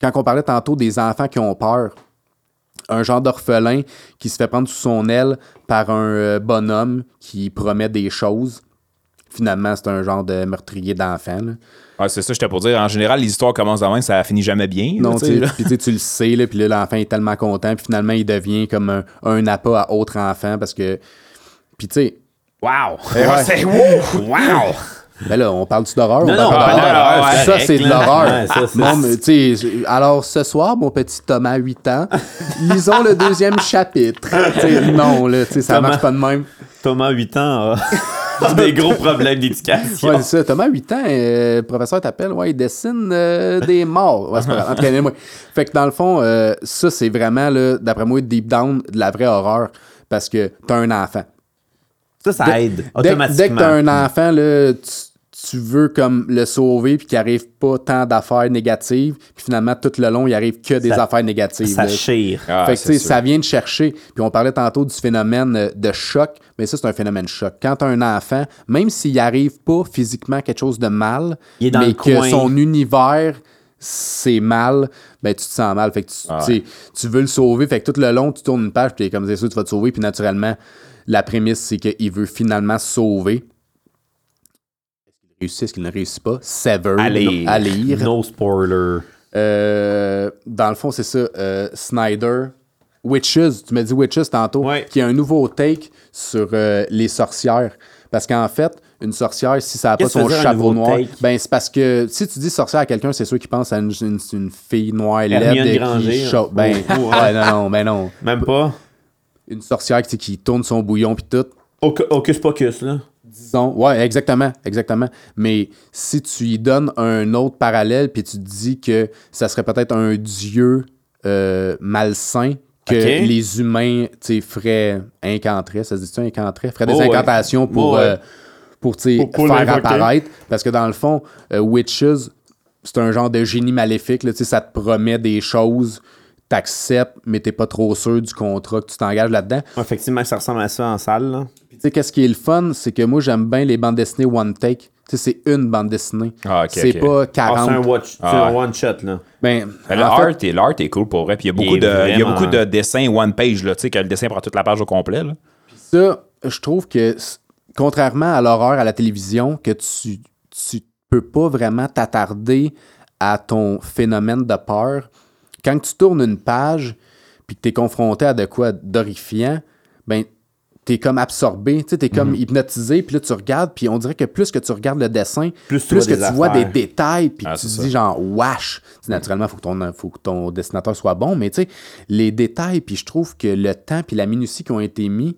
Quand on parlait tantôt des enfants qui ont peur, un genre d'orphelin qui se fait prendre sous son aile par un euh, bonhomme qui promet des choses. Finalement, c'est un genre de meurtrier d'enfant. Ouais, c'est ça, j'étais pour dire. En général, les histoires commencent de même, ça finit jamais bien. Non, puis tu le sais, là, puis là, l'enfant est tellement content, puis finalement, il devient comme un, un appât à autre enfant parce que. Puis tu sais, Wow. Ouais, c'est- Wouh! Wow! Ben là, on parle-tu d'horreur? Non, on non, parle d'horreur. Ça, c'est de l'horreur. Ouais, alors ce soir, mon petit Thomas, 8 ans, lisons le deuxième chapitre. Non, là, ça Thomas. marche pas de même. Thomas, 8 ans, a des gros problèmes d'éducation. Ouais, c'est ça. Thomas, 8 ans, euh, le professeur t'appelle, ouais, il dessine euh, des morts. Ouais. Entraînez-moi. Fait que dans le fond, euh, ça, c'est vraiment, d'après moi, deep down, de la vraie horreur. Parce que t'as un enfant. Ça, ça aide Dès, automatiquement. dès que t'as un enfant, là, tu, tu veux comme le sauver puis qu'il arrive pas tant d'affaires négatives. Puis finalement, tout le long, il arrive que des Ça- affaires négatives. Ça là. chire. Ah, fait que, ça vient de chercher. Puis on parlait tantôt du phénomène euh, de choc, mais ça, c'est un phénomène choc. Quand as un enfant, même s'il arrive pas physiquement quelque chose de mal, Il est dans mais le que coin. son univers, c'est mal, ben tu te sens mal. Fait que tu, Ah tu sais, tu veux le sauver. Fait que tout le long, tu tournes une page, puis comme c'est sûr, tu vas te sauver. Puis naturellement, la prémisse, c'est qu'il veut finalement sauver. Réussit, est-ce qu'il ne réussit pas? Sever, À lire. à lire. No spoiler. Euh, dans le fond, c'est ça. euh, Snyder. Witches, tu m'as dit Witches tantôt, Ouais. qui a un nouveau take sur euh, les sorcières. Parce qu'en fait, une sorcière, si ça n'a pas son chapeau noir, take? ben c'est parce que si tu dis sorcière à quelqu'un, c'est sûr qu'il pense à une, une- une fille noire laide qui hein. Ben, Oh, oh, ouais, non, non, ben non. Même pas. Une sorcière sais, qui tourne son bouillon puis tout. Hoc- Hocus pocus, là. Disons, ouais, exactement, exactement. Mais si tu y donnes un autre parallèle, puis tu dis que ça serait peut-être un dieu euh, malsain que les humains, tu feraient, incanteraient, ça se dit-tu incanteraient, feraient des Oh, ouais. incantations pour, Oh, ouais. euh, pour, faire apparaître. Parce que dans le fond, euh, Witches, c'est un genre de génie maléfique, là, tu sais, ça te promet des choses, t'acceptes, mais t'es pas trop sûr du contrat que tu t'engages là-dedans. Effectivement, ça ressemble à ça en salle, là. Tu sais, qu'est-ce qui est le fun, c'est que moi, j'aime bien les bandes dessinées one take. Tu sais, c'est une bande dessinée. Ah, c'est pas Ah, 40. c'est un, watch, c'est Ah, un ouais. one shot, là. Ben, Ben, le en fait, art, est, l'art est cool pour vrai. Puis il y a beaucoup, de, y a beaucoup de dessins one page, là, tu sais, que le dessin prend toute la page au complet. Là. ça, je trouve que, contrairement à l'horreur à la télévision, que tu, tu peux pas vraiment t'attarder à ton phénomène de peur. Quand tu tournes une page, puis que tu es confronté à de quoi d'horrifiant, ben, tu es comme absorbé, tu es Mhm. comme hypnotisé, puis là, tu regardes, puis on dirait que plus que tu regardes le dessin, Plus que tu vois des détails, puis Ah, tu ça. dis genre, wesh! Naturellement, il faut, que ton- faut que ton dessinateur soit bon, mais tu sais, les détails, puis je trouve que le temps, puis la minutie qui ont été mis,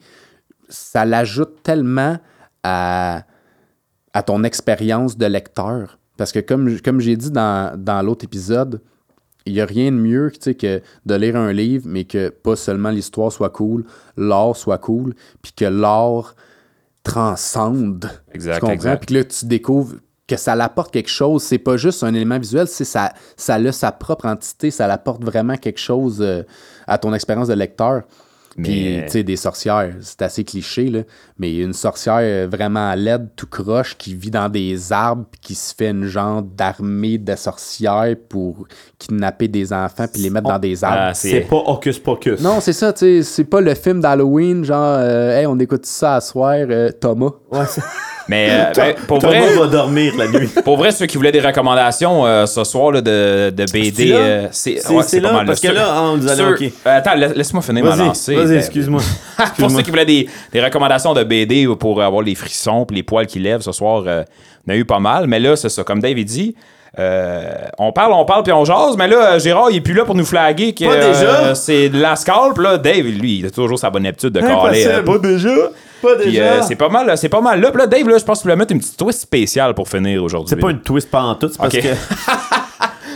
ça l'ajoute tellement à, à ton expérience de lecteur. Parce que comme, comme j'ai dit dans, dans l'autre épisode, il n'y a rien de mieux que de lire un livre, mais que pas seulement l'histoire soit cool, l'art soit cool, puis que l'art transcende. Exact, Tu comprends? exact. Puis que là, tu découvres que ça l'apporte quelque chose. C'est pas juste un élément visuel, c'est ça, ça a sa propre entité, ça l'apporte vraiment quelque chose euh, à ton expérience de lecteur. Puis, Mais- tu sais, des sorcières, c'est assez cliché, là. Mais une sorcière euh, vraiment laide, tout croche, qui vit dans des arbres, puis qui se fait une genre d'armée de sorcières pour kidnapper des enfants, puis les mettre dans des arbres. Ah, C'est pas Hocus Pocus. Non, c'est ça, tu sais, c'est pas le film d'Halloween, genre, euh, hey, on écoute ça à soir, euh, Thomas. Ouais, Mais euh, ben, pour Thomas vrai, va dormir la nuit. pour vrai, ceux qui voulaient des recommandations euh, ce soir là, de, de BD, euh, c'est C'est- ouais, c'est pas là, mal parce que là, on nous allait- ceux- ok. euh, attends, la- laisse-moi finir ma Vas-y, lancée. vas-y, excuse-moi. pour ceux qui voulaient des, des recommandations de BD pour avoir les frissons puis les poils qui lèvent ce soir, euh, on a eu pas mal. Mais là, c'est ça, comme Dave il dit. euh, on parle, on parle, puis on jase, mais là, Gérard, il est plus là pour nous flaguer que Pas déjà? euh, c'est de la scalp. Là, Dave, lui, il a toujours sa bonne habitude de caler. Euh, pas déjà? Pas déjà. euh, c'est pas mal, c'est pas mal là. Là, Dave, là, je pense que tu voulais mettre une petite twist spéciale pour finir aujourd'hui. C'est pas une twist pas en tout, c'est parce que.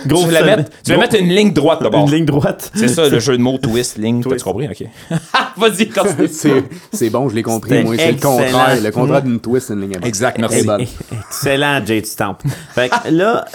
Tu Gros voulais mettre, tu voulais gros- mettre une ligne droite d'abord. une ligne droite. C'est ça, le jeu de mots twist, ligne. Twist. T'as-tu compris? OK. Vas-y, continue. c'est, c'est bon, je l'ai compris, moi, c'est le contraire. Le contraire d'une twist, c'est une ligne à. Exact, merci. Excellent, Jade Stamp. Fait que là,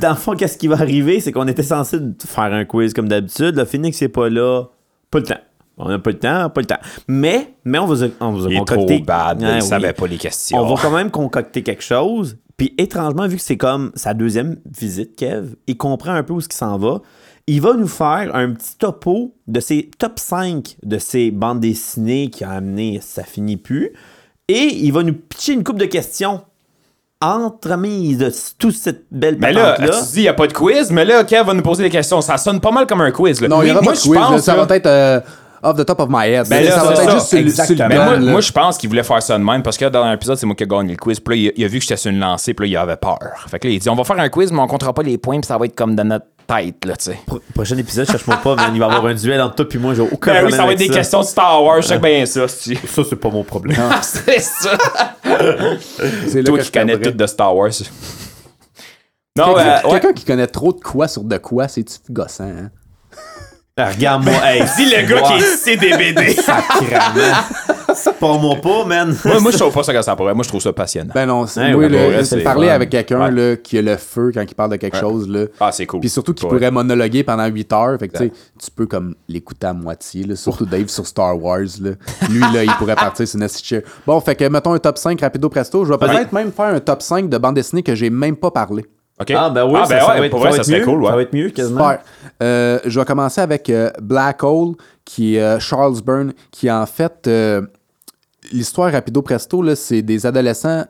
dans le fond, qu'est-ce qui va arriver? C'est qu'on était censé faire un quiz comme d'habitude. Le Phoenix n'est pas là. Pas le temps. On n'a pas le temps, pas le temps. Mais, mais on vous a, on vous a Il est trop bad, Ah il oui. savait pas les questions. On va quand même concocter quelque chose. Puis étrangement, vu que c'est comme sa deuxième visite, Kev, il comprend un peu où ce qui s'en va. Il va nous faire un petit topo de ses top 5 de ses bandes dessinées qui a amené Ça finit plus. Et il va nous pitcher une coupe de questions entremises de toute cette belle Mais là, tu dis, il n'y a pas de quiz, mais là, Kev va nous poser des questions. Ça sonne pas mal comme un quiz. Là. Non, il y Oui, aura moi, pas de je quiz, là, pense. ça là- va être euh, off the top of my head. Ben là, ça va être ça, juste Mais moi, je pense qu'il voulait faire ça de même parce que dans l'épisode, c'est moi qui ai gagné le quiz. Puis là, il, il a vu que j'étais sur une lancée, puis là, il avait peur. Fait que là, il dit, on va faire un quiz, mais on comptera pas les points, puis ça va être comme dans notre tête, là, tu sais. Pro- prochain épisode, cherche-moi pas, man. Il va y avoir un duel entre toi puis moi. J'ai aucun Ben oui, problème ça va être des questions de Star Wars, je sais que bien ça, c'est Ça, c'est pas mon problème. c'est ça. C'est Toi que qui je connais tout de Star Wars. Non, Quelqu'un euh, ouais. quelqu'un qui connaît trop de quoi sur de quoi, c'est-tu gossant, hein? Ah, Regarde-moi, hey, Dis le gars qui est CDBD. Parle-moi pas, man. moi, moi, je trouve pas ça que ça pourrait. Moi, je trouve ça passionnant. Ben non, c'est vrai, c'est c'est parler avec quelqu'un Ouais. là, qui a le feu quand il parle de quelque chose. Là. Ah, c'est cool. Puis surtout qui Ouais. pourrait monologuer pendant 8 heures. Fait que, tu sais, tu peux comme l'écouter à moitié. Là, surtout Dave sur Star Wars. Là. Lui, là, il pourrait partir sur une chair. Bon, fait que mettons un top 5 rapido presto. Je vais peut-être même faire un top 5 de bande dessinée que j'ai même pas parlé. OK? Ah, ben oui, ah, ça, ben ça ouais, va être, pour ça vrai, va ça être serait mieux. cool, ouais. Ça va être mieux, quasiment. Super. Euh, je vais commencer avec euh, Black Hole, qui est euh, Charles Byrne, qui en fait, euh, l'histoire rapido presto, là, c'est des adolescents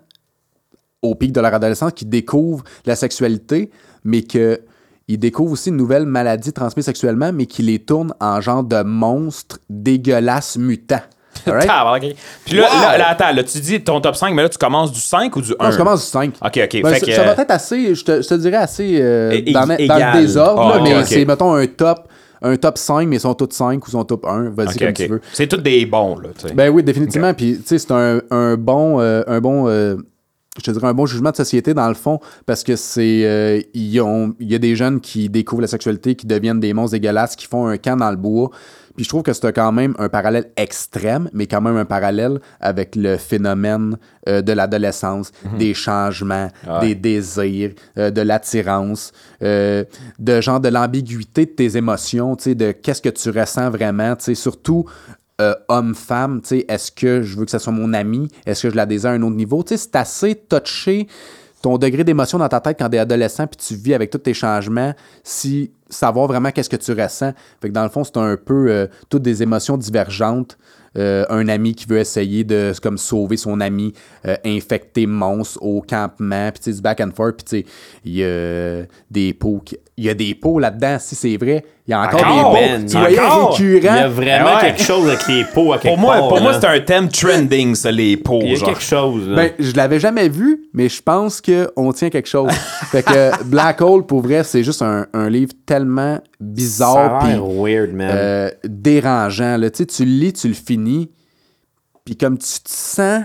au pic de leur adolescence qui découvrent la sexualité, mais que ils découvrent aussi une nouvelle maladie transmise sexuellement, mais qui les tourne en genre de monstres dégueulasses mutants. Alright? Puis là, Wow! là, là, attends, là, tu dis ton top 5, mais là, tu commences du 5 ou du 1? Non, je commence du 5. OK, OK. Ben, fait ça, que, ça euh, va être assez, je te, je te dirais assez euh, É- dans, dans égal. le désordre, Ah, là, ok, mais ok. c'est, mettons, un top, un top 5, mais ils sont tous 5 ou sont tous 1. Vas-y OK, comme OK. tu veux. C'est tous des bons, là, tu sais. Ben oui, définitivement. Puis, tu sais, c'est un, un bon. euh, un bon euh, je te dirais un bon jugement de société dans le fond, parce que c'est. euh, ils ont- Il y a des jeunes qui découvrent la sexualité, qui deviennent des monstres dégueulasses, qui font un camp dans le bois. Puis je trouve que c'est quand même un parallèle extrême, mais quand même un parallèle avec le phénomène euh, de l'adolescence, des changements, Ouais. des désirs, euh, de l'attirance, euh, de genre de l'ambiguïté de tes émotions, de qu'est-ce que tu ressens vraiment, surtout euh, homme-femme, est-ce que je veux que ça soit mon ami, est-ce que je la désire à un autre niveau, c'est assez touché ton degré d'émotion dans ta tête quand t'es adolescent puis tu vis avec tous tes changements, si savoir vraiment qu'est-ce que tu ressens. Fait que dans le fond, c'est un peu euh, toutes des émotions divergentes. Euh, un ami qui veut essayer de comme sauver son ami euh, infecté monstre au campement puis du back and forth puis tu sais il y a des pots qui- il y a des pots là-dedans si c'est vrai il y a encore, Encore, des pots tu voyais? Il y a vraiment ouais. quelque chose avec les pots à quelque Pour moi, part, pour moi là. c'est un thème trending, ça, les pots, Il y a genre. quelque chose. là. Ben, je l'avais jamais vu, mais je pense qu'on tient quelque chose. fait que Black Hole, pour vrai, c'est juste un, un livre tellement bizarre ça a puis l'air weird, man. euh, dérangeant. Là. Tu sais, tu le lis, tu le finis, puis comme tu te sens,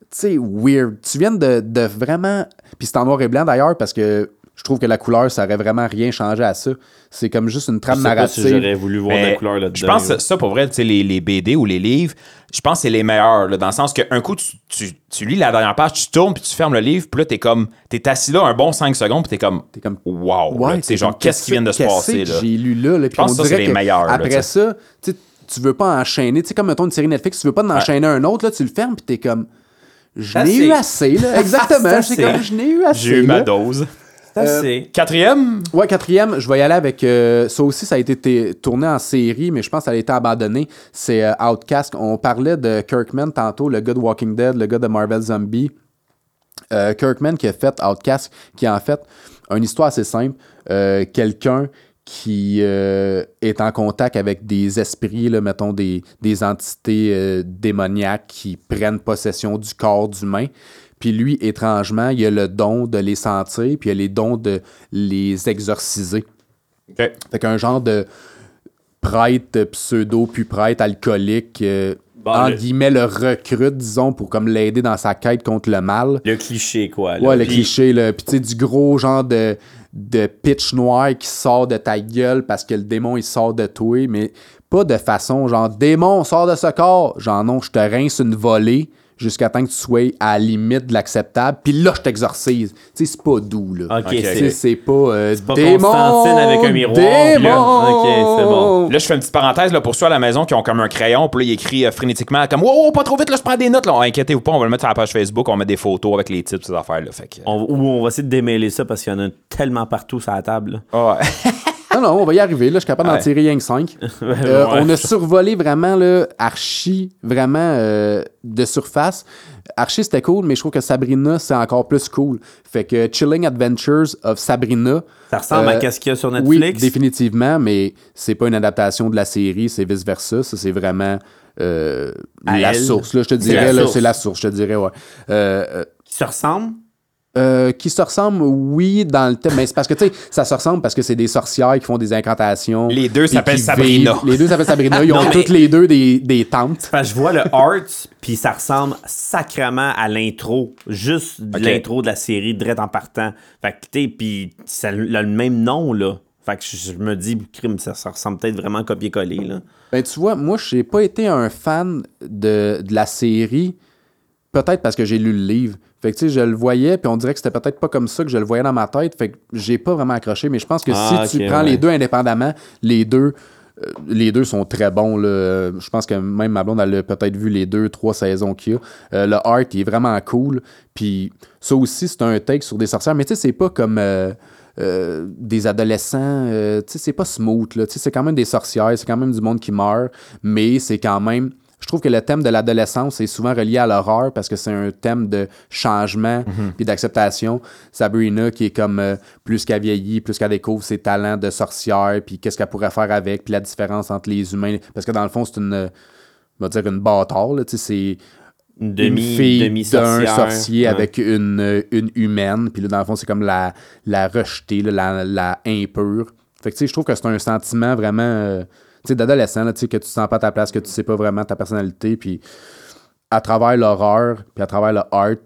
tu sais, weird. Tu viens de, de vraiment... Puis c'est en noir et blanc, d'ailleurs, parce que je trouve que la couleur, ça aurait vraiment rien changé à ça. C'est comme juste une trame si narrative. j'aurais voulu voir Mais la couleur là-dedans. Je pense que ça, pour vrai, tu sais, les, les BD ou les livres, je pense que c'est les meilleurs, là, dans le sens qu'un coup, tu, tu, tu lis la dernière page, tu tournes, puis tu fermes le livre, puis là, t'es comme, t'es assis là un bon 5 secondes, puis t'es comme, T'es comme, wow, c'est genre, qu'est-ce qui vient de se passer, que là? J'ai lu là, là puis pense on que ça, dirait c'est les que meilleurs, Après ça, tu veux pas enchaîner. Tu sais, comme mettons une série Netflix, tu veux pas en enchaîner un autre, là, tu le fermes, puis t'es comme, je n'ai eu assez, là. Exactement. C'est comme, je n'ai eu assez. J'ai eu ma dose. C'est assez. Quatrième? Ouais, quatrième, je vais y aller avec. euh, ça aussi, ça a été tourné en série, mais je pense que ça a été abandonné. C'est euh, Outcast. On parlait de Kirkman tantôt, le gars de Walking Dead, le gars de Marvel Zombie. Euh, Kirkman qui a fait Outcast, qui a en fait une histoire assez simple. Euh, Quelqu'un qui euh, est en contact avec des esprits, là, mettons des, des entités euh, démoniaques qui prennent possession du corps d'humain. Puis lui, étrangement, il a le don de les sentir, puis il a les dons de les exorciser. OK. Fait qu'un genre de prêtre pseudo, puis prêtre alcoolique, euh, Bon, en le- guillemets, le recrute, disons, pour comme l'aider dans sa quête contre le mal. Le cliché, quoi. là. Ouais, le Puis- cliché, là. Puis tu sais, du gros genre de, de pitch noir qui sort de ta gueule parce que le démon, il sort de toi, mais pas de façon genre, démon, sort de ce corps. Genre, non, je te rince une volée jusqu'à temps que tu sois à la limite de l'acceptable, puis là, je t'exorcise. Tu sais, c'est pas doux, là. Ok, c'est c'est pas, euh, pas démon, Constantine avec un miroir, Démon! là. Ok, c'est bon. Là, je fais une petite parenthèse là, pour ceux à la maison qui ont comme un crayon, puis là, il écrit euh, frénétiquement comme Wow, wow, pas trop vite, là, je prends des notes. Là. Inquiétez-vous pas, on va le mettre sur la page Facebook, on va mettre des photos avec les titres, ces affaires-là. Fait que. On, ou on va essayer de démêler ça parce qu'il y en a tellement partout sur la table. là. Ah ouais. Non, non, on va y arriver. Là, je suis capable d'en Ouais. tirer rien que 5. Ouais. On a survolé vraiment là, Archie, vraiment euh, de surface. Archie, c'était cool, mais je trouve que Sabrina, c'est encore plus cool. Fait que Chilling Adventures of Sabrina. Ça ressemble à euh, qu'est-ce qu'il y a sur Oui, Netflix? définitivement, mais c'est pas une adaptation de la série, c'est vice-versa. Ça, c'est vraiment euh, la elle. source. Là, je te dirais, c'est la source, je te dirais, ouais. Euh, euh, Qui se ressemble? Euh, qui se ressemblent, oui, dans le thème. Mais c'est parce que, tu sais, ça se ressemble parce que c'est des sorcières qui font des incantations. Les deux s'appellent Sabrina. Les deux s'appellent Sabrina. Ils ont mais- toutes les deux des, des tantes. Parce que je vois le art, puis ça ressemble sacrément à l'intro, juste l'intro de la série, direct en partant. Fait que, tu sais, puis ça a le même nom, là. Fait que je je me dis, crime, ça, ça ressemble peut-être vraiment copier-coller, là. Ben, tu vois, moi, je n'ai pas été un fan de, de la série, peut-être parce que j'ai lu le livre. Fait que, tu sais, je le voyais, puis on dirait que c'était peut-être pas comme ça que je le voyais dans ma tête. Fait que j'ai pas vraiment accroché. Mais je pense que Ah, si tu prends ouais. les deux indépendamment, les deux. euh, les deux sont très bons. Là. Je pense que même ma blonde, elle a peut-être vu les deux, trois saisons qu'il y a. Euh, le art, il est vraiment cool. Puis ça aussi, c'est un take sur des sorcières. Mais tu sais, c'est pas comme euh, euh, des adolescents. euh, tu sais, c'est pas smooth. Là. Tu sais, C'est quand même des sorcières, c'est quand même du monde qui meurt. Mais c'est quand même. Je trouve que le thème de l'adolescence est souvent relié à l'horreur parce que c'est un thème de changement puis d'acceptation. Sabrina qui est comme euh, plus qu'elle vieillit, plus qu'elle découvre ses talents de sorcière puis qu'est-ce qu'elle pourrait faire avec puis la différence entre les humains parce que dans le fond c'est une on va dire une bâtard là, tu sais c'est Une une demi, fille d'un sorcier avec une, euh, une humaine. Puis là, dans le fond, c'est comme la, la rejetée, là, la, la impure. Fait que, tu sais, je trouve que c'est un sentiment vraiment, euh, sais, d'adolescent, là, tu sais, que tu te sens pas à ta place, que tu sais pas vraiment ta personnalité. Puis à travers l'horreur, puis à travers le art,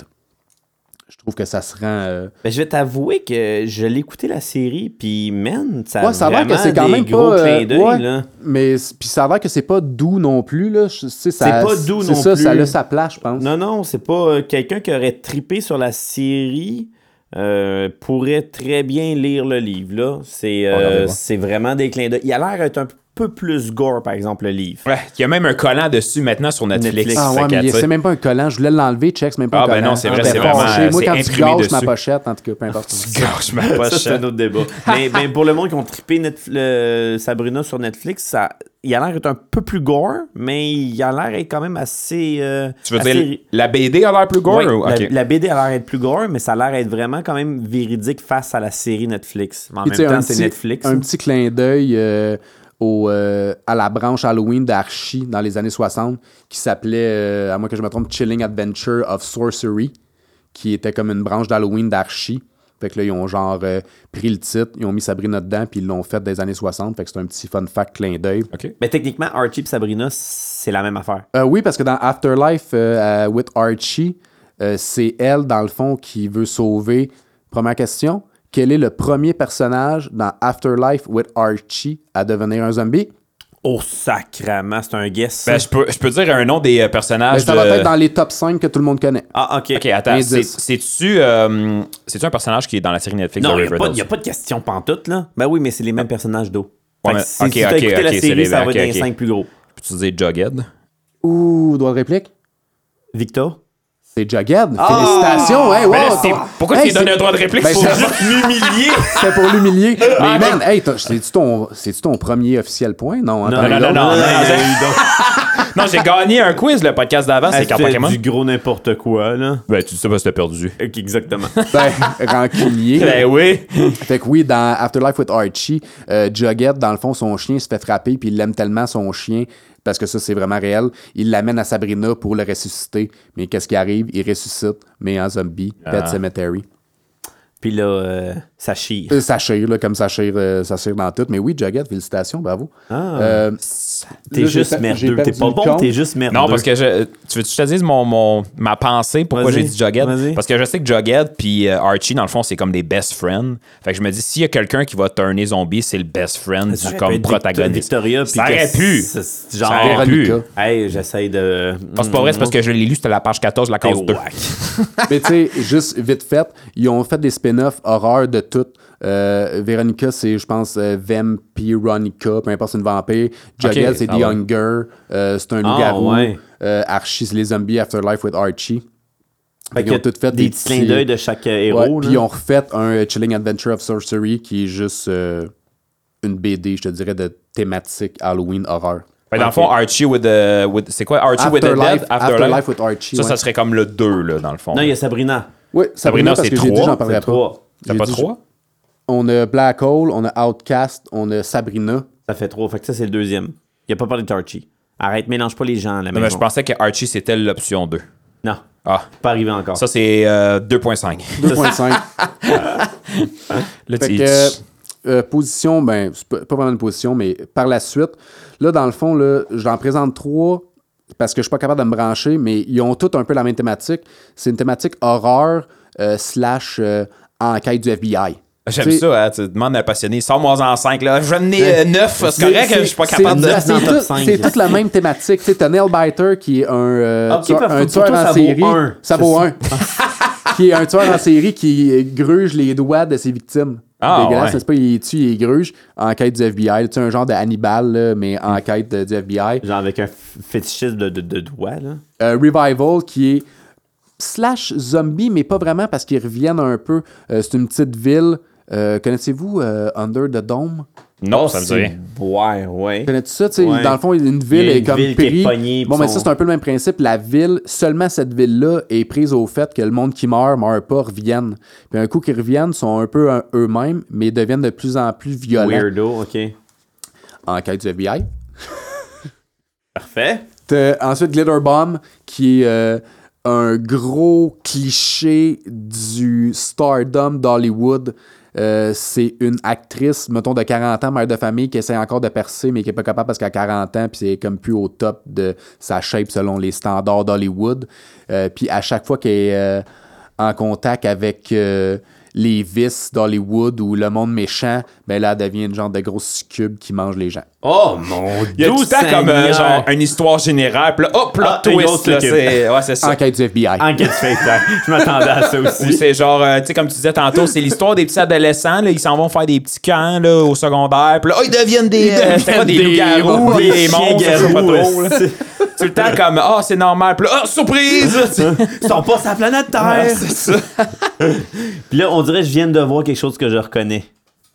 je trouve que ça se rend... euh, Ben, je vais t'avouer que je l'ai écouté la série, puis man, ça a Ouais, ça a l'air que c'est quand des même gros pas, euh, clins d'œil, ouais. là. Mais puis ça a l'air que c'est pas doux non plus, là. Ça- C'est pas doux c'est non ça, ça plus. a sa place, je pense. Non, non, c'est pas euh, quelqu'un qui aurait tripé sur la série euh, pourrait très bien lire le livre, là. C'est euh, c'est vraiment des clins d'œil. Il a l'air d'être un peu plus gore, par exemple, le livre. Ouais, il y a même un collant dessus maintenant sur Netflix. Netflix. Ah ouais, mais tu c'est même pas un collant. Je voulais l'enlever, check, c'est même pas Ah, un ben collant. non, c'est vrai, J'étais c'est vraiment, fâché. euh, Moi, c'est quand tu imprimé gâches ma pochette, en tout cas, peu importe. Gâche ma Ça, c'est pochette. un autre débat. mais, mais pour le monde qui ont trippé Netf- le- Sabrina sur Netflix, ça, il a l'air d'être un peu plus gore, mais il a l'air d'être quand même assez. euh, Tu veux assez- dire, la BD a l'air plus gore? Ouais, ou- la, ok. la BD a l'air d'être plus gore, mais ça a l'air d'être vraiment quand même véridique face à la série Netflix. Mais en Puis, tu même temps, un c'est petit- Netflix. Un petit clin d'œil euh, au, euh, à la branche Halloween d'Archie dans les années 60 qui s'appelait, euh, à moins que je me trompe, Chilling Adventure of Sorcery, qui était comme une branche d'Halloween d'Archie. Fait que là, ils ont genre euh, pris le titre, ils ont mis Sabrina dedans, puis ils l'ont fait des années 60. Fait que c'est un petit fun fact clin d'œil. OK. Mais techniquement, Archie et Sabrina, c'est la même affaire. Euh, oui, parce que dans Afterlife euh, euh, with Archie, euh, c'est elle, dans le fond, qui veut sauver, première question, quel est le premier personnage dans Afterlife with Archie à devenir un zombie? Oh, sacrament, c'est un guess. Ben, je peux, je peux dire un nom des euh, Ben, personnages. ça va de- être dans les top 5 que tout le monde connaît. Ah, ok. Ok, attends. C'est-tu euh, un personnage qui est dans la série Netflix Non, il n'y a, pas- y a pas de question pantoute, là. Ben oui, mais c'est les mêmes personnages d'eau. Ouais, mais- si ok, si t'as ok, écouté ok, la c'est série, les- ça va être les 5 plus gros. Peux-tu dire Jughead? Ouh, droit de réplique? Victor? C'est Jughead. Ah! Félicitations, hein, wow. Là, c'est- pourquoi Hey, tu lui donnes c'est- un droit de réplique? Ben, c'est- juste m'humilier. C'était pour l'humilier. Mais Ah, man, hey, c'est-tu ton, ton premier officiel point? Non, attends, non, non, non, non, non. j'ai gagné un quiz, le podcast d'avant, c'est Pokémon. du gros n'importe quoi, là. Ben, tu sais pas si t'as perdu. Exactement. Ben, rancunier. Ben oui. Fait que oui, dans Afterlife with Archie, euh, Jughead, dans le fond, son chien se fait frapper, puis il l'aime tellement, son chien, parce que ça, c'est vraiment réel. Il l'amène à Sabrina pour le ressusciter. Mais qu'est-ce qui arrive? Il ressuscite, mais en zombie. Pet Cemetery. Puis là, euh, ça chire. Euh, ça chire, là, comme ça chire, euh, ça chire dans tout. Mais oui, Jughead, félicitations, bravo. Ah. Euh, T'es juste merdeux. T'es pas bon, t'es juste merdeux. Non, parce que je, tu veux que je te dise mon, mon, ma pensée pourquoi j'ai dit Jughead? vas-y. Parce que je sais que Jughead puis euh, Archie, dans le fond, c'est comme des best friends. Fait que je me dis, s'il y a quelqu'un qui va turner zombie, c'est le best friend Ça du comme protagoniste. Victoria, Ça aurait pu. c'est- c'est Genre, Ça aurait pu. Hey, j'essaye de. C'est pas vrai, c'est parce que je l'ai lu, c'était la page 14, la case 2. whack. Mais tu sais, juste vite fait, ils ont fait des horreur de tout. Euh, Véronica, c'est, je pense, euh, Vampironica, peu importe, c'est une vampire. Jughead, c'est ça The. Hunger. Euh, c'est un Ah, loup-garou. ouais. Euh, Archie, c'est les zombies Afterlife with Archie. Fait Ils ont tout fait des, des petits clins d'œil de chaque euh, héros. puis ils ont refait un Chilling Adventure of Sorcery qui est juste euh, une BD, je te dirais, de thématique Halloween horreur. Que dans le fond, Archie with the. with- c'est quoi? Archie with the Afterlife, Dead? Afterlife? With Archie. Ça, ouais. ça serait comme le 2, là, dans le fond. Non, il y a Sabrina. Oui, Sabrina, parce c'est que j'ai dit, trois, j'en parlerai pas. trois. T'as pas dit, 3? On a Black Hole, on a Outcast, on a Sabrina. Ça fait trois. Fait que ça, c'est le deuxième. Il a pas parlé d'Archie. Arrête, mélange pas les gens à la Non, mais je pensais que Archie, c'était l'option 2. Non, Ah, pas arrivé encore. ça, c'est euh, 2.5. 2.5. Là, Fait tu- que, euh, position, ben, c'est pas, pas vraiment une position, mais par la suite, là, dans le fond, là, j'en présente trois parce que je suis pas capable de me brancher, mais ils ont tous un peu la même thématique. C'est une thématique horreur euh, slash euh, enquête du FBI. J'aime ça, hein, tu demandes à un passionné, sors-moi en 5, là. Je vais mener 9, c'est correct, je suis pas capable de. neuf C'est dans le top tout- cinq. c'est toute la même thématique. Tu sais, Nailbiter qui est un, euh, que un tueur en ça vaut série. un. Ça vaut un. qui est un tueur en série qui gruge les doigts de ses victimes. Ah, Dégueulasse, ouais. n'est-ce pas? Il tue, il gruge en quête du FBI. Tu sais, un genre de Hannibal, là, mais en quête de- du FBI. Genre avec un fétichisme de, de, de doigts, là. Euh, Revival qui est slash zombie, mais pas vraiment parce qu'ils reviennent un peu. Euh, c'est une petite ville. Euh, Connaissez-vous euh, Under the Dome? Non, ça me dit rien. Ouais, ouais. Connais-tu ça? Tu sais, Ouais. Dans le fond, une Il ville est une comme ville qui est pris. pognée, bon, mais ça, c'est un peu le même principe. La ville, seulement cette ville-là est prise au fait que le monde qui meurt, meurt pas, revienne. Puis un coup qu'ils reviennent, sont un peu un- eux-mêmes, mais deviennent de plus en plus violents Weirdo, ok. en quête du FBI. Parfait. T'as ensuite Glitter Bomb, qui est euh, un gros cliché du stardom d'Hollywood. Euh, c'est une actrice, mettons, de 40 ans, mère de famille, qui essaie encore de percer, mais qui est pas capable parce qu'à 40 ans, puis c'est comme plus au top de sa shape selon les standards d'Hollywood. Euh, puis à chaque fois qu'elle est euh, en contact avec les vices d'Hollywood ou le monde méchant, ben là, elle devient une genre de grosse succube qui mange les gens. Oh mon Il y a Dieu! tout le temps comme euh, genre une histoire générale, puis là, hop, plot Ah, twist, là, c'est ouais, c'est ça. Enquête du FBI. Enquête spectacle. Je m'attendais à ça Ou aussi. c'est genre, euh, tu sais, comme tu disais tantôt, c'est l'histoire des petits adolescents, là, ils s'en vont faire des petits camps là, au secondaire, puis là, oh, ils deviennent des, euh, c'était quoi, des loups-garous, des des monstres, pas trop. là. Tout le temps comme, ah, c'est normal, puis là, ah, surprise! Ils sont pas sur la planète Terre. Ouais, c'est ça. Puis là, on dirait que je viens de voir quelque chose que je reconnais.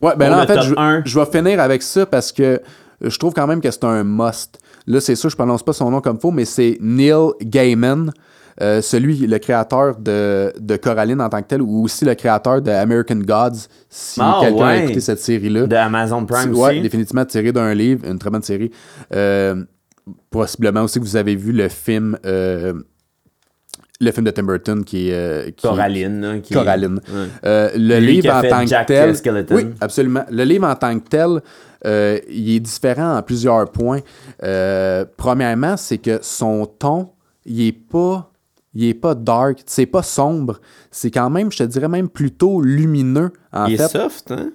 Ouais, ben là, en fait, je vais finir avec ça parce que je trouve quand même que c'est un must. Là, c'est sûr, je prononce pas son nom comme faux, mais c'est Neil Gaiman, euh, celui, le créateur de, de Coraline en tant que tel, ou aussi le créateur de American Gods, si Ah, quelqu'un a écouté cette série-là. De Amazon Prime Ouais, aussi. définitivement tiré d'un livre, une très bonne série. Euh, possiblement aussi que vous avez vu le film, euh, le film de Tim Burton qui est euh, qui- Coraline. qui- Coraline. Euh, le Lui livre en tant que tel. Oui, absolument. Le livre en tant que tel, euh, il est différent en plusieurs points. Euh, premièrement, c'est que son ton, il est pas il est pas dark, c'est pas sombre. C'est quand même, je te dirais même plutôt lumineux. En Il fait, est soft, hein?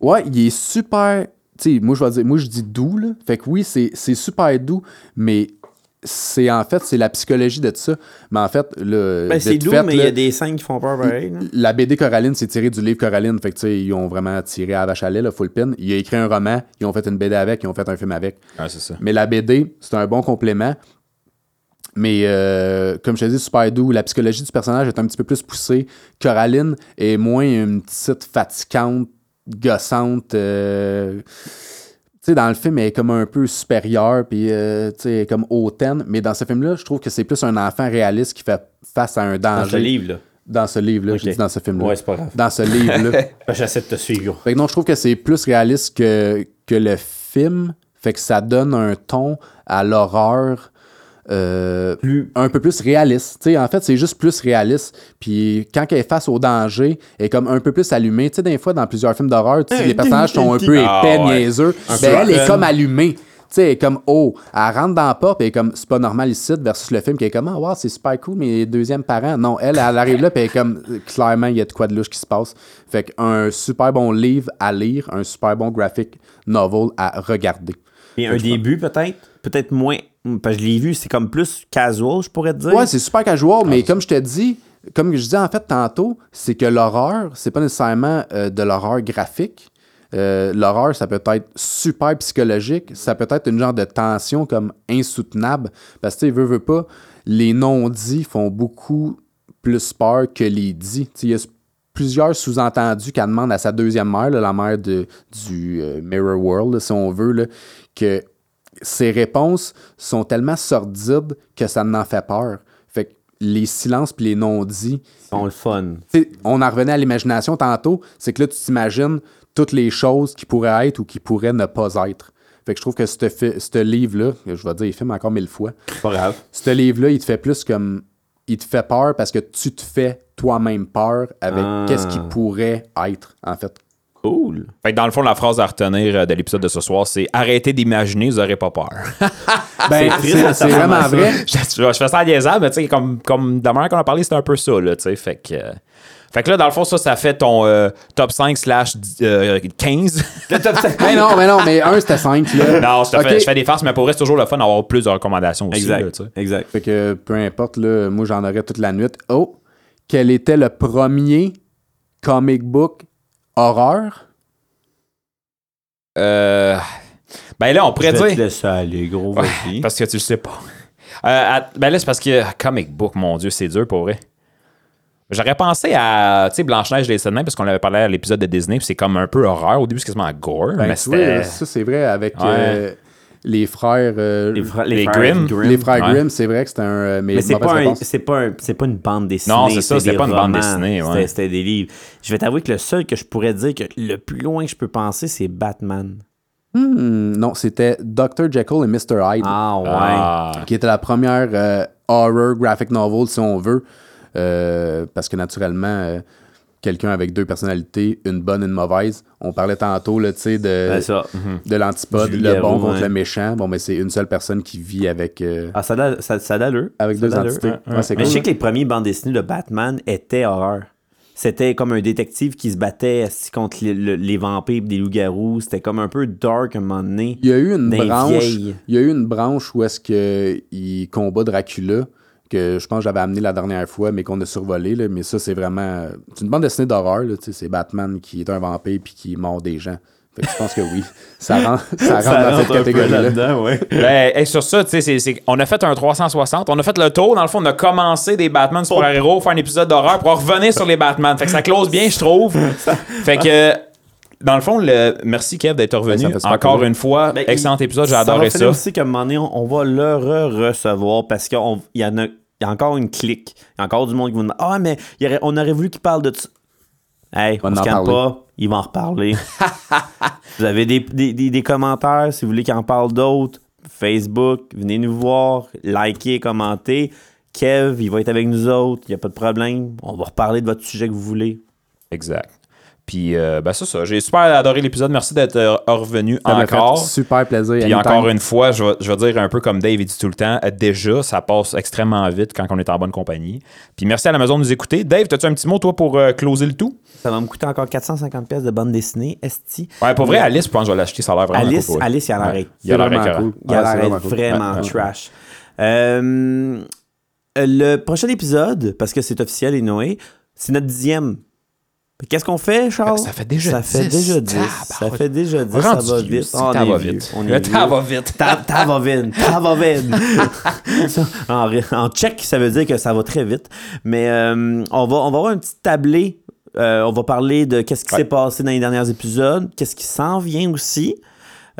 Ouais, il est super. Tu sais, moi, je vais dire, moi, je dis doux, là. Fait que oui, c'est c'est super doux, mais c'est en fait, c'est la psychologie de ça. Mais en fait, le. Ben, c'est doux, fait, mais il y a des scènes qui font peur pareil. là. La BD Coraline, c'est tiré du livre Coraline. Fait que, tu sais, ils ont vraiment tiré à la vache à lait, là, full pin. Il a écrit un roman, ils ont fait une BD avec, ils ont fait un film avec. Ouais, c'est ça. Mais la BD, c'est un bon complément. Mais euh, comme je te dis, super doux. La psychologie du personnage est un petit peu plus poussée. Coraline est moins une petite fatigante, gossante. euh, sais, dans le film, elle est comme un peu supérieure, puis euh, tu sais, comme hautaine. Mais dans ce film-là, je trouve que c'est plus un enfant réaliste qui fait face à un danger. Dans ce livre-là. Dans ce livre-là, Ok. je dis dans ce film-là. Ouais, c'est pas grave. Dans ce livre-là. Ben, J'essaie de te suivre. Fait que non, je trouve que c'est plus réaliste que, que le film. Fait que ça donne un ton à l'horreur euh, un peu plus réaliste. Tu sais, en fait, c'est juste plus réaliste. Puis quand elle est face au danger, elle est comme un peu plus allumée. Tu sais, des fois, dans plusieurs films d'horreur, sais, les personnages sont un peu épais, Ah, ouais. niaiseux. Un Ben, elle est comme allumée. Tu sais, comme, oh, elle rentre dans la porte, est comme, c'est pas normal ici, versus le film qui est comme, ah, wow, c'est super cool, mes deuxièmes parents. Non, elle, elle arrive là, puis elle est comme, clairement, il y a de quoi de louche qui se passe. Fait qu'un super bon livre à lire, un super bon graphic novel à regarder. Et un début, peut-être? Peut-être moins. Parce que je l'ai vu, c'est comme plus casual, je pourrais te dire. Ouais, c'est super casual, mais comme je te dis, comme je disais en fait tantôt, c'est que l'horreur, c'est pas nécessairement euh, de l'horreur graphique. Euh, l'horreur, ça peut être super psychologique, ça peut être une genre de tension comme insoutenable. Parce que, tu sais, veut, veut pas, les non-dits font beaucoup plus peur que les dits. Il y a plusieurs sous-entendus qu'elle demande à sa deuxième mère, là, la mère de, du euh, Mirror World, là, si on veut, là, que ses réponses sont tellement sordides que ça n'en fait peur. Fait que les silences puis les non-dits, sont le fun. on en revenait à l'imagination tantôt, c'est que là, tu t'imagines toutes les choses qui pourraient être ou qui pourraient ne pas être. Fait que je trouve que ce livre-là, je vais dire, il filme encore mille fois, pas grave. ce livre-là, il te fait plus comme. Il te fait peur parce que tu te fais toi-même peur avec Ah. qu'est-ce qui pourrait être, en fait. Cool. Fait que dans le fond, la phrase à retenir euh, de l'épisode de ce soir, c'est arrêtez d'imaginer, vous n'aurez pas peur. Ben, c'est vraiment ça. vrai. je, je fais ça à niaisable, mais tu sais, comme, comme de la manière qu'on a parlé, c'était un peu ça, là, tu sais. Fait que. euh, fait que là, dans le fond, ça, ça fait ton euh, top 5 slash euh, 15. Mais non, mais non, mais un, c'était 5, là. non, je, te fais, je fais des farces, mais pour vrai, c'est toujours le fun d'avoir plus de recommandations aussi. là, Exact. tu sais. exact. Fait que peu importe, là, moi j'en aurais toute la nuit. Oh, quel était le premier comic book horreur? Euh, ben là, on pourrait Je vais te dire. laisser aller, gros, Ouais, parce que tu le sais pas. Euh, à- ben là, c'est parce que comic book, mon Dieu, c'est dur pour vrai. J'aurais pensé à, tu sais, Blanche-Neige et les Sept Nains, parce qu'on avait parlé à l'épisode de Disney, puis c'est comme un peu horreur. Au début, c'est quasiment gore, Ben, mais c'était... ça c'est vrai avec Ouais. euh, les frères euh, Les, fra- les frères Grimm. les frères Ouais. Grimm, c'est vrai que c'était un euh, mais, Mais c'est pas, un- c'est pas, un- c'est pas une bande dessinée. Non, c'est ça, c'était des pas une bande dessinée, ouais. C'était- C'était des livres. Je vais t'avouer que le seul que je pourrais dire que le plus loin que je peux penser, c'est Batman. Hmm, non, c'était Dr. Jekyll et Mr. Hyde. Ah ouais. Ah. qui était la première euh, horror graphic novel, si on veut. Euh, parce que naturellement, euh, quelqu'un avec deux personnalités, une bonne et une mauvaise. On parlait tantôt là, de, Ben ça. de l'antipode, le bon contre ouais. le méchant. Bon, mais c'est une seule personne qui vit avec, euh, Ah, ça a, ça, ça a avec Ça deux entités. ouais, Mais cool. je sais que les premiers bandes dessinées de Batman étaient horreur. C'était comme un détective qui se battait contre les, le- les vampires des loups-garous. C'était comme un peu dark à un moment donné. Il y a eu une branche. Il y a eu une branche où est-ce que il combat Dracula que je pense que j'avais amené la dernière fois mais qu'on a survolé là, mais ça c'est vraiment c'est une bande dessinée d'horreur là, tu sais, c'est Batman qui est un vampire puis qui mord des gens. Fait que je pense que oui, ça rentre, ça rentre dans cette catégorie là. ouais. Ben, hey, sur ça, tu sais, c'est- c'est- on a fait un 360, on a fait le tour. Dans le fond, on a commencé des Batman super-héros, faire un épisode d'horreur pour revenir sur les Batman. Fait que ça close bien, je trouve. fait que, dans le fond, le... merci Kev d'être revenu. Ben, super Encore une fois, Ben, excellent il- épisode, j'ai adoré ça. aussi qu'à un moment donné, on, on va le re-recevoir parce qu'il y en a, il y a encore une clique. Il y a encore du monde qui nous dire Ah, mais il y aurait- on aurait voulu qu'il parle de ça. Hey, on se en calme pas, il va en reparler. vous avez des, des- des- des commentaires, si vous voulez qu'il en parle d'autres, Facebook, venez nous voir, likez, commentez. Kev, il va être avec nous autres, il n'y a pas de problème. On va reparler de votre sujet que vous voulez. Exact. Puis, euh, ben, c'est ça. J'ai super adoré l'épisode. Merci d'être euh, revenu Ça m'a fait encore. super plaisir. Puis encore une fois, je vais, je vais dire un peu comme Dave il dit tout le temps, déjà, ça passe extrêmement vite quand on est en bonne compagnie. Puis merci à l'Amazon de nous écouter. Dave, as-tu un petit mot, toi, pour euh, closer le tout? Ça va me coûter encore 450 pièces de bande dessinée, Esti. Ouais, pour vrai, Mais- Alice, je pense que je vais l'acheter, ça a l'air vraiment Alice, cool, ouais. Alice, il a l'air Ouais. Il a C'est l'air vraiment cool. Il a c'est l'air vraiment cool. vraiment Ouais, ouais. trash. Euh, le prochain épisode, parce que c'est officiel et Noé, c'est notre dixième. Qu'est-ce qu'on fait, Charles? Ça fait déjà Ça fait 10. déjà 10. Ça fait déjà 10. Ça va vite. On ça est va vite. On est va vite. Ta va vite. Ta va vite. Ça, en, en tchèque, ça veut dire que ça va très vite. Mais euh, on, va, on va avoir un petit tablé. Euh, on va parler de qu'est-ce qui Ouais. s'est passé dans les derniers épisodes, qu'est-ce qui s'en vient aussi.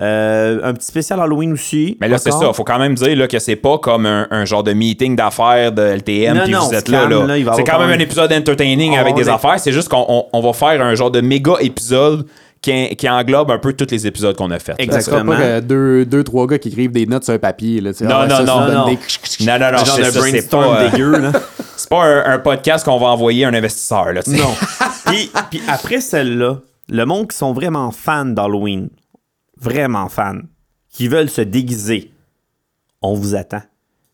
Euh, un petit spécial Halloween aussi. Mais là, c'est ça. Faut quand même dire là, que c'est pas comme un, un genre de meeting d'affaires de LTM, Non, puis non, vous êtes là. là. C'est quand même un épisode entertaining On avec des est- affaires. C'est juste qu'on on- on va faire un genre de méga épisode qui, qui englobe un peu tous les épisodes qu'on a fait. là. Ça sera Exactement. pas que deux, deux, trois gars qui écrivent des notes sur un papier. Là, Non, ah, non, ça, non, ça non. des- Non, non, non, Un genre c'est de brainstorm pas, euh, dégueu, là. c'est pas un, un podcast qu'on va envoyer à un investisseur. Là. Non. puis, puis après celle-là, le monde qui sont vraiment fans d'Halloween, vraiment fans, qui veulent se déguiser, on vous attend.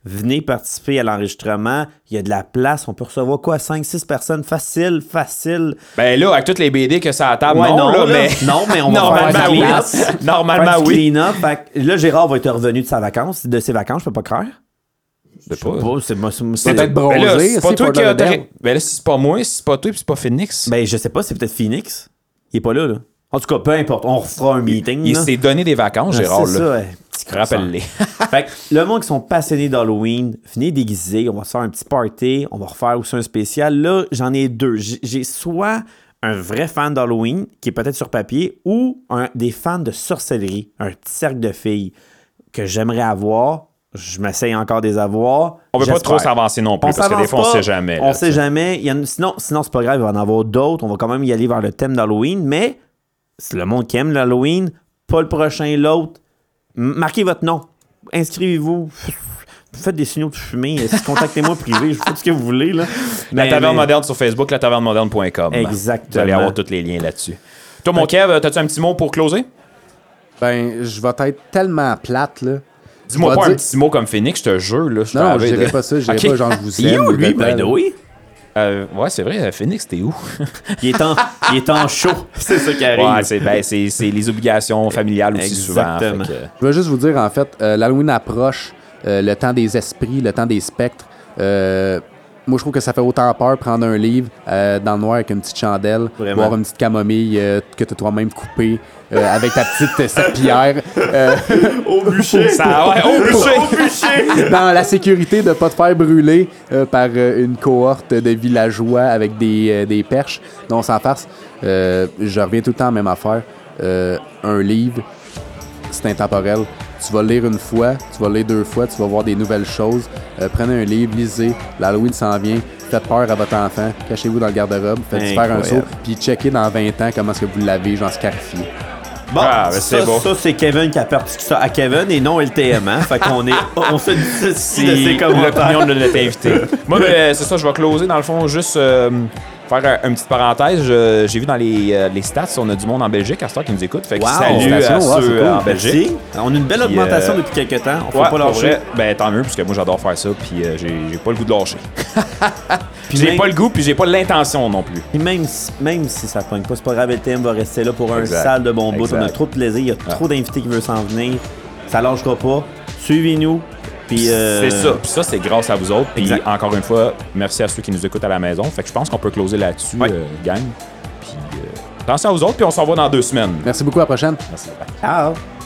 Venez participer à l'enregistrement. Il y a de la place. On peut recevoir quoi? 5-6 personnes? Facile, facile. Ben là, avec toutes les BD que ça a à table, Ouais, non, non, là, mais. Non, mais on va Normalement, faire oui. Normalement, Faire oui. Fait que là, Gérard va être revenu de sa vacance, de ses vacances, je peux pas croire. Je sais pas. C'est peut-être Ben là, bronzé. c'est pas toi qui. Lauderdale. Ben là, si c'est pas moi, si c'est pas toi, puis c'est pas Phoenix. Ben, je sais pas, c'est peut-être Phoenix. Il est pas là, là. En tout cas, peu importe. On refera un meeting. il là. s'est donné des vacances, Ah, Gérard. c'est là. ça. Petit. Rappelle-les. fait que le monde qui sont passionnés d'Halloween, venez déguiser, on va se faire un petit party, on va refaire aussi un spécial. Là, j'en ai deux. J'ai j'ai soit un vrai fan d'Halloween, qui est peut-être sur papier, ou un, des fans de sorcellerie, un petit cercle de filles que j'aimerais avoir. Je m'essaye encore des avoir. On veut pas trop s'avancer non plus, On parce que des fois, on pas, sait jamais. là, On tu sait jamais. Il y en- sinon, sinon c'est pas grave, il va en avoir d'autres. On va quand même y aller vers le thème d'Halloween, mais c'est le monde qui aime l'Halloween, pas le prochain, l'autre. Marquez votre nom. Inscrivez-vous. Faites des signaux de fumée. Contactez-moi privé. Je fais ce que vous voulez. Là. La Mais- taverne mais- moderne sur Facebook, la taverne-moderne.com. Exactement. Vous allez avoir tous les liens là-dessus. Toi, mon Kev, as-tu un petit mot pour closer? Ben, je vais être tellement plate, là. Dis-moi pas un petit mot comme Phoenix, je te jure. Là, je Non, je dirais de- pas ça. Je dirais pas genre je vous Il est aime. où, ou lui, the way? Euh, ouais, c'est vrai, Phoenix, t'es où? Il est en, il est en chaud. C'est ça qui arrive. ouais, c'est ben, c'est- c'est les obligations familiales aussi souvent. Exactement. fait que- Je veux juste vous dire, en fait, euh, l'Halloween approche, euh, le temps des esprits, le temps des spectres. Euh, moi, je trouve que ça fait autant peur prendre un livre euh, dans le noir avec une petite chandelle, Vraiment. boire une petite camomille euh, que tu as toi-même coupée euh, avec ta petite serpillière. Au bûcher. Ça, ouais, oh, bûcher! dans la sécurité de ne pas te faire brûler par une cohorte de villageois avec des, des perches. Non, sans farce. Je reviens tout le temps à la même affaire. Un livre, c'est intemporel. Tu vas le lire une fois, tu vas le lire deux fois, tu vas voir des nouvelles choses. Euh, prenez un livre, lisez. L'Halloween s'en vient. Faites peur à votre enfant. Cachez-vous dans le garde-robe. Faites faire un saut. Puis checkez dans 20 ans comment est-ce que vous l'avez, genre scarifié. Bon, Ah, ben, c'est ça, ça, c'est Kevin qui a parti ça à Kevin et non LTM. Hein? fait qu'on est, on se dissocie C'est de ses commentaires. l'opinion de notre invité. Moi, ben, c'est ça, je vais closer dans le fond, juste euh, faire un- une petite parenthèse. J'ai vu dans les, euh, les stats, on a du monde en Belgique à ce temps qui nous écoute. Fait que Wow. salut à ceux cool. euh, en Belgique. Merci. On a une belle augmentation euh, depuis quelques temps. On faut Ouais, pas lâcher. vrai, ben tant mieux, parce que moi j'adore faire ça, puis euh, j'ai pas le goût de lâcher. Puis j'ai même- pas le goût, puis j'ai pas l'intention non plus. Puis même, si- même si ça pogne pas, c'est pas grave, LTM va rester là pour un salle de bon bout. On a trop de plaisir, il y a trop d'invités qui veulent s'en venir. Ça lâchera pas. Suivez-nous. Puis euh, C'est ça, puis ça c'est grâce à vous autres. Puis Exact. encore une fois, merci à ceux qui nous écoutent à la maison. Fait que je pense qu'on peut closer là-dessus, Ouais. euh, gang. Puis euh, attention à vous autres, puis on s'en va dans deux semaines. Merci beaucoup, à la prochaine. Merci. Ciao.